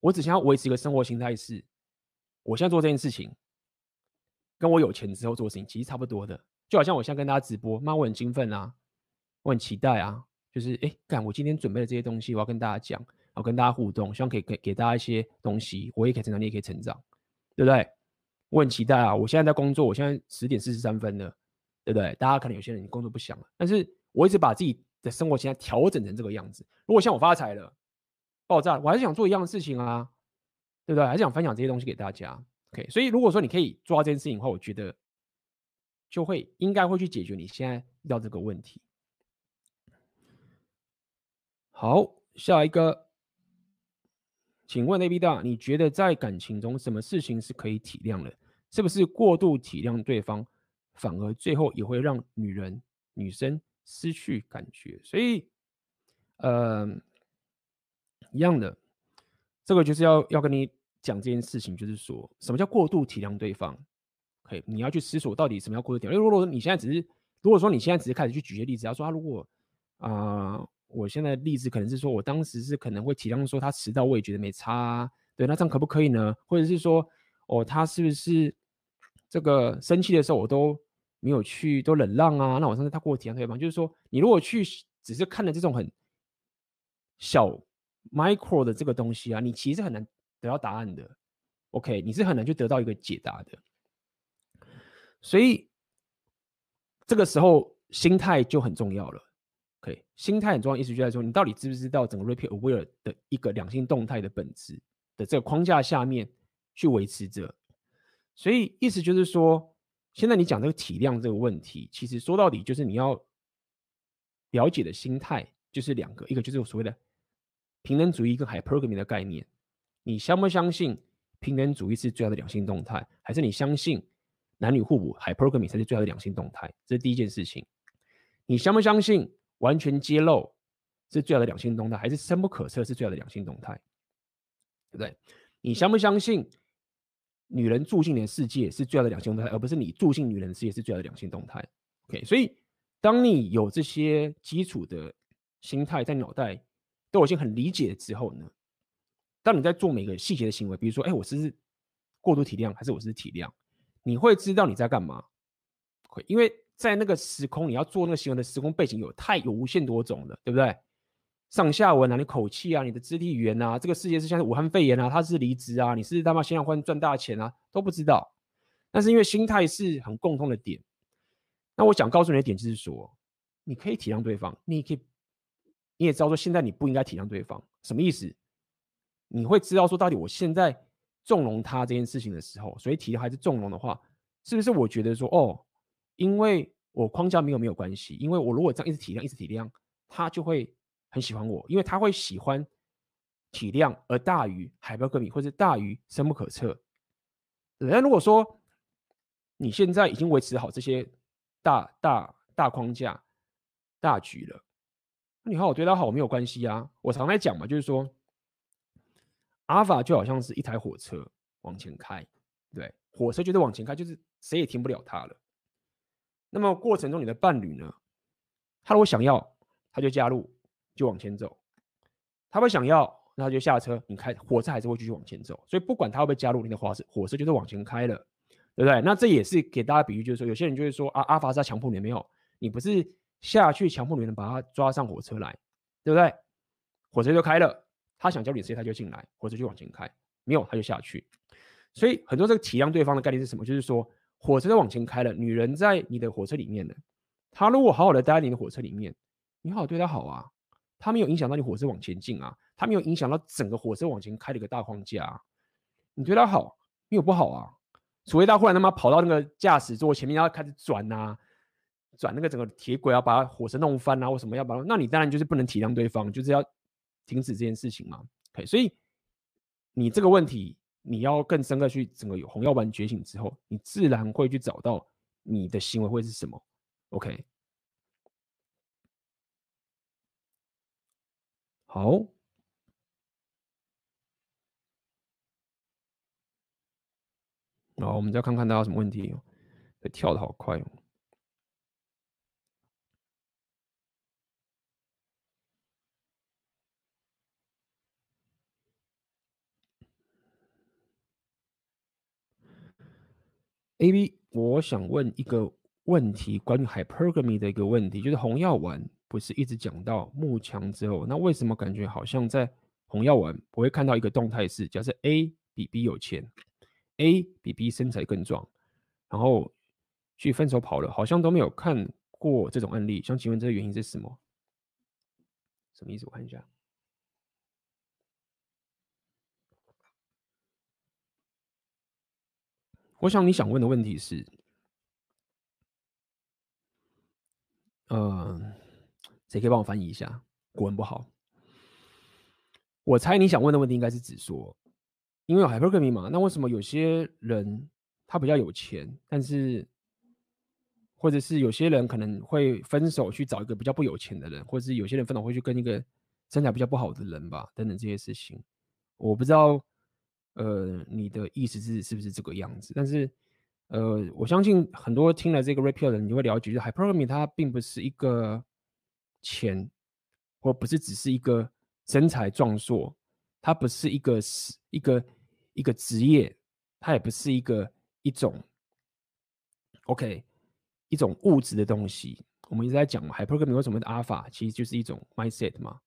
我只想要维持一个生活形态是，我现在做这件事情，跟我有钱之后做事情其实差不多的，就好像我现在跟大家直播，妈，我很兴奋啊，我很期待啊。就是哎，干！我今天准备的这些东西，我要跟大家讲，我要跟大家互动，希望可以给给大家一些东西，我也可以成长，你也可以成长，对不对？我很期待啊！我现在在工作，我现在十点四十三分了，对不对？大家可能有些人工作不想了，但是我一直把自己的生活现在调整成这个样子。如果像我发财了，爆炸，我还是想做一样的事情啊，对不对？还是想分享这些东西给大家。OK，所以如果说你可以做到这件事情的话，我觉得就会应该会去解决你现在遇到这个问题。好，下一个，请问 AB 大，你觉得在感情中什么事情是可以体谅的？是不是过度体谅对方，反而最后也会让女人、女生失去感觉。所以，呃，一样的，这个就是要要跟你讲这件事情，就是说什么叫过度体谅对方。可以，你要去思索到底什么叫过度体谅。因为如果你现在只是，如果说你现在只是开始去举些例子，要说他如果啊。我现在的例子可能是说，我当时是可能会体谅说他迟到，我也觉得没差。对，那这样可不可以呢？或者是说，哦，他是不是这个生气的时候我都没有去，都忍让啊？那我上次他过体谅对方，就是说，你如果去只是看了这种很小 micro 的这个东西啊，你其实很难得到答案的。OK，你是很难去得到一个解答的。所以这个时候心态就很重要了。OK，心态很重要，意思就在说，你到底知不知道整个 Rapid Aware 的一个两性动态的本质的这个框架下面去维持着。所以意思就是说，现在你讲这个体量这个问题，其实说到底就是你要了解的心态就是两个，一个就是我所谓的平等主义跟 Hypergamy 的概念。你相不相信平等主义是最好的两性动态，还是你相信男女互补 Hypergamy 才是最好的两性动态？这是第一件事情。你相不相信？完全揭露是最好的两性动态，还是深不可测是最好的两性动态？对不对？你相不相信女人住进你的世界是最好的两性动态，而不是你住进女人的世界是最好的两性动态？OK，所以当你有这些基础的心态在脑袋都有些很理解之后呢，当你在做每个细节的行为，比如说，哎，我是不是过度体谅，还是我是体谅？你会知道你在干嘛。会，因为。在那个时空，你要做那个行为的时空背景有太有无限多种了，对不对？上下文啊，你口气啊，你的肢体语言啊，这个世界是像是武汉肺炎啊，他是离职啊，你是他妈现在换赚大钱啊，都不知道。但是因为心态是很共通的点，那我想告诉你的点就是说，你可以体谅对方，你也可以，你也知道说现在你不应该体谅对方，什么意思？你会知道说到底我现在纵容他这件事情的时候，所以体谅还是纵容的话，是不是我觉得说哦？因为我框架没有没有关系，因为我如果这样一直体谅一直体谅，他就会很喜欢我，因为他会喜欢体量而大于海标格米或者大于深不可测。那如果说你现在已经维持好这些大大大框架大局了，你好好对他好没有关系啊。我常来讲嘛，就是说阿法就好像是一台火车往前开，对，火车就是往前开，就是谁也停不了它了。那么过程中，你的伴侣呢？他如果想要，他就加入，就往前走；他不想要，那他就下车。你开火车还是会继续往前走。所以不管他会不会加入，你的火车火车就是往前开了，对不对？那这也是给大家比喻，就是说，有些人就会说啊，阿法是在强迫你，没有，你不是下去强迫女人把他抓上火车来，对不对？火车就开了，他想加入你，直接他就进来，火车就往前开，没有他就下去。所以很多这个体谅对方的概念是什么？就是说。火车都往前开了，女人在你的火车里面呢。她如果好好的待在你的火车里面，你好好对她好啊，他没有影响到你火车往前进啊，他没有影响到整个火车往前开的一个大框架啊。你对她好，没有不好啊。除非他忽然他妈跑到那个驾驶座前面要开始转啊，转那个整个铁轨要把火车弄翻啊，或什么要把，那你当然就是不能体谅对方，就是要停止这件事情嘛。OK，所以你这个问题。你要更深刻去整个有红药丸觉醒之后，你自然会去找到你的行为会是什么。OK，好，好我们再看看大家有什么问题哦，跳的好快哦。A B，我想问一个问题，关于 Hypergamy 的一个问题，就是红药丸不是一直讲到慕强之后，那为什么感觉好像在红药丸我会看到一个动态是，假设 A 比 B 有钱，A 比 B 身材更壮，然后去分手跑了，好像都没有看过这种案例，想请问这个原因是什么？什么意思？我看一下。我想你想问的问题是，呃，谁可以帮我翻译一下？国文不好。我猜你想问的问题应该是指说，因为有 Hypergamy 嘛，那为什么有些人他比较有钱，但是或者是有些人可能会分手去找一个比较不有钱的人，或者是有些人分手会去跟一个身材比较不好的人吧，等等这些事情，我不知道，呃，你的意思是是不是这个样子？但是，呃，我相信很多听了这个 Red Pill 的人，你会了解，就是 Hypergamy 它并不是一个钱，或不是只是一个身材壮硕，它不是一个是一个一个职业，它也不是一个一种，OK。一种物质的东西，我们一直在讲嘛，Hypergamy 为什么的 Alpha 其实就是一种 mindset 嘛，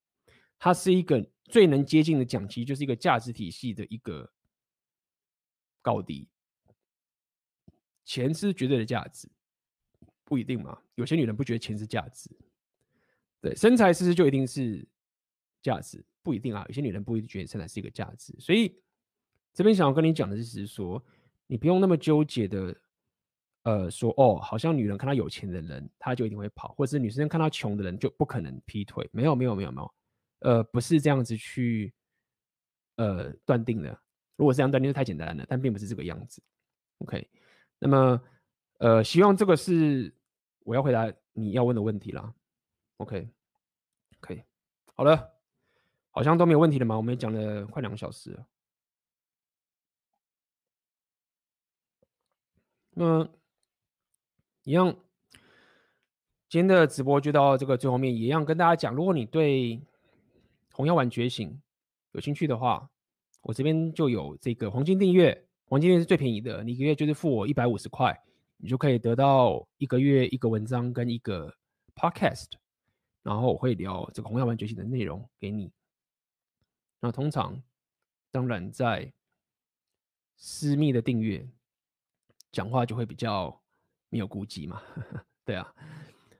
它是一个最能接近的讲，其实就是一个价值体系的一个高低。钱是绝对的价值，不一定嘛，有些女人不觉得钱是价值，对，身材是不是就一定是价值？不一定啊，有些女人不一定觉得身材是一个价值，所以这边想要跟你讲的就是说，你不用那么纠结的。呃，说哦，好像女人看到有钱的人，她就一定会跑，或者是女生看到穷的人就不可能劈腿。没有，没有，没有，没有，呃，不是这样子去呃断定的。如果这样断定，就太简单了，但并不是这个样子。OK，那么呃，希望这个是我要回答你要问的问题啦。OK，可以，好了，好像都没有问题了嘛？我们也讲了快两个小时了。那。一样，今天的直播就到这个最后面，一样跟大家讲，如果你对红药丸觉醒有兴趣的话，我这边就有这个黄金订阅，黄金订阅是最便宜的，你一个月就是付我一百五十块，你就可以得到一个月一个文章跟一个 podcast，然后我会聊这个红药丸觉醒的内容给你。那通常，当然在私密的订阅，讲话就会比较。没有顾忌嘛？对啊。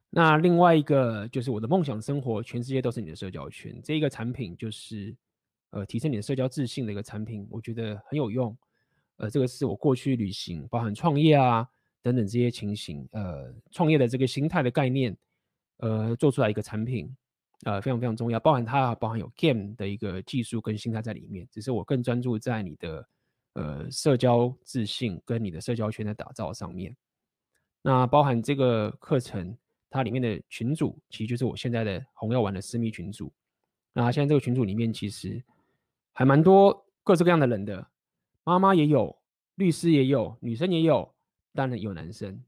那另外一个就是我的梦想生活，全世界都是你的社交圈。这一个产品就是呃提升你的社交自信的一个产品，我觉得很有用。呃，这个是我过去旅行，包含创业啊等等这些情形，呃，创业的这个心态的概念，呃，做出来一个产品，呃，非常非常重要。包含它包含有 game 的一个技术跟心态在里面，只是我更专注在你的呃社交自信跟你的社交圈的打造上面。那包含这个课程，它里面的群组其实就是我现在的红药丸的私密群组。那现在这个群组里面其实还蛮多各式各样的人的，妈妈也有，律师也有，女生也有，当然有男生，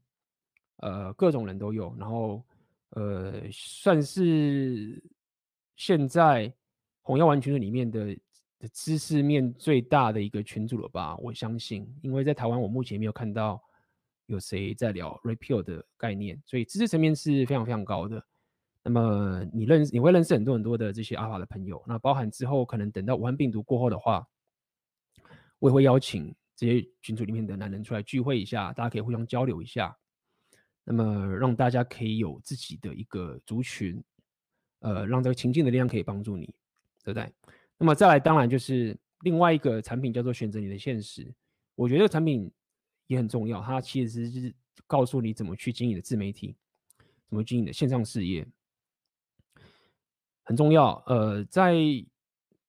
呃，各种人都有。然后呃，算是现在红药丸群组里面的的知识面最大的一个群组了吧？我相信，因为在台湾我目前没有看到。有谁在聊 Red Pill 的概念？所以知识层面是非常非常高的。那么你认识，你会认识很多很多的这些阿法的朋友。那包含之后可能等到武汉病毒过后的话，我也会邀请这些群组里面的男人出来聚会一下，大家可以互相交流一下。那么让大家可以有自己的一个族群，呃，让这个情境的力量可以帮助你，对不对？那么再来，当然就是另外一个产品叫做选择你的现实。我觉得这个产品。也很重要，它其实是告诉你怎么去经营你的自媒体，怎么经营你的线上事业，很重要。呃，在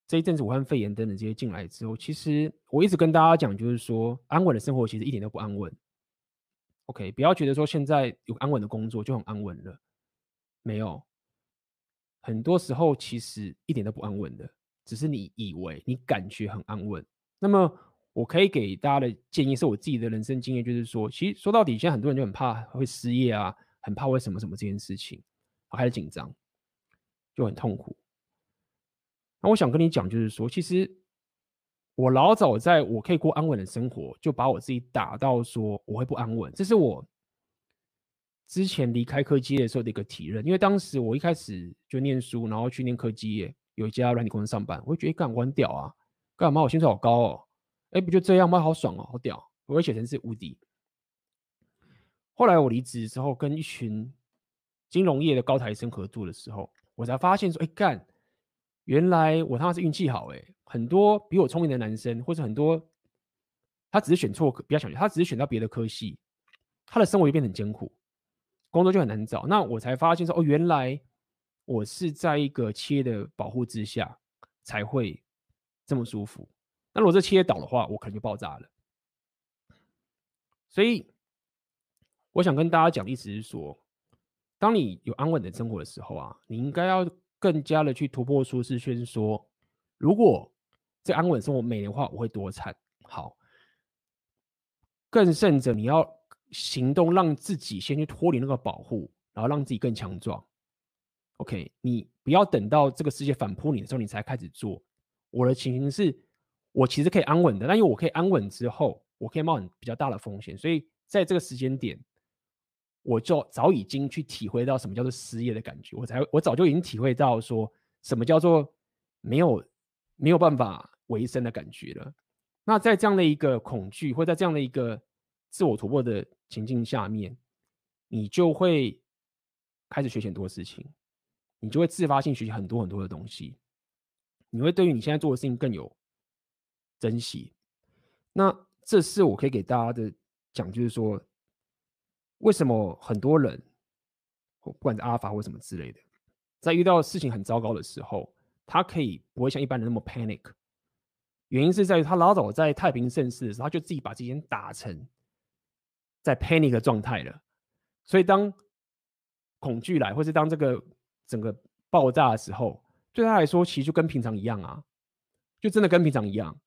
这一阵子武汉肺炎等等这些进来之后，其实我一直跟大家讲，就是说安稳的生活其实一点都不安稳。OK，不要觉得说现在有安稳的工作就很安稳了，没有，很多时候其实一点都不安稳的，只是你以为你感觉很安稳。那么。我可以给大家的建议是我自己的人生经验，就是说，其实说到底，现在很多人就很怕会失业啊，很怕会什么什么这件事情，开始紧张，就很痛苦。那我想跟你讲，就是说，其实我老早在我可以过安稳的生活，就把我自己打到说我会不安稳，这是我之前离开科技业的时候的一个体认。因为当时我一开始就念书，然后去念科技业，有一家软体公司上班，我就觉得干，我很屌啊，干嘛我薪水好高哦。哎，不就这样吗？好爽哦，好屌！我会写成是无敌。后来我离职之后，跟一群金融业的高材生合作的时候，我才发现说，哎干，原来我他妈是运气好哎！很多比我聪明的男生，或者很多他只是选错，不要想，他只是选到别的科系，他的生活就变得很艰苦，工作就很难找。那我才发现说，哦，原来我是在一个企业的保护之下才会这么舒服。那如果这企业倒的话，我可能就爆炸了。所以，我想跟大家讲的意思是说，当你有安稳的生活的时候啊，你应该要更加的去突破舒适圈，说如果这安稳生活没的话，我会多惨。好，更甚者，你要行动，让自己先去脱离那个保护，然后让自己更强壮。OK，你不要等到这个世界反扑你的时候，你才开始做。我的情形是，我其实可以安稳的，但因为我可以安稳之后，我可以冒很比较大的风险，所以在这个时间点，我就早已经去体会到什么叫做失业的感觉。我才我早就已经体会到说什么叫做没有没有办法维生的感觉了。那在这样的一个恐惧，或在这样的一个自我突破的情境下面，你就会开始学习很多事情，你就会自发性学习很多很多的东西，你会对于你现在做的事情更有珍惜。那这是我可以给大家的讲，就是说，为什么很多人，不管是阿尔法或什么之类的，在遇到事情很糟糕的时候，他可以不会像一般人那么 panic。原因是在于他老早在太平盛世的时候，他就自己把自己打成在 panic 的状态了。所以当恐惧来，或是当这个整个爆炸的时候，对他来说其实就跟平常一样啊，就真的跟平常一样。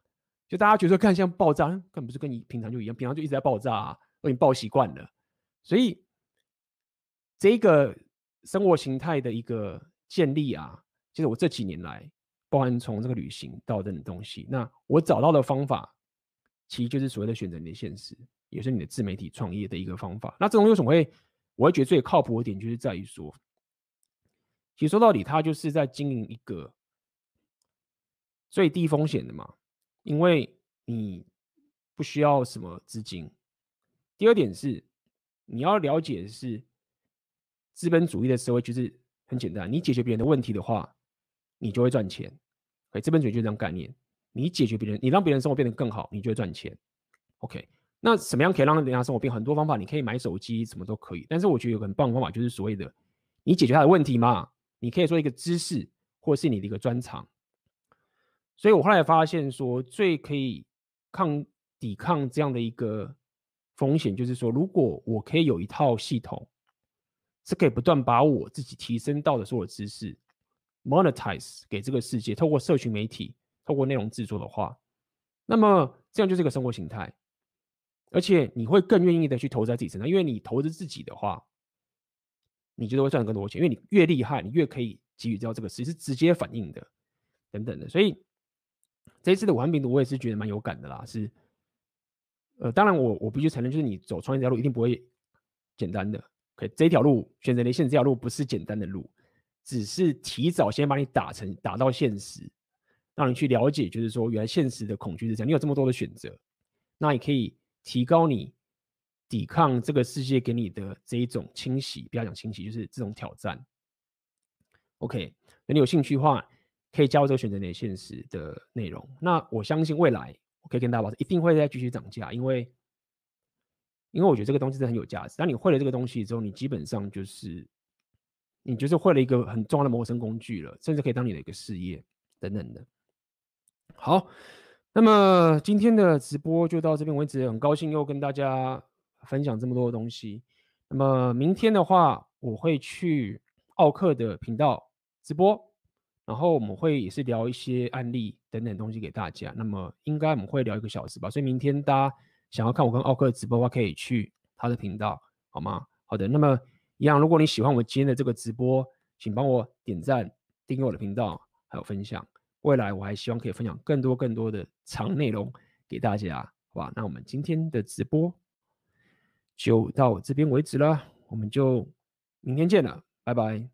就大家觉得看像爆炸，根本不是跟你平常就一样，平常就一直在爆炸啊，都已经爆习惯了。所以这个生活形态的一个建立啊，就是我这几年来。包含从这个旅行到等等东西，那我找到的方法，其实就是所谓的选择你的现实，也是你的自媒体创业的一个方法。那这种为什么会，我会觉得最靠谱的点，就是在于说，其实说到底，它就是在经营一个最低风险的嘛，因为你不需要什么资金。第二点是，你要了解的是，资本主义的社会就是很简单，你解决别人的问题的话，你就会赚钱。哎，资本主义就是这样概念。你解决别人，你让别人生活变得更好，你就会赚钱。OK，那什么样可以让人家生活变？很多方法，你可以买手机，什么都可以。但是我觉得有个很棒的方法，就是所谓的你解决他的问题嘛。你可以说一个知识，或是你的一个专长。所以我后来发现说，最可以抗抵抗这样的一个风险，就是说，如果我可以有一套系统，是可以不断把我自己提升到的所有知识。monetize 给这个世界，透过社群媒体，透过内容制作的话，那么这样就是一个生活形态，而且你会更愿意的去投资在自己身上，因为你投资自己的话，你就会赚更多钱，因为你越厉害，你越可以给予到这个事是直接反应的，等等的。所以这一次的武汉病毒，我也是觉得蛮有感的啦。是，呃，当然我我必须承认，就是你走创业这条路一定不会简单的。可以，这条路选择连线这条路不是简单的路。只是提早先把你打成打到现实，让你去了解，就是说原来现实的恐惧是这样。你有这么多的选择，那也可以提高你抵抗这个世界给你的这一种侵袭。不要讲侵袭，就是这种挑战。OK，那你有兴趣的话，可以加入这个选择你的现实的内容。那我相信未来我可以跟大家保证，一定会再继续涨价，因为因为我觉得这个东西是很有价值。当你会了这个东西之后，你基本上就是。你就是会了一个很重要的谋生工具了，甚至可以当你的一个事业等等的。好，那么今天的直播就到这边为止，很高兴又跟大家分享这么多的东西。那么明天的话，我会去奥克的频道直播，然后我们会也是聊一些案例等等东西给大家。那么应该我们会聊一个小时吧，所以明天大家想要看我跟奥克的直播的话，可以去他的频道，好吗？好的，那么。一样，如果你喜欢我今天的这个直播，请帮我点赞、订阅我的频道，还有分享。未来我还希望可以分享更多更多的长内容给大家，好吧？那我们今天的直播就到这边为止了，我们就明天见了，拜拜。